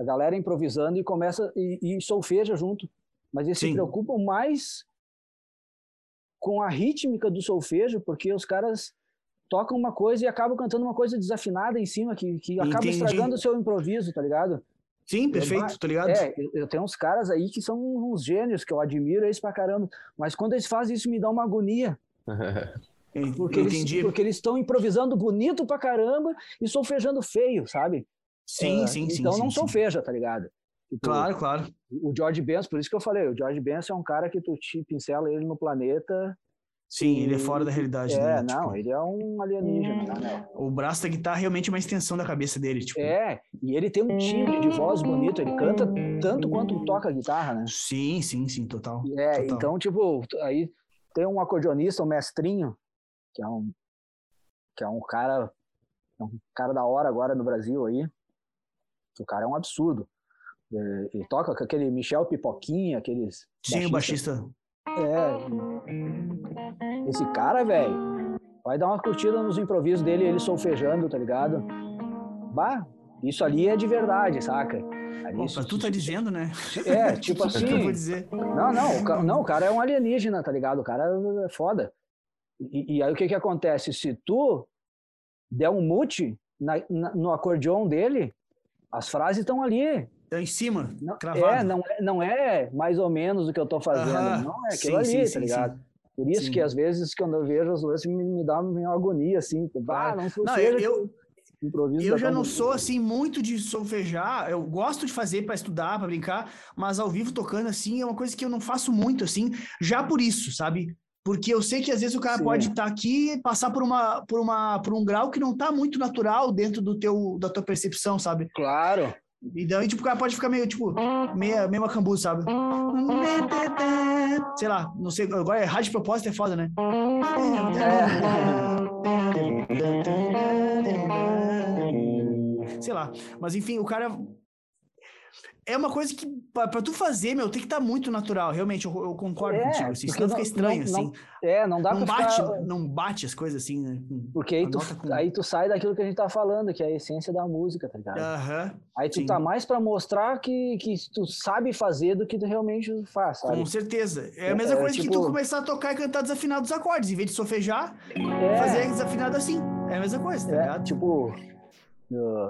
a galera improvisando e começa e, e solfeja junto. Mas eles Sim. se preocupam mais com a rítmica do solfejo, porque os caras tocam uma coisa e acabam cantando uma coisa desafinada em cima, que, que acaba Entendi. estragando o seu improviso, tá ligado? Sim, perfeito, eu, tá ligado? É, eu tenho uns caras aí que são uns gênios, que eu admiro eles pra caramba, mas quando eles fazem isso me dá uma agonia. porque, Entendi. eles, porque eles estão improvisando bonito pra caramba e solfejando feio, sabe? Sim, uh, sim, então sim. Então não sim, solfeja, tá ligado? Tipo, claro, claro. O George Benson, por isso que eu falei, o George Benson é um cara que tu te pincela ele no planeta. Sim, e... ele é fora da realidade. É, né? não, tipo... ele é um alienígena. Né? O braço da guitarra é realmente uma extensão da cabeça dele. Tipo... É, e ele tem um timbre de voz bonito, ele canta tanto quanto toca a guitarra, né? Sim, sim, sim, total. É, total. então, tipo, aí tem um acordeonista, um mestrinho, que é um, que é um cara, é um cara da hora agora no Brasil aí. O cara é um absurdo. É, ele toca com aquele Michel Pipoquinha, aqueles. Sim, o baixista. É. Esse cara, velho, vai dar uma curtida nos improvisos dele, ele solfejando, tá ligado? Bah, isso ali é de verdade, saca? Ali, isso, tu tá dizendo, né? É, tipo assim. eu vou dizer. Não, não, o, não, o cara é um alienígena, tá ligado? O cara é foda. E, e aí o que que acontece? Se tu der um mute na, na, no acordeon dele, as frases estão ali. Estão em cima, não, É, não é, não é mais ou menos o que eu estou fazendo. -huh. Não é aquilo sim, ali, sim, tá ligado? Sim. Por isso que às vezes, quando eu vejo os lances, me, me dá uma agonia, assim. Ah, não, não eu, eu, eu já não sou assim muito de solfejar. Eu gosto de fazer para estudar, para brincar, mas ao vivo tocando assim é uma coisa que eu não faço muito assim, já por isso, sabe? Porque eu sei que às vezes o cara Sim. pode estar tá aqui e passar por, uma, por, uma, por um grau que não está muito natural dentro do teu, da tua percepção, sabe? Claro. E daí, tipo, o cara pode ficar meio, tipo, meio, meio macambuzo, sabe? Sei lá, não sei. Agora, rádio de propósito é foda, né? É. Sei lá. Mas enfim, o cara é uma coisa que, para tu fazer, meu, tem que estar tá muito natural. Realmente, eu, eu concordo é, contigo. Assim, senão não, fica estranho, não, assim. Não, é, não dá não pra bate, ficar... Não bate as coisas assim, né? Porque aí tu, com... aí tu sai daquilo que a gente tá falando, que é a essência da música, tá ligado? Uhum, aí tu sim. tá mais para mostrar que, que tu sabe fazer do que tu realmente faz, sabe? Com certeza. É a mesma é, coisa tipo... que tu tipo começar a tocar e cantar desafinado os acordes. Em vez de sofejar, é... fazer desafinado assim. É a mesma coisa, tá é, ligado? Tipo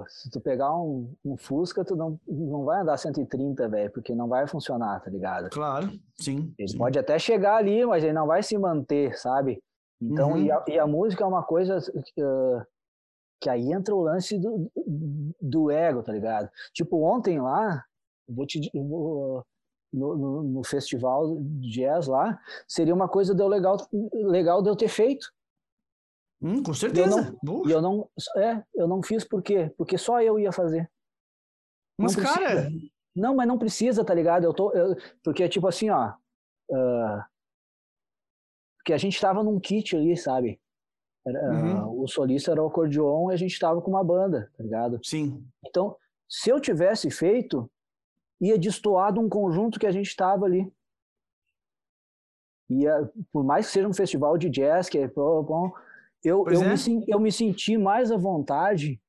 se tu pegar um, um, Fusca, tu não, não vai andar 130, velho, porque não vai funcionar, tá ligado? Claro, sim. Ele sim. pode até chegar ali, mas ele não vai se manter, sabe? Então, uhum. e, a, e, a, música é uma coisa uh, que aí entra o lance do, do ego, tá ligado? Tipo, ontem lá, vou te, vou, no, no, no, festival de jazz lá, seria uma coisa deu legal, legal de eu ter feito. Hum, com certeza. E eu não, é, eu não fiz por quê? Porque só eu ia fazer. Mas, cara. Não, mas não precisa, tá ligado? Eu tô. Eu, porque, tipo assim, ó. Uh, porque a gente tava num kit ali, sabe? Era, uhum. uh, o solista era o acordeon e a gente tava com uma banda, tá ligado? Sim. Então, se eu tivesse feito, ia destoado um conjunto que a gente tava ali. Ia, por mais que seja um festival de jazz, que é bom, eu, eu, é. me, eu me senti mais à vontade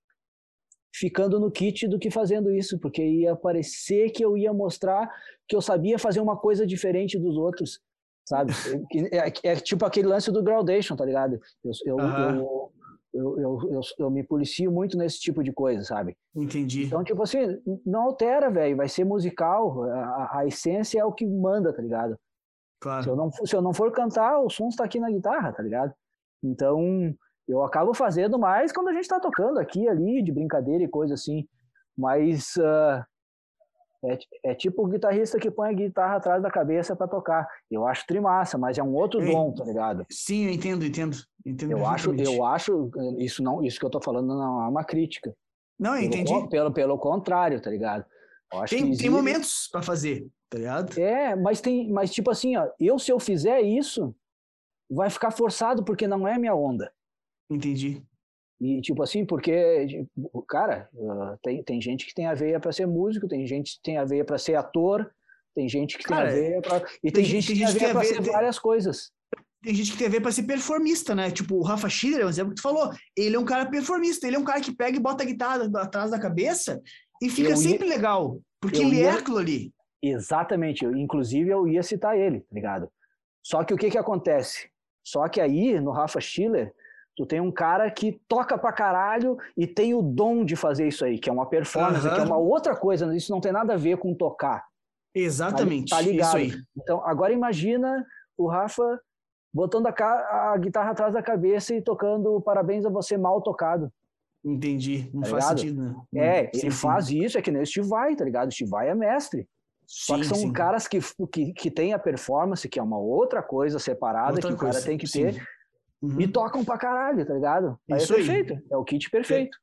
ficando no kit do que fazendo isso, porque ia parecer que eu ia mostrar que eu sabia fazer uma coisa diferente dos outros, sabe? é, é, tipo aquele lance do Groundation, tá ligado? Eu, eu, eu, eu, eu, eu, eu, me policio muito nesse tipo de coisa, sabe? Entendi. Então, tipo assim, não altera, velho, vai ser musical, a, a, essência é o que manda, tá ligado? Claro. Se eu, não, se eu não for cantar, o som está aqui na guitarra, tá ligado? Então, eu acabo fazendo mais quando a gente está tocando aqui, ali, de brincadeira e coisa assim. Mas uh, é, é, tipo o guitarrista que põe a guitarra atrás da cabeça para tocar. Eu acho trimassa, mas é um outro Ei, dom, tá ligado? Sim, eu entendo, entendo. entendo eu acho, eu acho, isso não, isso que eu tô falando não é uma crítica. Não, eu entendi. Pelo, pelo contrário, tá ligado? tem, tem momentos para fazer. tá ligado? É, mas tem, mas tipo assim, ó, eu se eu fizer isso, vai ficar forçado porque não é minha onda. Entendi. E tipo assim, porque, tipo, cara, uh, tem, tem gente que tem a veia para ser músico, tem gente que tem a veia para ser ator, tem gente que Cara, tem a veia para e tem, tem gente gente que tem a veia tem a para veia- ser tem- várias coisas. Tem gente que tem a ver pra ser performista, né? Tipo, o Rafa Schiller, é um exemplo que tu falou. Ele é um cara performista, ele é um cara que pega e bota a guitarra atrás da cabeça e fica Eu ia- sempre legal. Porque eu ele é ia- aquilo ali. Exatamente, eu- inclusive eu ia citar ele, tá ligado? Só que o que que acontece? Só que aí, no Rafa Schiller, tu tem um cara que toca pra caralho e tem o dom de fazer isso aí, que é uma performance, Aham. que é uma outra coisa, isso não tem nada a ver com tocar. Exatamente. Tá ligado. Isso aí. Então, agora imagina o Rafa botando a, a guitarra atrás da cabeça e tocando Parabéns a Você Mal Tocado. Entendi. Não Tá faz ligado? sentido, né? É, Sim, ele faz isso, é que nem o Steve Vai, tá ligado? O Steve Vai é mestre. Só que são sim. caras que, que, que têm a performance, que é uma outra coisa separada Outra que o cara coisa, tem que sim. ter, Uhum. e tocam pra caralho, tá ligado? Aí Isso é aí. perfeito, é o kit perfeito.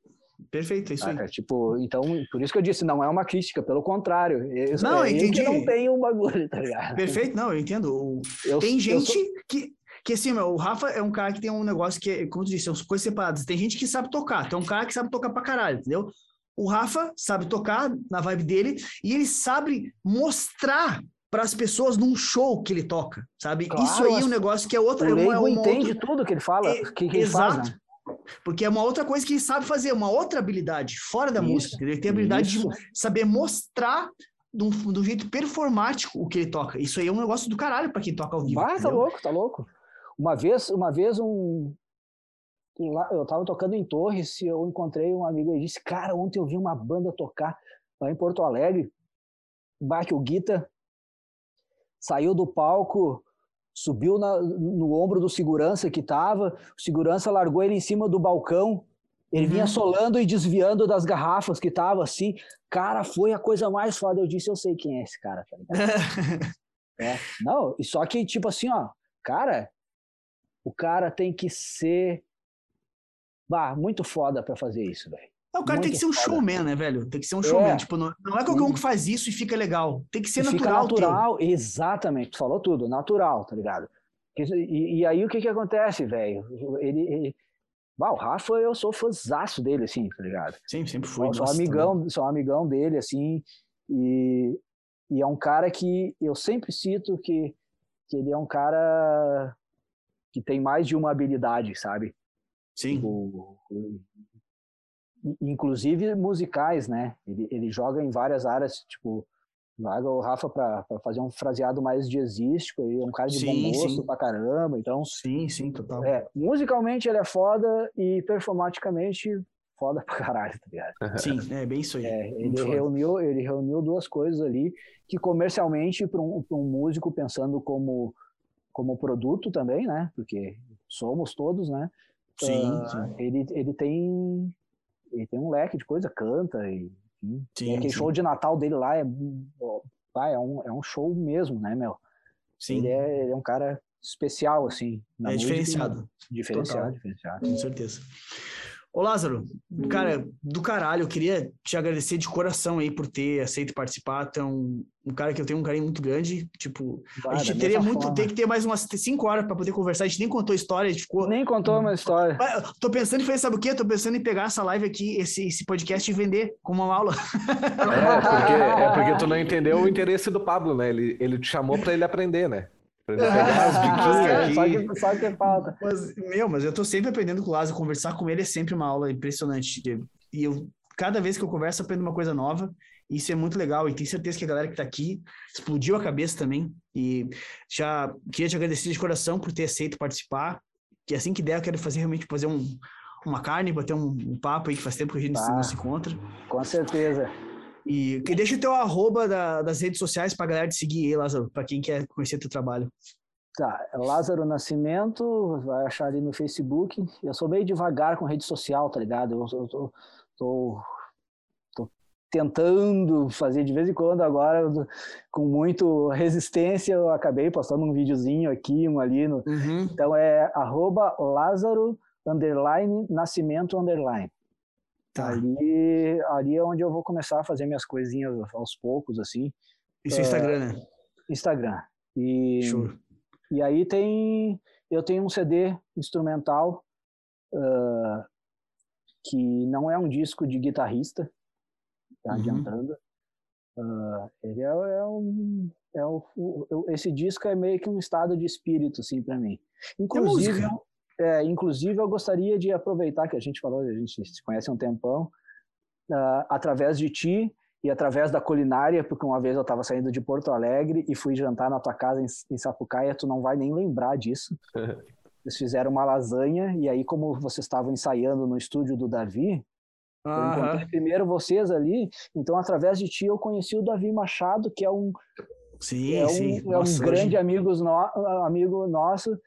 Perfeito, é isso aí. saca? Tipo, então, por isso que eu disse, não é uma crítica, pelo contrário. Eu, Não, é eu entendi. que não tenho um bagulho, tá ligado? Perfeito, não, eu entendo. Eu- Tem eu gente sou- que, que assim, meu, o Rafa é um cara que tem um negócio que, é, como tu disse, são coisas separadas. Tem gente que sabe tocar, tem um cara que sabe tocar pra caralho, entendeu? O Rafa sabe tocar na vibe dele e ele sabe mostrar para as pessoas num show que ele toca, sabe? Claro, Isso aí é um negócio que é outra. o é uma- é leigo uma entende outra- tudo que ele fala, É, que, que ele faz, exato. né? Porque é uma outra coisa que ele sabe fazer, uma outra habilidade, fora da Isso, música. Ele tem a habilidade isso. de saber mostrar de um, de jeito performático o que ele toca. Isso aí é um negócio do caralho para quem toca ao vivo. Vai, tá louco, tá louco. Uma vez, uma vez um lá- eu tava tocando em Torres e eu encontrei um amigo e disse: "Cara, ontem eu vi uma banda tocar lá em Porto Alegre. Bah, que o Guita saiu do palco, subiu na- no ombro do segurança que tava, o segurança largou ele em cima do balcão. Ele vinha Uhum. solando e desviando das garrafas que tava assim. Cara, foi a coisa mais foda. Eu disse, eu sei quem é esse cara, tá ligado? É, não, e só que, tipo assim, ó, cara, o cara tem que ser bah, muito foda pra fazer isso, velho. É, o cara tem Muito que ser um foda. showman, né, velho? Tem que ser um É. showman. Tipo, não, não é qualquer um Sim. que faz isso e fica legal. Tem que ser E natural. Natural, exatamente, tu falou tudo, natural, tá ligado? E, e aí o que que acontece, velho? Ele, ele... Bah, o Rafa, eu sou fãzaço dele, assim, tá ligado? Teu. Sempre, sempre foi. Sou, nossa, amigão, sou amigão dele, assim, e, e é um cara que eu sempre cito que, que ele é um cara que tem mais de uma habilidade, sabe? Sim. O- o- inclusive musicais, né? Ele, ele joga em várias áreas, tipo, joga o Rafa para fazer um fraseado mais jazzístico, ele é um cara de Sim, bom gosto sim. pra caramba, então, Sim, sim, total. é, musicalmente ele é foda e performaticamente foda pra caralho, tá ligado? Sim, é bem isso aí. É, ele foda. reuniu, ele reuniu duas coisas ali que comercialmente para um, pra um músico pensando como como produto também, né? Porque somos todos, né? Sim, Ah, sim. Ele, ele tem ele tem um leque de coisa, canta e enfim. Sim, E aquele sim. show de Natal dele lá é vai, é um, é um show mesmo, né, meu? Sim, Ele é, ele é um cara especial assim, é música, diferenciado, diferenciado, Total. diferenciado. com certeza. Ô Lázaro, cara, do caralho, eu queria te agradecer de coração aí por ter aceito participar. Tu é um, um cara que eu tenho um carinho muito grande. Tipo, a Vai, gente teria muito, forma. tem que ter mais umas cinco horas para poder conversar. A gente nem contou a história, a gente ficou. Nem contou uma história. Ah, Tô pensando em fazer, sabe o quê? Tô pensando em pegar essa live aqui, esse, esse podcast e vender como uma aula. É porque, é porque tu não entendeu o interesse do Pablo, né? Ele, ele te chamou pra ele aprender, né? Pra ele pegar as É, diquinhas só, aqui. que, só que falta. Mas, meu, mas eu tô sempre aprendendo com o Lázaro. Conversar com ele é sempre uma aula impressionante. E eu, cada vez que eu converso, aprendo uma coisa nova. E Isso é muito legal. E tenho certeza que a galera que tá aqui explodiu a cabeça também. E já queria te agradecer de coração por ter aceito participar. Que assim que der, eu quero fazer realmente fazer um, uma carne, bater um, um papo aí que faz tempo que a gente Tá. não se encontra. Com certeza. E que deixa o teu arroba da- das redes sociais pra galera te seguir aí, Lázaro, pra quem quer conhecer teu trabalho. Tá, Lázaro Nascimento, vai achar ali no Facebook. Eu sou meio devagar com rede social, tá ligado? Eu, eu tô, tô, tô tentando fazer de vez em quando agora, com muito resistência, eu acabei postando um videozinho aqui, um ali. No, então é arroba Lázaro underline Nascimento underline. Tá. Ali, ali é onde eu vou começar a fazer minhas coisinhas aos poucos, assim. Isso é Instagram, né? Instagram. E, Show. e aí tem. Eu tenho um CD instrumental uh, que não é um disco de guitarrista, tá Uhum. adiantando. Uh, ele é, é um. É esse disco é meio que um estado de espírito, assim, para mim. Inclusive, música. É, inclusive, eu gostaria de aproveitar que a gente falou, a gente se conhece há um tempão, ah, através de ti e através da culinária, porque uma vez eu estava saindo de Porto Alegre e fui jantar na tua casa em, em Sapucaia, tu não vai nem lembrar disso. Eles fizeram uma lasanha e aí, como vocês estavam ensaiando no estúdio do Davi, eu encontrei primeiro vocês ali, então através de ti eu conheci o Davi Machado, que é um, Sim, é um, sim. é um Nossa, grande hoje- amigos no, amigo nosso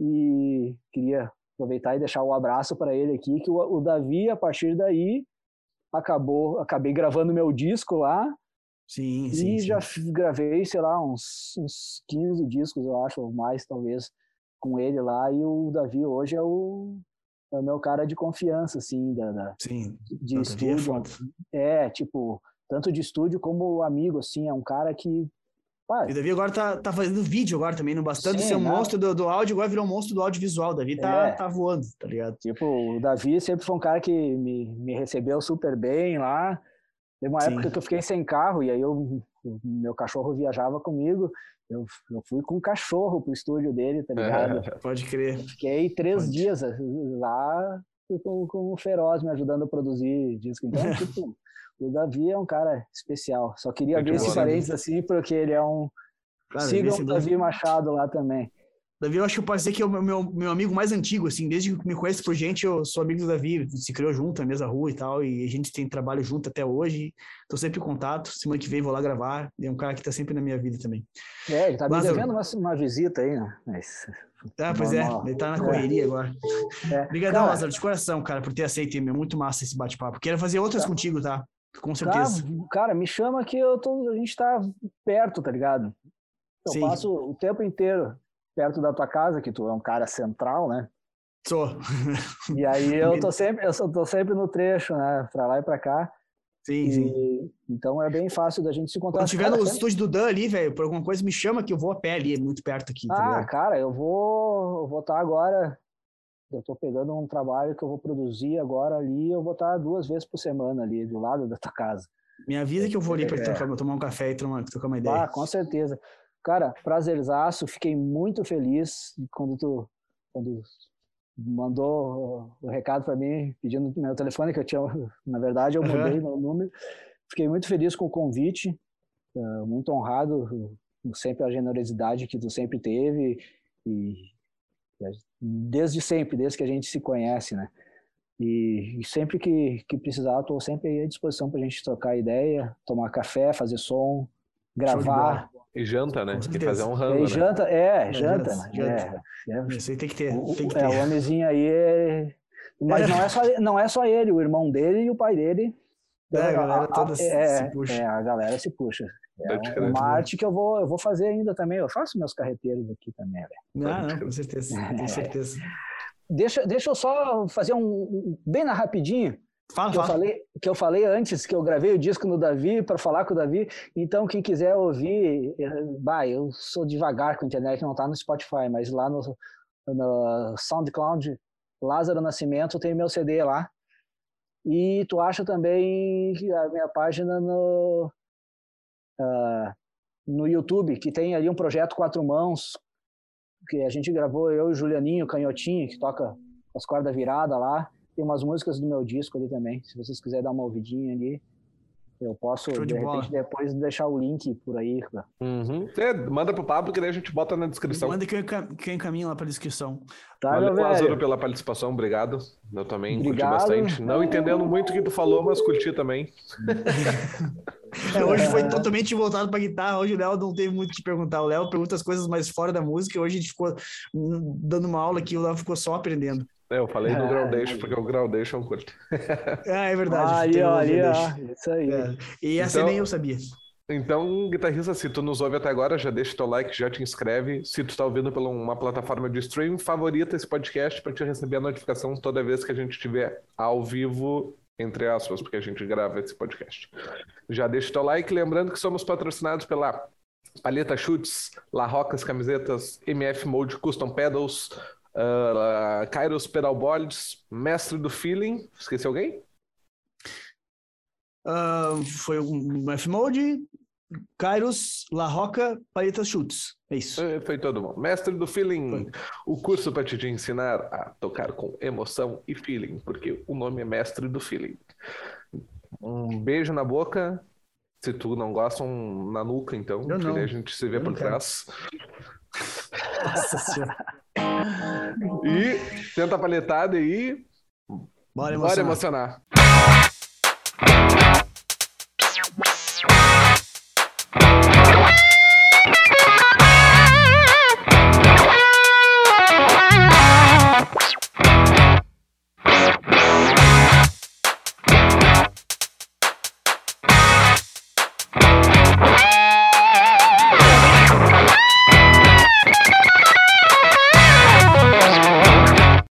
e queria aproveitar e deixar o abraço para ele aqui, que o, o Davi, a partir daí, acabou, acabei gravando meu disco lá Sim, sim. e sim. já f- gravei, sei lá, uns, uns 15 discos, eu acho, ou mais talvez, com ele lá, e o Davi hoje é o, é o meu cara de confiança, assim, da, da- Sim. de é estúdio. foda. É, tipo, tanto de estúdio como amigo, assim, é um cara que. Pá, E o Davi agora tá, tá fazendo vídeo agora também, não bastando Sim, ser um né? monstro do, do áudio, agora virou um monstro do audiovisual. O Davi tá, É. tá voando, tá ligado? Tipo, o Davi sempre foi um cara que me, me recebeu super bem lá. Teve uma Sim. época que eu fiquei sem carro e aí eu, meu cachorro viajava comigo. Eu, eu fui com o cachorro pro estúdio dele, tá ligado? Pode crer. Fiquei três Pode. dias lá com, com o Feroz me ajudando a produzir disco. Então, tipo, o Davi é um cara especial. Só queria abrir esse parênteses assim, porque ele é um. Claro, Sigam o Davi- Machado lá também. Davi, eu acho que posso dizer que é o meu, meu, amigo mais antigo, assim, desde que me conheço por gente, eu sou amigo do Davi, se criou junto na mesma rua e tal, e a gente tem trabalho junto até hoje, tô sempre em contato, semana que vem vou lá gravar, é um cara que tá sempre na minha vida também. É, ele tá me Lázaro. devendo uma, uma visita aí, né? Mas, Ah, pois é, ele tá na É. correria agora. é. Obrigadão, Cara, Lázaro, de coração, cara, por ter aceito, meu, muito massa esse bate-papo. Quero fazer outras Tá. contigo, tá? Com Cara, certeza. cara, me chama que eu tô, a gente tá perto, tá ligado? Eu Sim. passo o tempo inteiro perto da tua casa, que tu é um cara central, né? Sou. E aí eu tô sempre, eu tô sempre no trecho, né? Pra lá e pra cá. Sim, sim. E, então é bem fácil da gente se encontrar. Quando tiver Cara, no sempre- estúdio do Dan ali, velho, por alguma coisa, me chama que eu vou a pé ali, é muito perto aqui, tá Ah, ligado? cara, eu vou eu vou estar agora. Eu tô pegando um trabalho que eu vou produzir agora ali. Eu vou estar duas vezes por semana ali, do lado da tua casa. Me avisa que eu vou ali pra É. tomar um café e tomar, trocar uma Ah, ideia. com certeza. Cara, prazerzaço, fiquei muito feliz quando tu quando mandou o recado para mim pedindo meu telefone que eu tinha, na verdade eu mudei meu número. Fiquei muito feliz com o convite, eh, muito honrado, sempre a generosidade que tu sempre teve e desde sempre, desde que a gente se conhece, né? E, e sempre que, que precisar, estou sempre aí à disposição para a gente trocar ideia, tomar café, fazer som, gravar. E janta, né? Com E certeza. fazer um É, rango, e né? janta, é, janta, janta. janta. É, é, Isso aí tem que ter, o, tem que é, ter. o homenzinho aí é... Mas não é, só, não é só ele, o irmão dele e o pai dele. É, a galera toda se- é, se puxa. É, a galera se puxa. É um- uma arte que eu vou, eu vou fazer ainda também. Eu faço meus carreteiros aqui também, velho. Ah, não, com certeza, com certeza. Deixa, deixa eu só fazer um, bem na rapidinho. Fala, que eu fala. falei que eu falei antes que eu gravei o disco no Davi para falar com o Davi. Então quem quiser ouvir, eh, bah, eu sou devagar com a internet, não tá no Spotify, mas lá no, no SoundCloud, Lázaro Nascimento tem meu CD lá. E tu acha também a minha página no ah, no YouTube, que tem ali um projeto quatro mãos que a gente gravou eu e o Julianinho Canhotinho, que toca as cordas viradas lá. Tem umas músicas do meu disco ali também. Se vocês quiserem dar uma ouvidinha ali, eu posso, Show de, de repente, depois deixar o link por aí. cara. Uhum. É, manda pro Pablo que daí a gente bota na descrição. Manda que eu, encaminho lá pra descrição. Tá, Valeu, meu Lázaro, velho? pela participação, obrigado. Eu também curti Obrigado. bastante. Não entendendo muito o que tu falou, mas curti também. É, hoje foi totalmente voltado pra guitarra. Hoje o Léo não teve muito o que perguntar. O Léo pergunta as coisas mais fora da música. Hoje a gente ficou hum, dando uma aula aqui, o Léo ficou só aprendendo. É, eu falei do Ah, Groundation, porque o Groundation eu curto. Ah, é verdade. Ah, aí, ó, ali, ó. Isso aí. É. E essa Então- nem eu sabia. Então, guitarrista, se tu nos ouve até agora, já deixa teu like, já te inscreve. Se tu tá ouvindo por uma plataforma de stream, favorita esse podcast para te receber a notificação toda vez que a gente estiver ao vivo entre aspas, porque a gente grava esse podcast. Já deixa o teu like, lembrando que somos patrocinados pela Palheta Chutes, La Rocas Camisetas, MF Mode Custom Pedals, uh, Kairos Pedalboards, Mestre do Feeling, esqueci alguém? Uh, foi o F-Mode, Kairos, La Roca, Paletas Chutes. É isso. É, foi todo mundo. Mestre do Feeling, foi. o curso para te ensinar a tocar com emoção e feeling, porque o nome é Mestre do Feeling. Um beijo na boca. Se tu não gosta, um na nuca, então. Eu não. a gente se vê Eu por trás. Nossa senhora. E tenta a paletada aí. Bora emocionar. Bora emocionar.